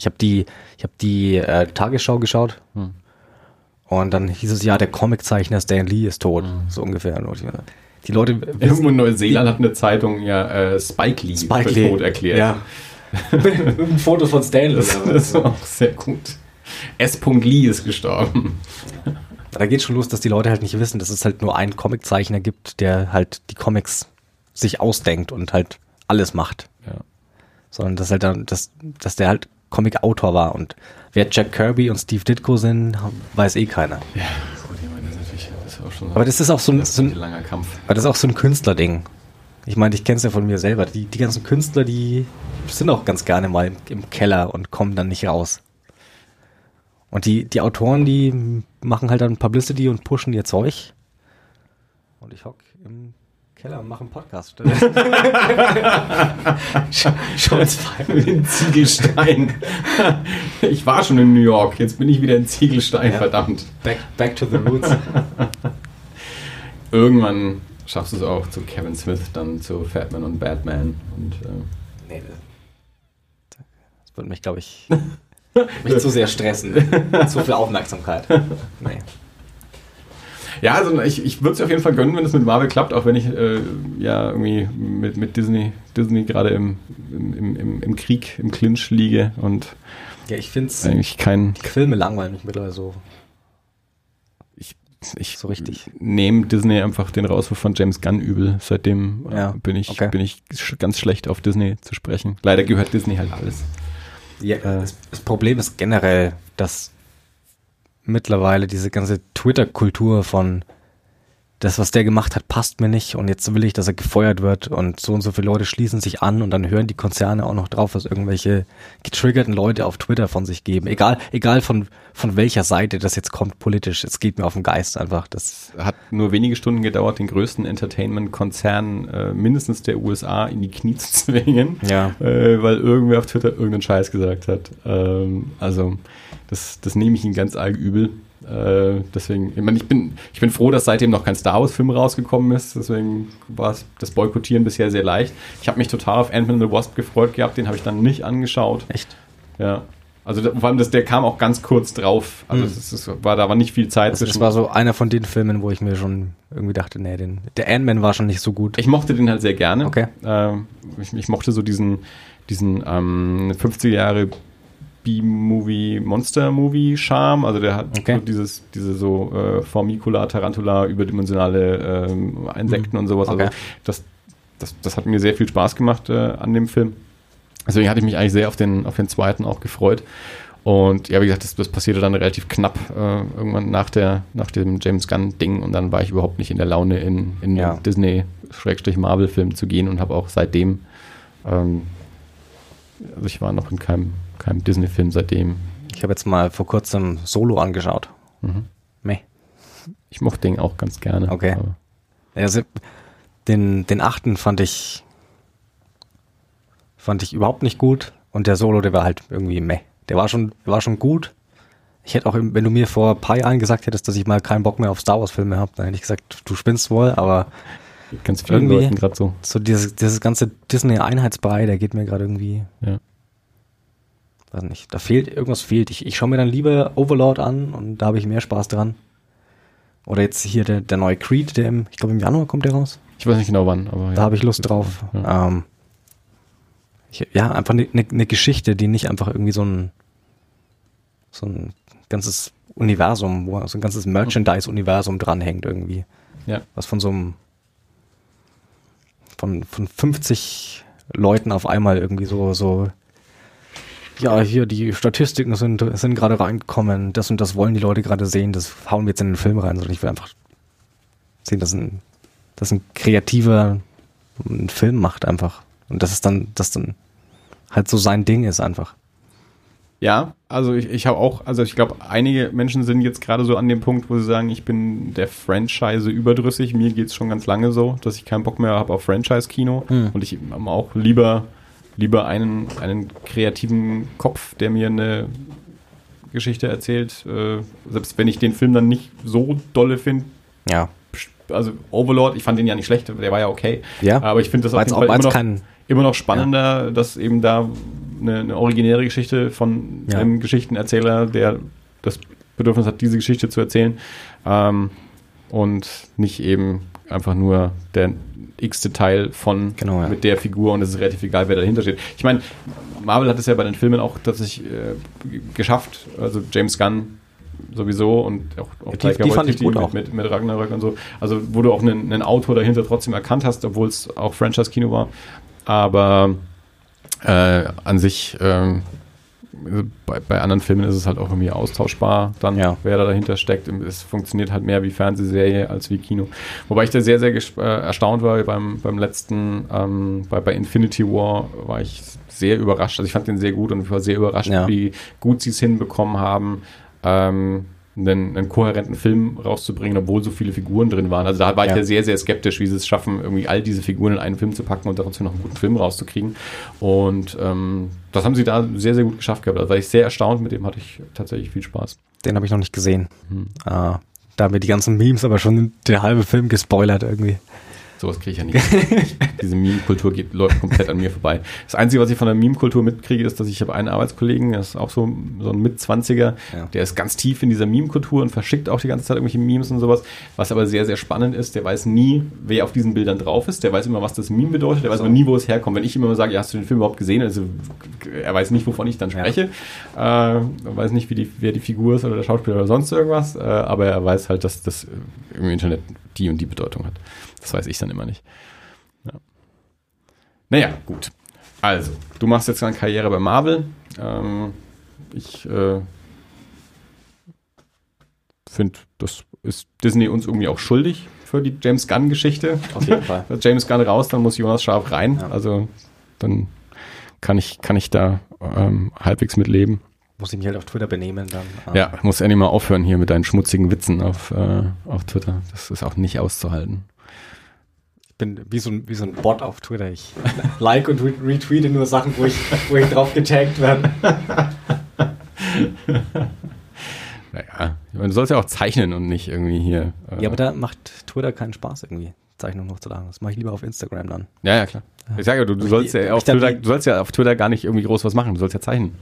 Ich habe die, ich habe die äh, Tagesschau geschaut Hm. und dann hieß es ja, der Comiczeichner Stan Lee ist tot, Hm. so ungefähr. Ich- Die Leute Irgendwo in Neuseeland hat eine Zeitung ja äh, Spike Lee Spike für Lee. tot erklärt. Ja. ein Foto von Stan Lee. Das, das ist auch sehr gut. S. Lee ist gestorben. Da geht schon los, dass die Leute halt nicht wissen, dass es halt nur einen Comiczeichner gibt, der halt die Comics sich ausdenkt und halt alles macht. Ja. Sondern dass halt dann, dass, dass der halt Comic-Autor war und wer Jack Kirby und Steve Ditko sind, weiß eh keiner. Ja, gut, ich meine, das ist natürlich das ist auch schon Aber das ist auch so ein, das so ein ein, langer Kampf. aber das ist auch so ein Künstlerding. Ich meine, ich kenne es ja von mir selber. Die, die ganzen Künstler, die sind auch ganz gerne mal im, im Keller und kommen dann nicht raus. Und die, die Autoren, die machen halt dann Publicity und pushen ihr Zeug. Und ich hock im Keller und einen Podcast. Schon in Ziegelstein. Ich war schon in New York, jetzt bin ich wieder in Ziegelstein, Ja. verdammt. back, back to the roots. Irgendwann schaffst du es auch zu Kevin Smith, dann zu Fatman und Batman. Und, äh, Nee, das, das würde mich, glaube ich, mich zu sehr stressen. zu viel Aufmerksamkeit. Nee. Ja, also ich, ich würde es auf jeden Fall gönnen, wenn es mit Marvel klappt, auch wenn ich äh, ja irgendwie mit, mit Disney, Disney gerade im, im, im, im Krieg, im Clinch liege und Ja, ich finde es, eigentlich kein. die Filme langweilen mich mittlerweile so. Ich, ich So richtig. nehme Disney einfach den Rauswurf von James Gunn übel. Seitdem äh, Ja, bin, ich, okay. bin ich ganz schlecht auf Disney zu sprechen. Leider gehört Disney halt alles. Ja, das, das Problem ist generell, dass mittlerweile diese ganze Twitter-Kultur von das, was der gemacht hat, passt mir nicht und jetzt will ich, dass er gefeuert wird und so und so viele Leute schließen sich an und dann hören die Konzerne auch noch drauf, was irgendwelche getriggerten Leute auf Twitter von sich geben. Egal, egal von, von welcher Seite das jetzt kommt politisch. Es geht mir auf den Geist einfach. Das, Hat nur wenige Stunden gedauert, den größten Entertainment-Konzern äh, mindestens der USA in die Knie zu zwingen. ja. äh, weil irgendwer auf Twitter irgendeinen Scheiß gesagt hat. Ähm, also das, das nehme ich ihn ganz arg übel. Äh, deswegen, ich, meine, ich, bin, ich bin froh, dass seitdem noch kein Star Wars-Film rausgekommen ist. Deswegen war das Boykottieren bisher sehr leicht. Ich habe mich total auf Ant-Man and the Wasp gefreut gehabt. Den habe ich dann nicht angeschaut. Echt? Ja. Also vor allem, das, der kam auch ganz kurz drauf. Also Hm. es, es war, da war nicht viel Zeit Also das war so einer von den Filmen, wo ich mir schon irgendwie dachte, nee, den, der Ant-Man war schon nicht so gut. Ich mochte den halt sehr gerne. Okay. Ähm, ich, ich mochte so diesen, diesen ähm, 50er Jahre B-Movie, Monster-Movie-Charme. Also der hat Okay. so dieses, diese so äh, Formicula, Tarantula, überdimensionale ähm, Insekten und sowas. Okay. Also das, das, das hat mir sehr viel Spaß gemacht äh, an dem Film. Deswegen hatte ich mich eigentlich sehr auf den, auf den zweiten auch gefreut. Und ja, wie gesagt, das, das passierte dann relativ knapp äh, irgendwann nach, der, nach dem James Gunn-Ding und dann war ich überhaupt nicht in der Laune, in, in Ja. Disney-Marvel-Film zu gehen und habe auch seitdem, ähm, also ich war noch in keinem, keinem Disney-Film seitdem. Ich habe jetzt mal vor kurzem Solo angeschaut. Mhm. Meh. Ich mochte den auch ganz gerne. Okay. Also, den, den achten fand ich fand ich überhaupt nicht gut und der Solo, der war halt irgendwie meh. Der war schon, war schon gut. Ich hätte auch, wenn du mir vor ein paar Jahren gesagt hättest, dass ich mal keinen Bock mehr auf Star Wars Filme habe, dann hätte ich gesagt, du spinnst wohl, aber Ganz vielen Irgendwie- Leuten gerade so. so dieses, dieses ganze Disney-Einheitsbrei, der geht mir gerade irgendwie, Ja. Weiß nicht, da fehlt, irgendwas fehlt. Ich, ich schaue mir dann lieber Overlord an und da habe ich mehr Spaß dran. Oder jetzt hier der, der neue Creed, der im, ich glaube im Januar kommt der raus. Ich weiß nicht genau wann, aber Da habe ich Lust drauf. Ja. Ähm, ich, ja, einfach eine ne, ne Geschichte, die nicht einfach irgendwie so ein so ein ganzes Universum, wo so ein ganzes Merchandise-Universum dranhängt irgendwie. Ja. Was von so einem von, von 50 Leuten auf einmal irgendwie so, so ja, hier die Statistiken sind, sind gerade reingekommen, das und das wollen die Leute gerade sehen, das hauen wir jetzt in den Film rein, sondern ich will einfach sehen, dass ein, dass ein kreativer einen Film macht einfach. Und das ist dann, das dann halt so sein Ding ist einfach. Ja, also ich, ich habe auch, also ich glaube, einige Menschen sind jetzt gerade so an dem Punkt, wo sie sagen, ich bin der Franchise überdrüssig. Mir geht's schon ganz lange so, dass ich keinen Bock mehr habe auf Franchise-Kino Hm. und ich auch lieber, lieber einen, einen kreativen Kopf, der mir eine Geschichte erzählt. Äh, selbst wenn ich den Film dann nicht so dolle finde, Ja. also Overlord, ich fand den ja nicht schlecht, der war ja okay. Ja. Aber ich finde das War auf jeden auch Fall immer noch, kein, immer noch spannender, dass eben da eine, eine originäre Geschichte von Ja. einem Geschichtenerzähler, der das Bedürfnis hat, diese Geschichte zu erzählen ähm, und nicht eben einfach nur der x-te Teil von Genau, ja. mit der Figur und es ist relativ egal, wer dahinter steht. Ich meine, Marvel hat es ja bei den Filmen auch tatsächlich äh, geschafft, also James Gunn sowieso und auch, auch Die- Taika die fand ich gut mit, auch. Mit, mit Ragnarök und so. Also wo du auch einen, einen Autor dahinter trotzdem erkannt hast, obwohl es auch Franchise-Kino war. Aber äh, an sich ähm, bei, bei anderen Filmen ist es halt auch irgendwie austauschbar, dann Ja. wer da dahinter steckt. Es funktioniert halt mehr wie Fernsehserie als wie Kino. Wobei ich da sehr, sehr äh, erstaunt war beim, beim letzten, ähm, bei, bei Infinity War war ich sehr überrascht. Also ich fand den sehr gut und ich war sehr überrascht, Ja. wie gut sie es hinbekommen haben, ähm, einen, einen kohärenten Film rauszubringen, obwohl so viele Figuren drin waren. Also da war ich Ja. ja sehr, sehr skeptisch, wie sie es schaffen, irgendwie all diese Figuren in einen Film zu packen und dazu noch einen guten Film rauszukriegen. Und ähm, das haben sie da sehr, sehr gut geschafft gehabt. Also war ich sehr erstaunt, mit dem hatte ich tatsächlich viel Spaß. den habe ich noch nicht gesehen. Hm. Ah, da haben wir die ganzen Memes aber schon den halben Film gespoilert irgendwie. Sowas kriege ich ja nicht. Diese Meme-Kultur geht läuft komplett an mir vorbei. Das Einzige, was ich von der Meme-Kultur mitkriege, ist, dass ich habe einen Arbeitskollegen, der ist auch so, so ein Mitzwanziger, Ja. der ist ganz tief in dieser Meme-Kultur und verschickt auch die ganze Zeit irgendwelche Memes und sowas. Was aber sehr, sehr spannend ist, der weiß nie, wer auf diesen Bildern drauf ist. Der weiß immer, was das Meme bedeutet. Der weiß aber nie, wo es herkommt. Wenn ich immer sage, ja, hast du den Film überhaupt gesehen? Also er weiß nicht, wovon ich dann Ja. spreche. Äh, er weiß nicht, wie die, wer die Figur ist oder der Schauspieler oder sonst irgendwas. Äh, aber er weiß halt, dass das äh, im Internet die und die Bedeutung hat. Das weiß ich dann immer nicht. Ja. Naja, gut. Also, du machst jetzt eine Karriere bei Marvel. Ähm, ich äh, finde, das ist Disney uns irgendwie auch schuldig für die James Gunn-Geschichte. Auf jeden Fall. Ist James Gunn raus, dann muss Jonas Scharf rein. Ja. Also dann kann ich, kann ich da ähm, halbwegs mit leben. Muss ich mich halt auf Twitter benehmen dann. Ja, muss endlich mal aufhören hier mit deinen schmutzigen Witzen auf, äh, auf Twitter. Das ist auch nicht auszuhalten. Ich bin wie so, ein, wie so ein Bot auf Twitter. Ich like und re- retweete nur Sachen, wo ich, wo ich drauf getaggt werde. Naja, meine, du sollst ja auch zeichnen und nicht irgendwie hier. äh, Ja, aber da macht Twitter keinen Spaß irgendwie, Zeichnungen hochzuladen. Das mache ich lieber auf Instagram dann. Ja, ja, klar. Ich sage ja, du, du, sollst ja auf Twitter, du sollst ja auf Twitter gar nicht irgendwie groß was machen. Du sollst ja zeichnen.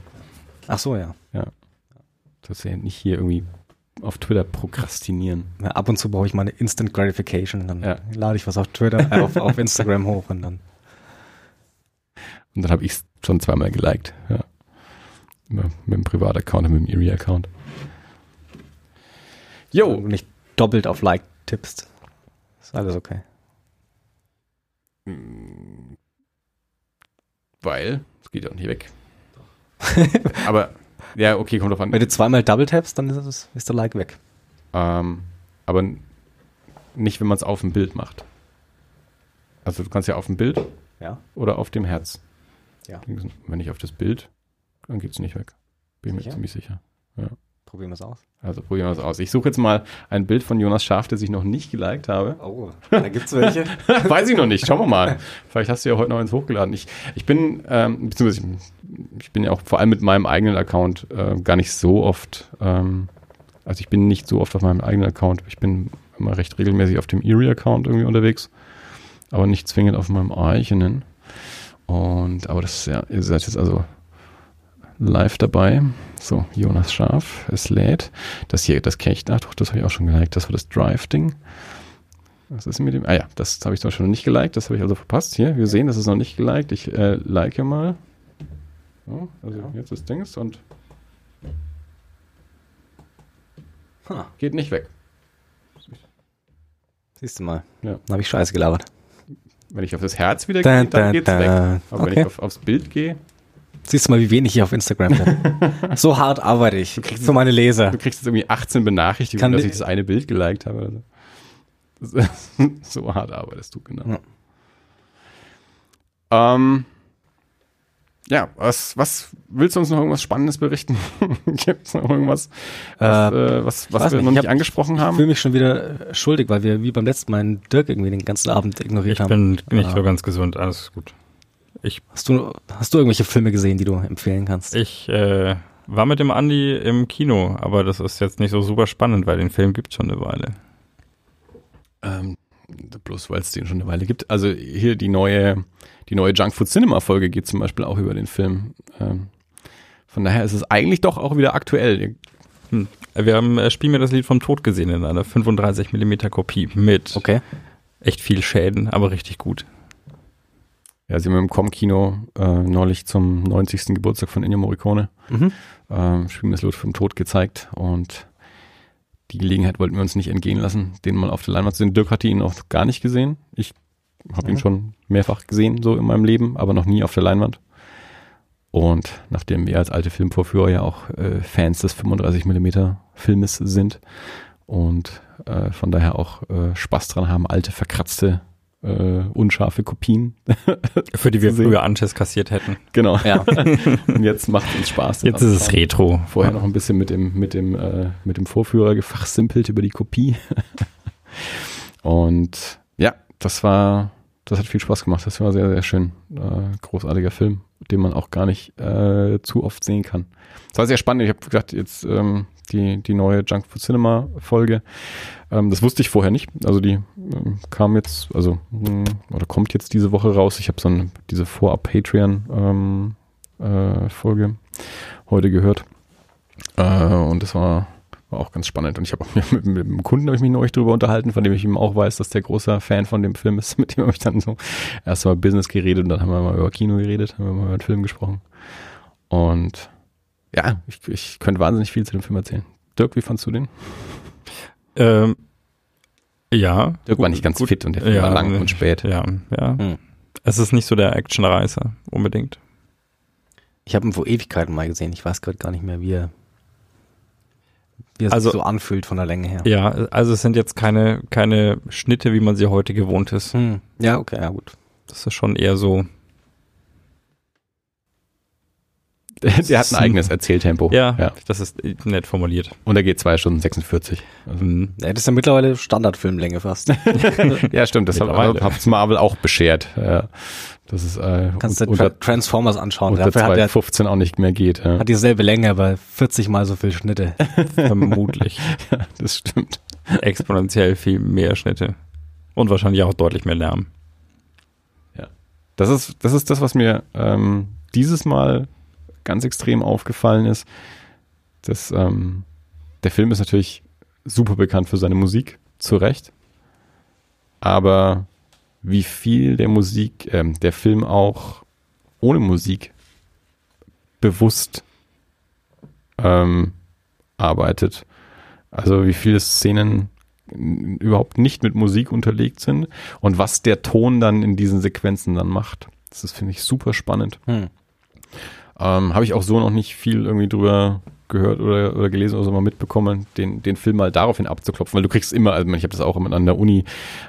Ach so, ja. Du sollst ja nicht hier irgendwie auf Twitter prokrastinieren. Ja, Ab und zu brauche ich meine Instant Gratification. Dann Ja. lade ich was auf Twitter, äh, auf, auf Instagram hoch und dann. Und dann habe ich es schon zweimal geliked. Ja. Immer mit dem Privataccount und mit dem Erie-Account. Wenn Jo, du nicht doppelt auf Like tippst. Ist alles okay. weil, es geht ja auch nicht weg. aber, ja, okay, kommt drauf an. Wenn du zweimal Double tappst, dann ist, es, ist der Like weg. Ähm, aber nicht, wenn man es auf dem Bild macht. Also du kannst ja auf dem Bild Ja. oder auf dem Herz. Ja. Wenn ich auf das Bild, dann geht es nicht weg. Bin mir Sicher? ziemlich sicher. Probieren wir es aus. Also probieren wir es aus. Ich suche jetzt mal ein Bild von Jonas Schaf, das ich noch nicht geliked habe. Oh, da gibt's welche. Weiß ich noch nicht. Schauen wir mal. Vielleicht hast du ja heute noch eins hochgeladen. Ich, ich bin, ähm, beziehungsweise ich, ich bin ja auch vor allem mit meinem eigenen Account äh, gar nicht so oft, ähm, also ich bin nicht so oft auf meinem eigenen Account. Ich bin immer recht regelmäßig auf dem Erie-Account irgendwie unterwegs, aber nicht zwingend auf meinem eigenen. Und, aber das ist ja, ihr seid jetzt also live dabei. So, Jonas Scharf, es lädt. Das hier, das ich, ach doch, das habe ich auch schon geliked. Das war das Drive-Ding. Was ist mit dem? Ah ja, das habe ich doch schon nicht geliked, das habe ich also verpasst. Hier, wir sehen, das ist noch nicht geliked. Ich äh, like mal. So, also jetzt ist Dings und Ha. geht nicht weg. Siehst du mal. Ja. Dann habe ich Scheiße gelabert. Wenn ich auf das Herz wieder Da, gehe, dann da, geht's da. weg. Aber wenn Okay. ich auf, aufs Bild gehe, Siehst du mal, wie wenig ich auf Instagram bin. so hart arbeite ich. Für meine Leser. du kriegst jetzt irgendwie 18 Benachrichtigungen, Kann dass ich das eine Bild geliked habe. oder So, so hart arbeitest du, genau. Ähm, ja, was, was willst du uns noch irgendwas Spannendes berichten? Gibt es noch irgendwas, was, äh, was, was weiß wir nicht, noch ich nicht hab- angesprochen Ich haben? fühle mich schon wieder äh, schuldig, weil wir wie beim letzten Mal einen Dirk irgendwie den ganzen Abend ignoriert Ich haben. bin nicht so ganz gesund, alles gut. Ich, Hast du, hast du irgendwelche Filme gesehen, die du empfehlen kannst? ich äh, war mit dem Andi im Kino, aber das ist jetzt nicht so super spannend, weil den Film gibt schon eine Weile. Ähm, bloß weil es den schon eine Weile gibt. Also hier die neue, die neue Junk Food Cinema Folge geht zum Beispiel auch über den Film. Ähm, von daher ist es eigentlich doch auch wieder aktuell. Hm. Wir haben äh, Spiel mir das Lied vom Tod gesehen in einer 35 mm Kopie mit Okay. echt viel Schäden, aber richtig gut. Ja, sie haben im Com-Kino äh, neulich zum 90. Geburtstag von Ennio Morricone Mhm. ähm, Spiel mir das Lied vom Tod gezeigt und die Gelegenheit wollten wir uns nicht entgehen lassen, den mal auf der Leinwand zu sehen. Dirk hatte ihn noch gar nicht gesehen. Ich habe ihn Mhm. schon mehrfach gesehen, so in meinem Leben, aber noch nie auf der Leinwand. Und nachdem wir als alte Filmvorführer ja auch äh, Fans des 35 mm Filmes sind und äh, von daher auch äh, Spaß dran haben, alte, verkratzte, äh, unscharfe Kopien. Für die wir früher Antes kassiert hätten. genau. Ja. Und jetzt macht es uns Spaß. Jetzt ist es. Retro. Vorher noch ein bisschen mit dem, mit dem, äh, mit dem Vorführer gefachsimpelt über die Kopie. Und ja, das war, das hat viel Spaß gemacht. Das war sehr, sehr schön. Äh, großartiger Film, den man auch gar nicht äh, zu oft sehen kann. Das war sehr spannend. Ich habe gesagt, jetzt ähm, die, die neue Junk Food Cinema Folge. Ähm, das wusste ich vorher nicht. Also die ähm, kam jetzt, also mh, oder kommt jetzt diese Woche raus. Ich habe so eine, diese Vorab Patreon ähm, äh, Folge heute gehört. Äh, und das war, war auch ganz spannend. Und ich habe mit, mit, mit einem Kunden habe ich mich neulich drüber unterhalten, von dem ich ihm auch weiß, dass der großer Fan von dem Film ist. Mit dem habe ich dann so erst mal Business geredet und dann haben wir mal über Kino geredet, haben wir mal über den Film gesprochen. Und ja, ich, ich könnte wahnsinnig viel zu dem Film erzählen. Dirk, wie fandst du den? Ähm, ja. Dirk war nicht ganz fit und der Film Ja, war lang äh, und spät. Ja, ja. Hm. Es ist nicht so der Actionreißer, unbedingt. Ich habe ihn vor Ewigkeiten mal gesehen. Ich weiß gerade gar nicht mehr, wie er, wie er Also- sich so anfühlt von der Länge her. Ja, also es sind jetzt keine, keine Schnitte, wie man sie heute gewohnt ist. Hm. Ja, okay, ja gut. Das ist schon eher so, Der hat ein eigenes Erzähltempo. ja, ja. das ist nett formuliert. Und er geht zwei Stunden 46. Also, Mhm. Ja, das ist ja mittlerweile Standardfilmlänge fast. ja, stimmt, das hat Marvel auch beschert. Ja. Das ist äh, Kannst du unter, Tra Transformers anschauen. unter Dafür hat er 215 auch nicht mehr geht. Ja. hat dieselbe Länge, aber 40 mal so viel Schnitte. Vermutlich. Das stimmt. Exponentiell viel mehr Schnitte. Und wahrscheinlich auch deutlich mehr Lärm. Das ist, das ist das, was mir ähm, dieses Mal ganz extrem aufgefallen ist. Das, ähm, der Film ist natürlich super bekannt für seine Musik, zu Recht. Aber wie viel der Musik, ähm, der Film auch ohne Musik bewusst ähm, arbeitet. Also wie viele Szenen überhaupt nicht mit Musik unterlegt sind und was der Ton dann in diesen Sequenzen dann macht. Das finde ich, super spannend. Hm. Ähm, Habe ich auch so noch nicht viel irgendwie drüber gehört oder, oder gelesen oder so mal mitbekommen, den, den Film mal daraufhin abzuklopfen, weil du kriegst immer, also ich habe das auch immer an der Uni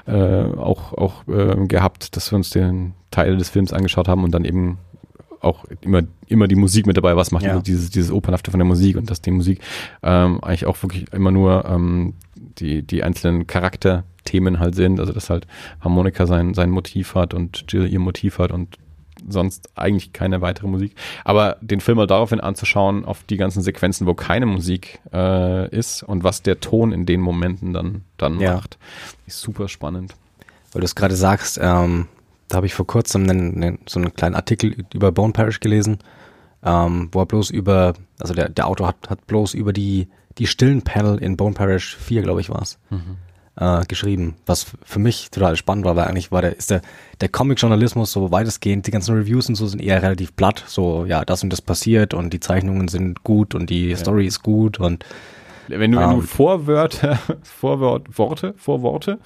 äh, auch, auch äh, gehabt, dass wir uns den Teil des Films angeschaut haben und dann eben auch immer, immer die Musik mit dabei, was macht Ja. dieses, dieses Opernhafte von der Musik und dass die Musik ähm, eigentlich auch wirklich immer nur ähm, die, die einzelnen Charakterthemen halt sind, also dass halt Harmonika sein, sein Motiv hat und Jill ihr Motiv hat und sonst eigentlich keine weitere Musik. Aber den Film mal daraufhin anzuschauen, auf die ganzen Sequenzen, wo keine Musik äh, ist und was der Ton in den Momenten dann, dann Ja. macht, ist super spannend. Weil du es gerade sagst, ähm, da habe ich vor kurzem einen, einen, so einen kleinen Artikel über Bone Parish gelesen, ähm, wo er bloß über, also der, der Autor hat, hat bloß über die, die stillen Panel in Bone Parish 4, glaube ich, war es, äh, geschrieben, was für mich total spannend war, weil eigentlich war der, ist der, der Comic-Journalismus so weitestgehend, die ganzen Reviews und so sind eher relativ platt, so, ja, das und das passiert und die Zeichnungen sind gut und die Story ist gut und Wenn du, wenn du Ähm. Vorwörter, Vorwort, Worte, Vorworte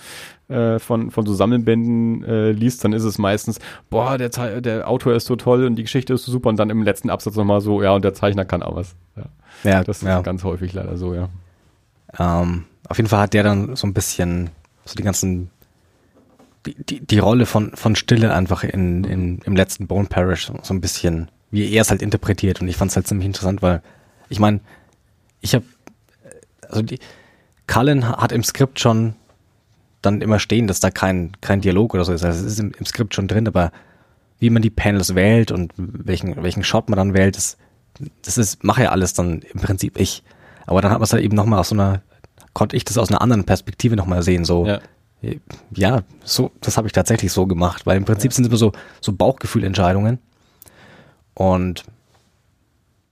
äh, von, von so Sammelbänden äh, liest, dann ist es meistens, boah, der, der Autor ist so toll und die Geschichte ist so super und dann im letzten Absatz nochmal so, ja, und der Zeichner kann auch was. Ja, ja, das ist ja. ganz häufig leider so, ja. Ähm, auf jeden Fall hat der dann so ein bisschen so die ganzen die, die, die Rolle von, von Stille einfach in, in, im letzten Bone Parish so, ein bisschen, wie er es halt interpretiert. Und ich fand es halt ziemlich interessant, weil ich meine, ich habe, also die, Cullen hat im Skript schon dann immer stehen, dass da kein, kein Dialog oder so ist. Also es ist im, im Skript schon drin, aber wie man die Panels wählt und welchen, welchen Shot man dann wählt, das, das ist, mache ja alles dann im Prinzip ich. Aber dann hat man es halt eben nochmal aus so einer, konnte ich das aus einer anderen Perspektive nochmal sehen, so, Ja. ja, so, das habe ich tatsächlich so gemacht, weil im Prinzip sind es immer so, so Bauchgefühlentscheidungen. Und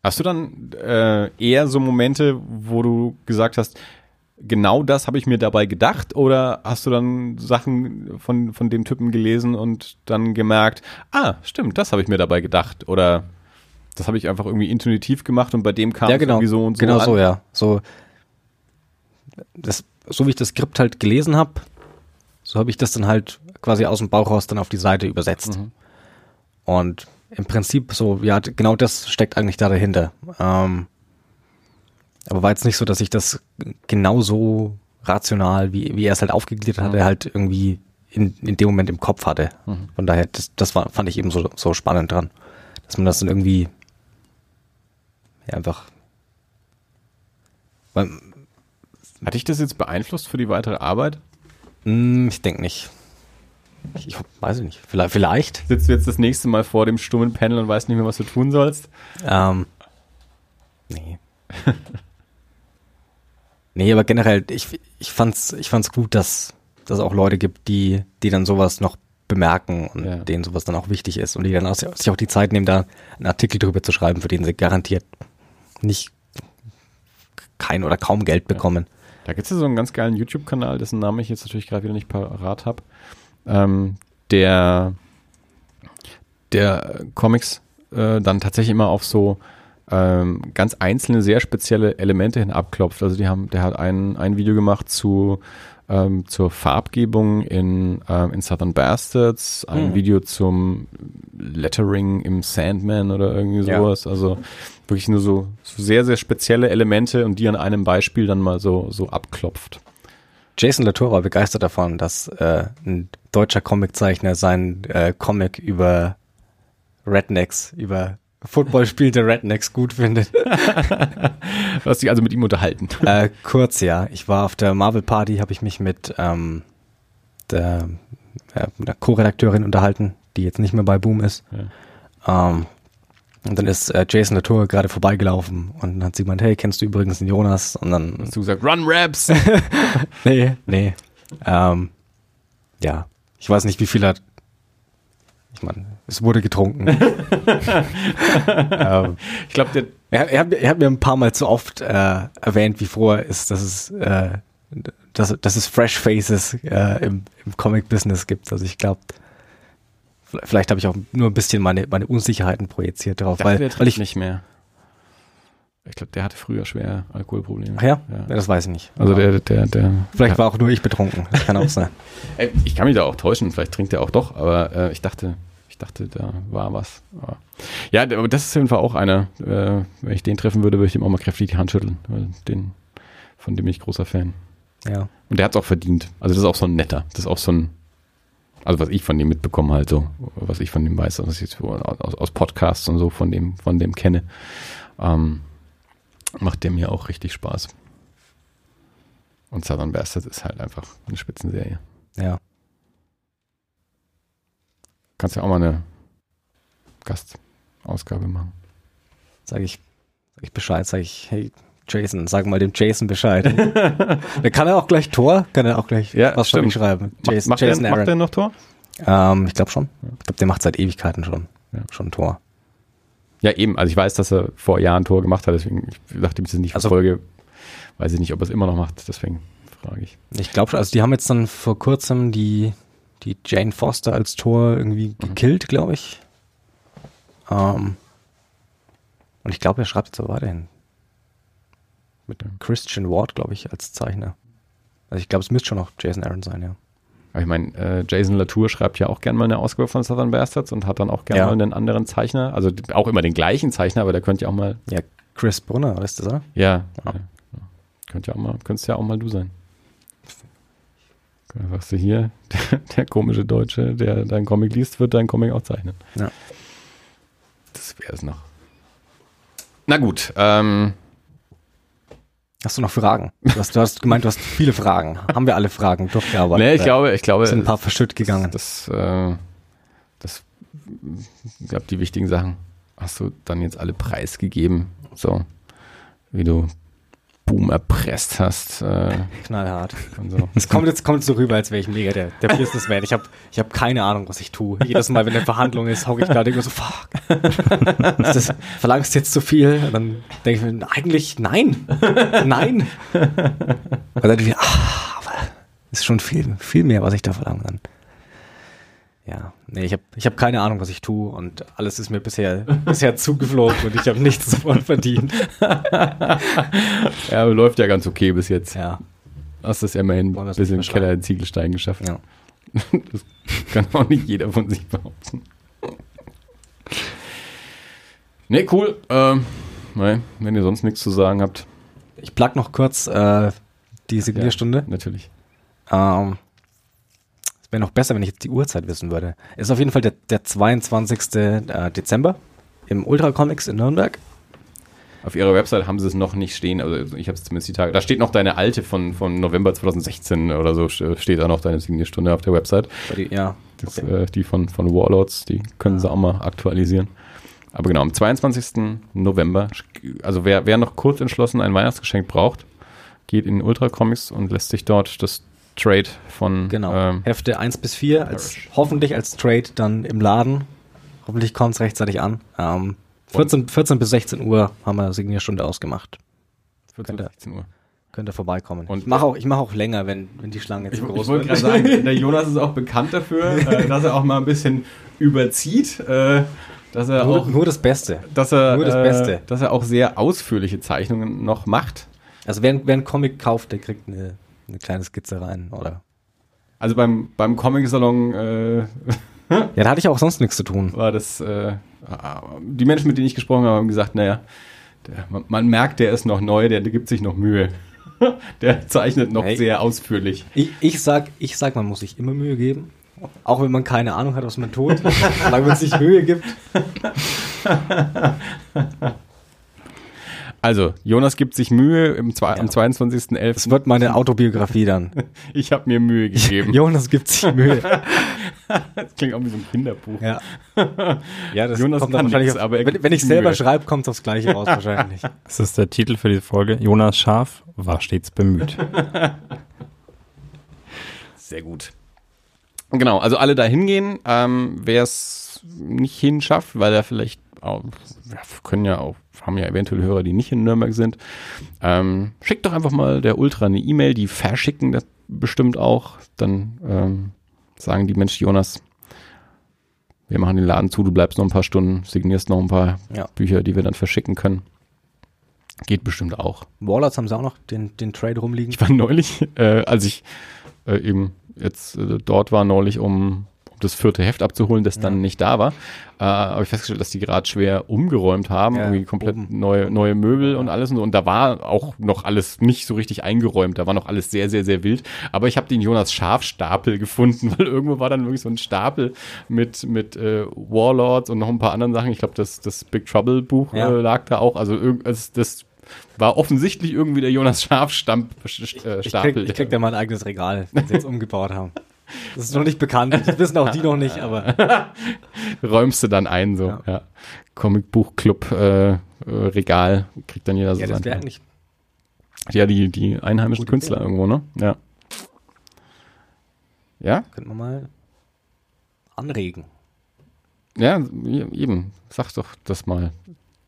Hast du dann äh, eher so Momente, wo du gesagt hast, genau das habe ich mir dabei gedacht? Oder hast du dann Sachen von, von dem Typen gelesen und dann gemerkt, ah, stimmt, das habe ich mir dabei gedacht? Oder das habe ich einfach irgendwie intuitiv gemacht und bei dem kam ja, es genau, irgendwie so und so genau an? so, ja. So, das, so wie ich das Skript halt gelesen habe, so habe ich das dann halt quasi aus dem Bauch raus dann auf die Seite übersetzt. Mhm. Und im Prinzip so, ja, genau das steckt eigentlich da dahinter. Ähm, aber war jetzt nicht so, dass ich das genauso rational, wie, wie er es halt aufgegliedert hatte, halt irgendwie in, in dem Moment im Kopf hatte. Von daher, das, das war, fand ich eben so, so spannend dran. Dass man das dann irgendwie ja, einfach weil, Hat dich das jetzt beeinflusst für die weitere Arbeit? mh, ich denke nicht. Ich, ich weiß nicht. Vielleicht, vielleicht. Sitzt du jetzt das nächste Mal vor dem stummen Panel und weißt nicht mehr, was du tun sollst? Ähm, nee. nee, aber generell, ich, ich fand's, ich fand's gut, dass dass es auch Leute gibt, die, die dann sowas noch bemerken und Ja. denen sowas dann auch wichtig ist und die dann auch, sich auch die Zeit nehmen, da einen Artikel drüber zu schreiben, für den sie garantiert nicht kein oder kaum Geld bekommen. Da gibt es ja so einen ganz geilen YouTube-Kanal, dessen Namen ich jetzt natürlich gerade wieder nicht parat habe, ähm, der, der Comics äh, dann tatsächlich immer auf so ähm, ganz einzelne, sehr spezielle Elemente hin abklopft. Also die haben, der hat ein, ein Video gemacht zu ähm, zur Farbgebung in, ähm, in Southern Bastards, ein Mhm. Video zum Lettering im Sandman oder irgendwie Ja. sowas. Also wirklich nur so, so sehr, sehr spezielle Elemente und die an einem Beispiel dann mal so, so abklopft. Jason Latour war begeistert davon, dass äh, ein deutscher Comiczeichner seinen äh, Comic über Rednecks, über Football spielende Rednecks gut findet. Du hast dich also mit ihm unterhalten. äh, kurz, ja. Ich war auf der Marvel Party, habe ich mich mit ähm, der, äh, der Co-Redakteurin unterhalten, die jetzt nicht mehr bei Boom ist. Ähm, und dann ist äh, Jason Latour gerade vorbeigelaufen und dann hat sie gemeint, hey, kennst du übrigens den Jonas? Und dann Hast du gesagt, Run Raps! Nee, nee. Ähm, ja, ich weiß nicht, wie viel er. Ich meine, es wurde getrunken. ähm, Ich glaube, der, er, er, hat, mir- er hat mir ein paar Mal zu oft äh, erwähnt, wie froh er ist, dass es, äh, dass, dass es Fresh Faces äh, im, im Comic-Business gibt. Also ich glaube, vielleicht habe ich auch nur ein bisschen meine, meine Unsicherheiten projiziert drauf, dachte, weil, ich. nicht mehr. Ich glaube, der hatte früher schwer Alkoholprobleme. Ach ja? ja. das weiß ich nicht. Also der, der, der. Vielleicht war auch nur ich betrunken. Das kann auch sein. Ich kann mich da auch täuschen, vielleicht trinkt er auch doch, aber äh, ich dachte, ich dachte, da war was. Aber ja, aber das ist auf jeden Fall auch einer. Äh, wenn ich den treffen würde, würde ich ihm auch mal kräftig die Hand schütteln. Den, von dem bin ich großer Fan. Ja. Und der hat es auch verdient. Also das ist auch so ein netter. Das ist auch so ein, also was ich von dem mitbekommen halt so, was ich von dem weiß, was ich jetzt aus, aus Podcasts und so von dem, von dem kenne, ähm, macht der mir auch richtig Spaß. Und Southern Bastards ist halt einfach eine Spitzenserie. Ja. Kannst ja auch mal eine Gastausgabe machen. Sag ich, sag ich Bescheid, sag ich, hey, Jason, sag mal dem Jason Bescheid. Dann kann er auch gleich Tor, kann er auch gleich Ja, was stimmt. schreiben. Jason, macht, Jason der, macht der noch Tor? Ähm, ich glaube schon. Ich glaube, der macht seit Ewigkeiten schon. Ja. Schon Tor. Ja, eben. Also ich weiß, dass er vor Jahren Tor gemacht hat, deswegen, ich, nachdem ich das nicht Also- verfolge, weiß ich nicht, ob er es immer noch macht. Deswegen tragisch. Ich glaube schon, also die haben jetzt dann vor kurzem die, die Jane Foster als Tor irgendwie gekillt, glaube ich. Ähm, und ich glaube, er schreibt jetzt aber weiterhin. Mit Christian Ward, glaube ich, als Zeichner. Also ich glaube, es müsste schon noch Jason Aaron sein, ja. Aber ich meine, äh, Jason Latour schreibt ja auch gerne mal eine Ausgabe von Southern Bastards und hat dann auch gerne Ja. mal einen anderen Zeichner, also auch immer den gleichen Zeichner, aber der könnte ja auch mal, Ja, Chris Brunner, weißt du das, oder? ja, Ja. ja. könnte ja auch mal, könntest ja auch mal du sein. Dann sagst du hier, der, der komische Deutsche, der dein Comic liest, wird dein Comic auch zeichnen. Ja. Das wäre es noch. Na gut, ähm, Hast du noch Fragen? Du hast, du hast gemeint, du hast viele Fragen. Haben wir alle Fragen durchgearbeitet? nee, ich Ja. glaube, ich glaube, sind ein paar verschütt gegangen. Das, äh, das, ich glaube, die wichtigen Sachen hast du dann jetzt alle preisgegeben. So, wie du Boom erpresst hast. Äh, Knallhart. und so. Es kommt jetzt kommt so rüber, als wäre ich mega der, der Businessman. Ich habe ich hab keine Ahnung, was ich tue. Jedes Mal, wenn eine Verhandlung ist, hocke ich da und denke mir so, fuck. Ist das, verlangst du jetzt zu viel? Und dann denke ich mir, eigentlich nein. Nein. Und dann denke ich mir, ah, aber ist schon viel, viel mehr, was ich da verlange dann. Ja, nee, ich habe ich hab keine Ahnung, was ich tue und alles ist mir bisher, bisher zugeflogen und ich habe nichts davon verdient. Ja, läuft ja ganz okay bis jetzt. Ja, Hast es immerhin ein bisschen Keller in Ziegelstein geschafft. ja. Das kann auch nicht jeder von sich behaupten. Nee, cool. Ähm, nee, wenn ihr sonst nichts zu sagen habt, Ich plug noch kurz äh, die Signierstunde. natürlich. Ähm, wäre noch besser, wenn ich jetzt die Uhrzeit wissen würde. Ist auf jeden Fall der, der 22. äh, Dezember im Ultra Comics in Nürnberg. Auf ihrer Website haben sie es noch nicht stehen, also ich habe es zumindest die Tage. Da steht noch deine alte von, von November 2016 oder so, st- steht da noch deine Signierstunde auf der Website. Die- Ja, Das, okay. äh, die von, von Warlords, die können sie auch mal aktualisieren. Aber genau, am 22. November, also wer, wer noch kurz entschlossen ein Weihnachtsgeschenk braucht, geht in Ultra Comics und lässt sich dort das Trade von genau. ähm, Hefte 1 bis 4, als, hoffentlich als Trade dann im Laden. Hoffentlich kommt es rechtzeitig an. Ähm, 14, 14 bis 16 Uhr haben wir Signierstunde ausgemacht. 14, Könnte- 16 Uhr. Könnt ihr vorbeikommen. Und- ich mache auch, ich mach auch länger, wenn, wenn die Schlange zu groß wollte wird. gerade sagen, der Jonas ist auch bekannt dafür, äh, dass er auch mal ein bisschen überzieht, äh, dass er Nur, auch, nur das Beste. dass er, nur das äh, Beste. dass er auch sehr ausführliche Zeichnungen noch macht. Also wer, wer einen Comic kauft, der kriegt eine, eine kleine Skizze rein, oder? Also beim, beim Comic-Salon äh, Ja, da hatte ich auch sonst nichts zu tun. war das, äh, die Menschen, mit denen ich gesprochen habe, haben gesagt, naja, der, man, man merkt, der ist noch neu, der, gibt sich noch Mühe. der zeichnet noch Hey. sehr ausführlich. Ich, ich sag, ich sag, man muss sich immer Mühe geben. Auch wenn man keine Ahnung hat, was man tut. Solange man sich Mühe gibt. Also, Jonas gibt sich Mühe im, zwei, am Es 22.11. wird meine Autobiografie dann. Ich habe mir Mühe gegeben. Jonas gibt sich Mühe. Das klingt auch wie so ein Kinderbuch. Ja. Ja, das Jonas kommt dann wahrscheinlich nix, auf, aber wenn, wenn ich selber schreibe, kommt es aufs Gleiche raus wahrscheinlich. Das ist der Titel für die Folge. Jonas Schaf war stets bemüht. Sehr gut. Genau, also alle da hingehen. Ähm, Wer es nicht hinschafft, weil er vielleicht auch, ja, können ja auch, haben ja eventuell Hörer, die nicht in Nürnberg sind, ähm, schickt doch einfach mal der Ultra eine E-Mail, die verschicken das bestimmt auch. Dann ähm, sagen die Mensch, Jonas, wir machen den Laden zu, du bleibst noch ein paar Stunden, signierst noch ein paar Ja. Bücher, die wir dann verschicken können. Geht bestimmt auch. Warlords haben sie auch noch den, den Trade rumliegen. Ich war neulich, äh, als ich äh, eben jetzt äh, dort war, neulich, um das vierte Heft abzuholen, das dann Ja. nicht da war, äh, habe ich festgestellt, dass die gerade schwer umgeräumt haben, Ja, irgendwie komplett oben. neue, neue Möbel und alles und so. Und da war auch noch alles nicht so richtig eingeräumt, da war noch alles sehr, sehr, sehr wild. Aber ich habe den Jonas Schafstapel gefunden, weil irgendwo war dann wirklich so ein Stapel mit, mit äh, Warlords und noch ein paar anderen Sachen. Ich glaube, das, das Big Trouble Buch Ja. äh, lag da auch. Also also das war offensichtlich irgendwie der Jonas Schafstamp äh, Ich Stapel. krieg, ich krieg da mal ein eigenes Regal, wenn sie jetzt umgebaut haben. Das ist noch nicht bekannt. Das wissen auch die noch nicht, aber räumst du dann ein, so, ja. Ja. Comicbuchclub, äh, Regal, kriegt dann jeder so ja, das sein. wäre eigentlich Ja, die, die einheimischen Gute Künstler Idee. irgendwo, ne? Ja. Ja? Könnte man mal anregen. Ja, eben. Sag doch das mal,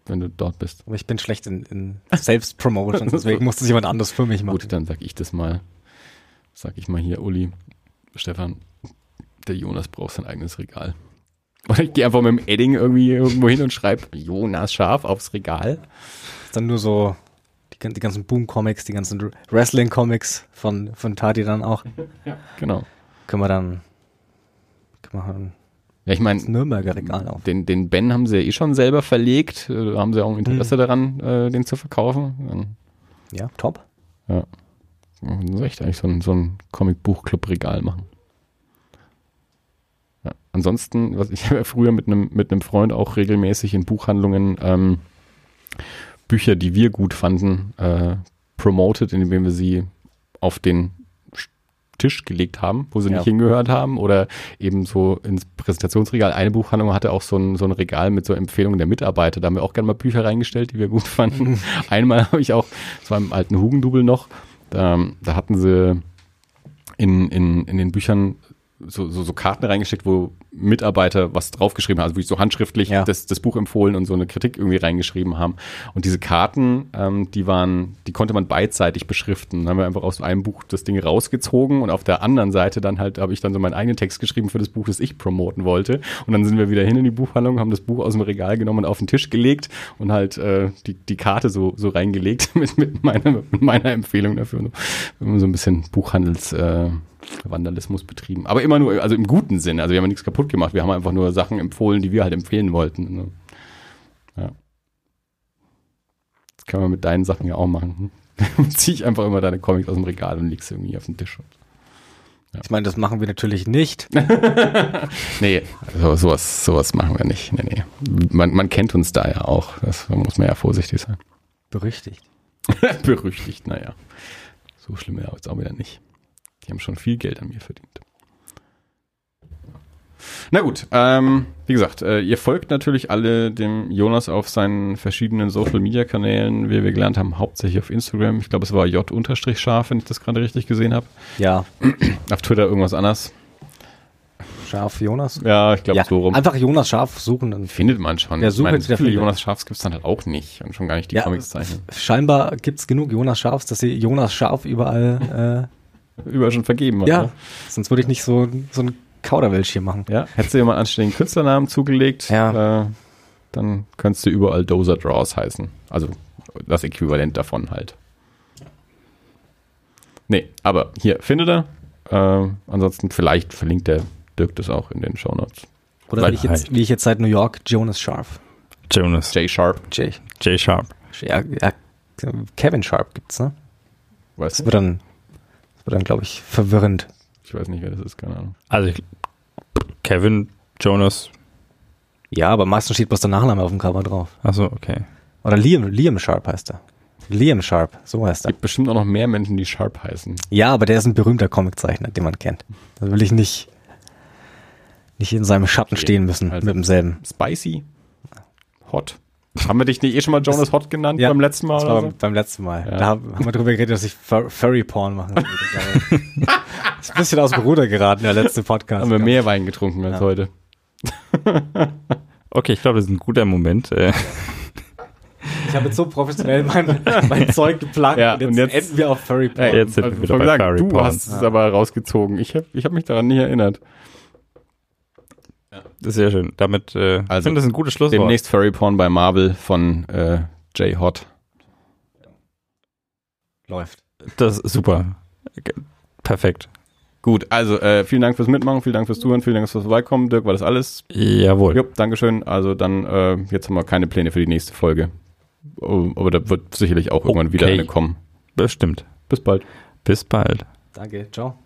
wenn du dort bist. Aber ich bin schlecht in, in Selbstpromotion, deswegen muss das jemand anders für mich machen. Gut, dann sag ich das mal. sag ich mal hier, Uli, Stefan, der Jonas braucht sein eigenes Regal. Oder ich gehe einfach mit dem Edding irgendwie irgendwo hin und schreibe Jonas Schaf aufs Regal. Ist dann nur so die, die ganzen Boom-Comics, die ganzen Wrestling-Comics von, von Tati dann auch. Genau. Können wir dann können wir dann Ja, ich meine, das Nürnberger Regal auf. den, den Ben haben sie ja eh schon selber verlegt. Äh, Da haben sie auch ein Interesse daran, äh, den zu verkaufen. Dann Ja, top. Müssen sie echt eigentlich so ein, so ein Comic-Buch-Club-Regal machen. Ja. Ansonsten, was ich habe ja früher mit einem mit einem Freund auch regelmäßig in Buchhandlungen ähm, Bücher, die wir gut fanden, äh, promoted, indem wir sie auf den Sch- Tisch gelegt haben, wo sie Ja. nicht hingehört haben oder eben so ins Präsentationsregal. Eine Buchhandlung hatte auch so ein, so ein Regal mit so Empfehlungen der Mitarbeiter. Da haben wir auch gerne mal Bücher reingestellt, die wir gut fanden. Einmal habe ich auch, das war im alten Hugendubel noch, da, da hatten sie in, in, in den Büchern so, so, so Karten reingesteckt, wo Mitarbeiter was draufgeschrieben haben, also wirklich so handschriftlich Ja. das, das Buch empfohlen und so eine Kritik irgendwie reingeschrieben haben. Und diese Karten, ähm, die waren, die konnte man beidseitig beschriften. Dann haben wir einfach aus einem Buch das Ding rausgezogen und auf der anderen Seite dann halt habe ich dann so meinen eigenen Text geschrieben für das Buch, das ich promoten wollte. Und dann sind wir wieder hin in die Buchhandlung, haben das Buch aus dem Regal genommen und auf den Tisch gelegt und halt äh, die, die Karte so, so reingelegt mit, mit, meiner, mit meiner Empfehlung dafür. Haben so ein bisschen Buchhandels äh, Vandalismus betrieben. Aber immer nur, also im guten Sinn. Also wir haben ja nichts kaputt gemacht. Wir haben einfach nur Sachen empfohlen, die wir halt empfehlen wollten. ne? Ja. Das kann man mit deinen Sachen ja auch machen. Hm? Zieh ich einfach immer deine Comics aus dem Regal und legst sie irgendwie auf den Tisch. Ich meine, das machen wir natürlich nicht. Nee, so, sowas, sowas machen wir nicht. Nee, nee. Man, man kennt uns da ja auch. Das da muss man ja vorsichtig sein. Berüchtigt. Berüchtigt, naja. So schlimm wäre jetzt auch wieder nicht. Die haben schon viel Geld an mir verdient. Na gut, ähm, wie gesagt, äh, ihr folgt natürlich alle dem Jonas auf seinen verschiedenen Social Media Kanälen, wie wir gelernt haben, hauptsächlich auf Instagram. Ich glaube, es war J-Scharf, wenn ich das gerade richtig gesehen habe. Ja, Auf Twitter irgendwas anderes. Scharf Jonas. Ja, ich glaube ja, so rum. einfach Jonas Scharf suchen. Dann Findet man schon. Meine, der so viele. Jonas Scharfs gibt es dann halt auch nicht und schon gar nicht die Ja. Comics zeichnen. scheinbar gibt's genug Jonas Scharfs, dass sie Jonas Scharf überall. Überall schon vergeben. Äh, ja, oder? sonst würde ich nicht so, so ein Kauderwelsch hier machen. Ja, hättest du dir mal einen anständigen Künstlernamen zugelegt, Ja. äh, dann könntest du überall Dozer Draws heißen. Also das Äquivalent davon halt. Nee, aber hier, findet er. Äh, ansonsten vielleicht verlinkt der Dirk das auch in den Shownotes. Oder wie ich, jetzt, wie ich jetzt seit New York Jonas Scharf. Jonas. J Sharp, J. J Sharp. Ja, ja, Kevin Sharp gibt's, ne? weißt Das du? wird dann, das wird dann, glaube ich, verwirrend. Ich weiß nicht, wer das ist, keine Ahnung. Also ich, Kevin, Jonas. Ja, aber meistens steht bloß der Nachname auf dem Cover drauf. Achso, okay. Oder Liam, Liam Sharp heißt er. Liam Sharp, so heißt Es er. gibt bestimmt auch noch mehr Menschen, die Sharp heißen. Ja, aber der ist ein berühmter Comiczeichner, den man kennt. Da will ich nicht, nicht in seinem Schatten Okay, stehen müssen also- mit demselben. Spicy, Hot. Haben wir dich nicht eh schon mal Jonas Hot genannt Ja, beim letzten Mal? Oder so? beim, letzten Mal. Ja. Da haben wir drüber geredet, dass ich Fur Furry Porn machen würde. ist ein bisschen aus dem Ruder geraten, der letzte Podcast. Haben wir mehr Wein getrunken als Ja. heute. Okay, ich glaube, das ist ein guter Moment. Äh, Ich habe jetzt so professionell mein, mein Zeug geplant Ja, und, jetzt und jetzt- enden wir auf Furry Porn. Ey, jetzt sind Also, wir wieder bei sagen, Furry du Porn. hast es aber rausgezogen. Ich habe ich hab mich daran nie erinnert. Das ist sehr schön. Damit, äh, ich Also, finde das ein gutes Schlusswort. Demnächst Furry Porn bei Marvel von äh, Jay Hot. Läuft. Das ist super. Perfekt. Gut, also äh, vielen Dank fürs Mitmachen, vielen Dank fürs Zuhören, vielen Dank fürs Vorbeikommen. Dirk, war das alles? Jawohl. Jupp, Dankeschön. Also dann, äh, jetzt haben wir keine Pläne für die nächste Folge. Oh, aber da wird sicherlich auch irgendwann wieder Okay. eine kommen. Bestimmt. Bis bald. Bis bald. Danke, ciao.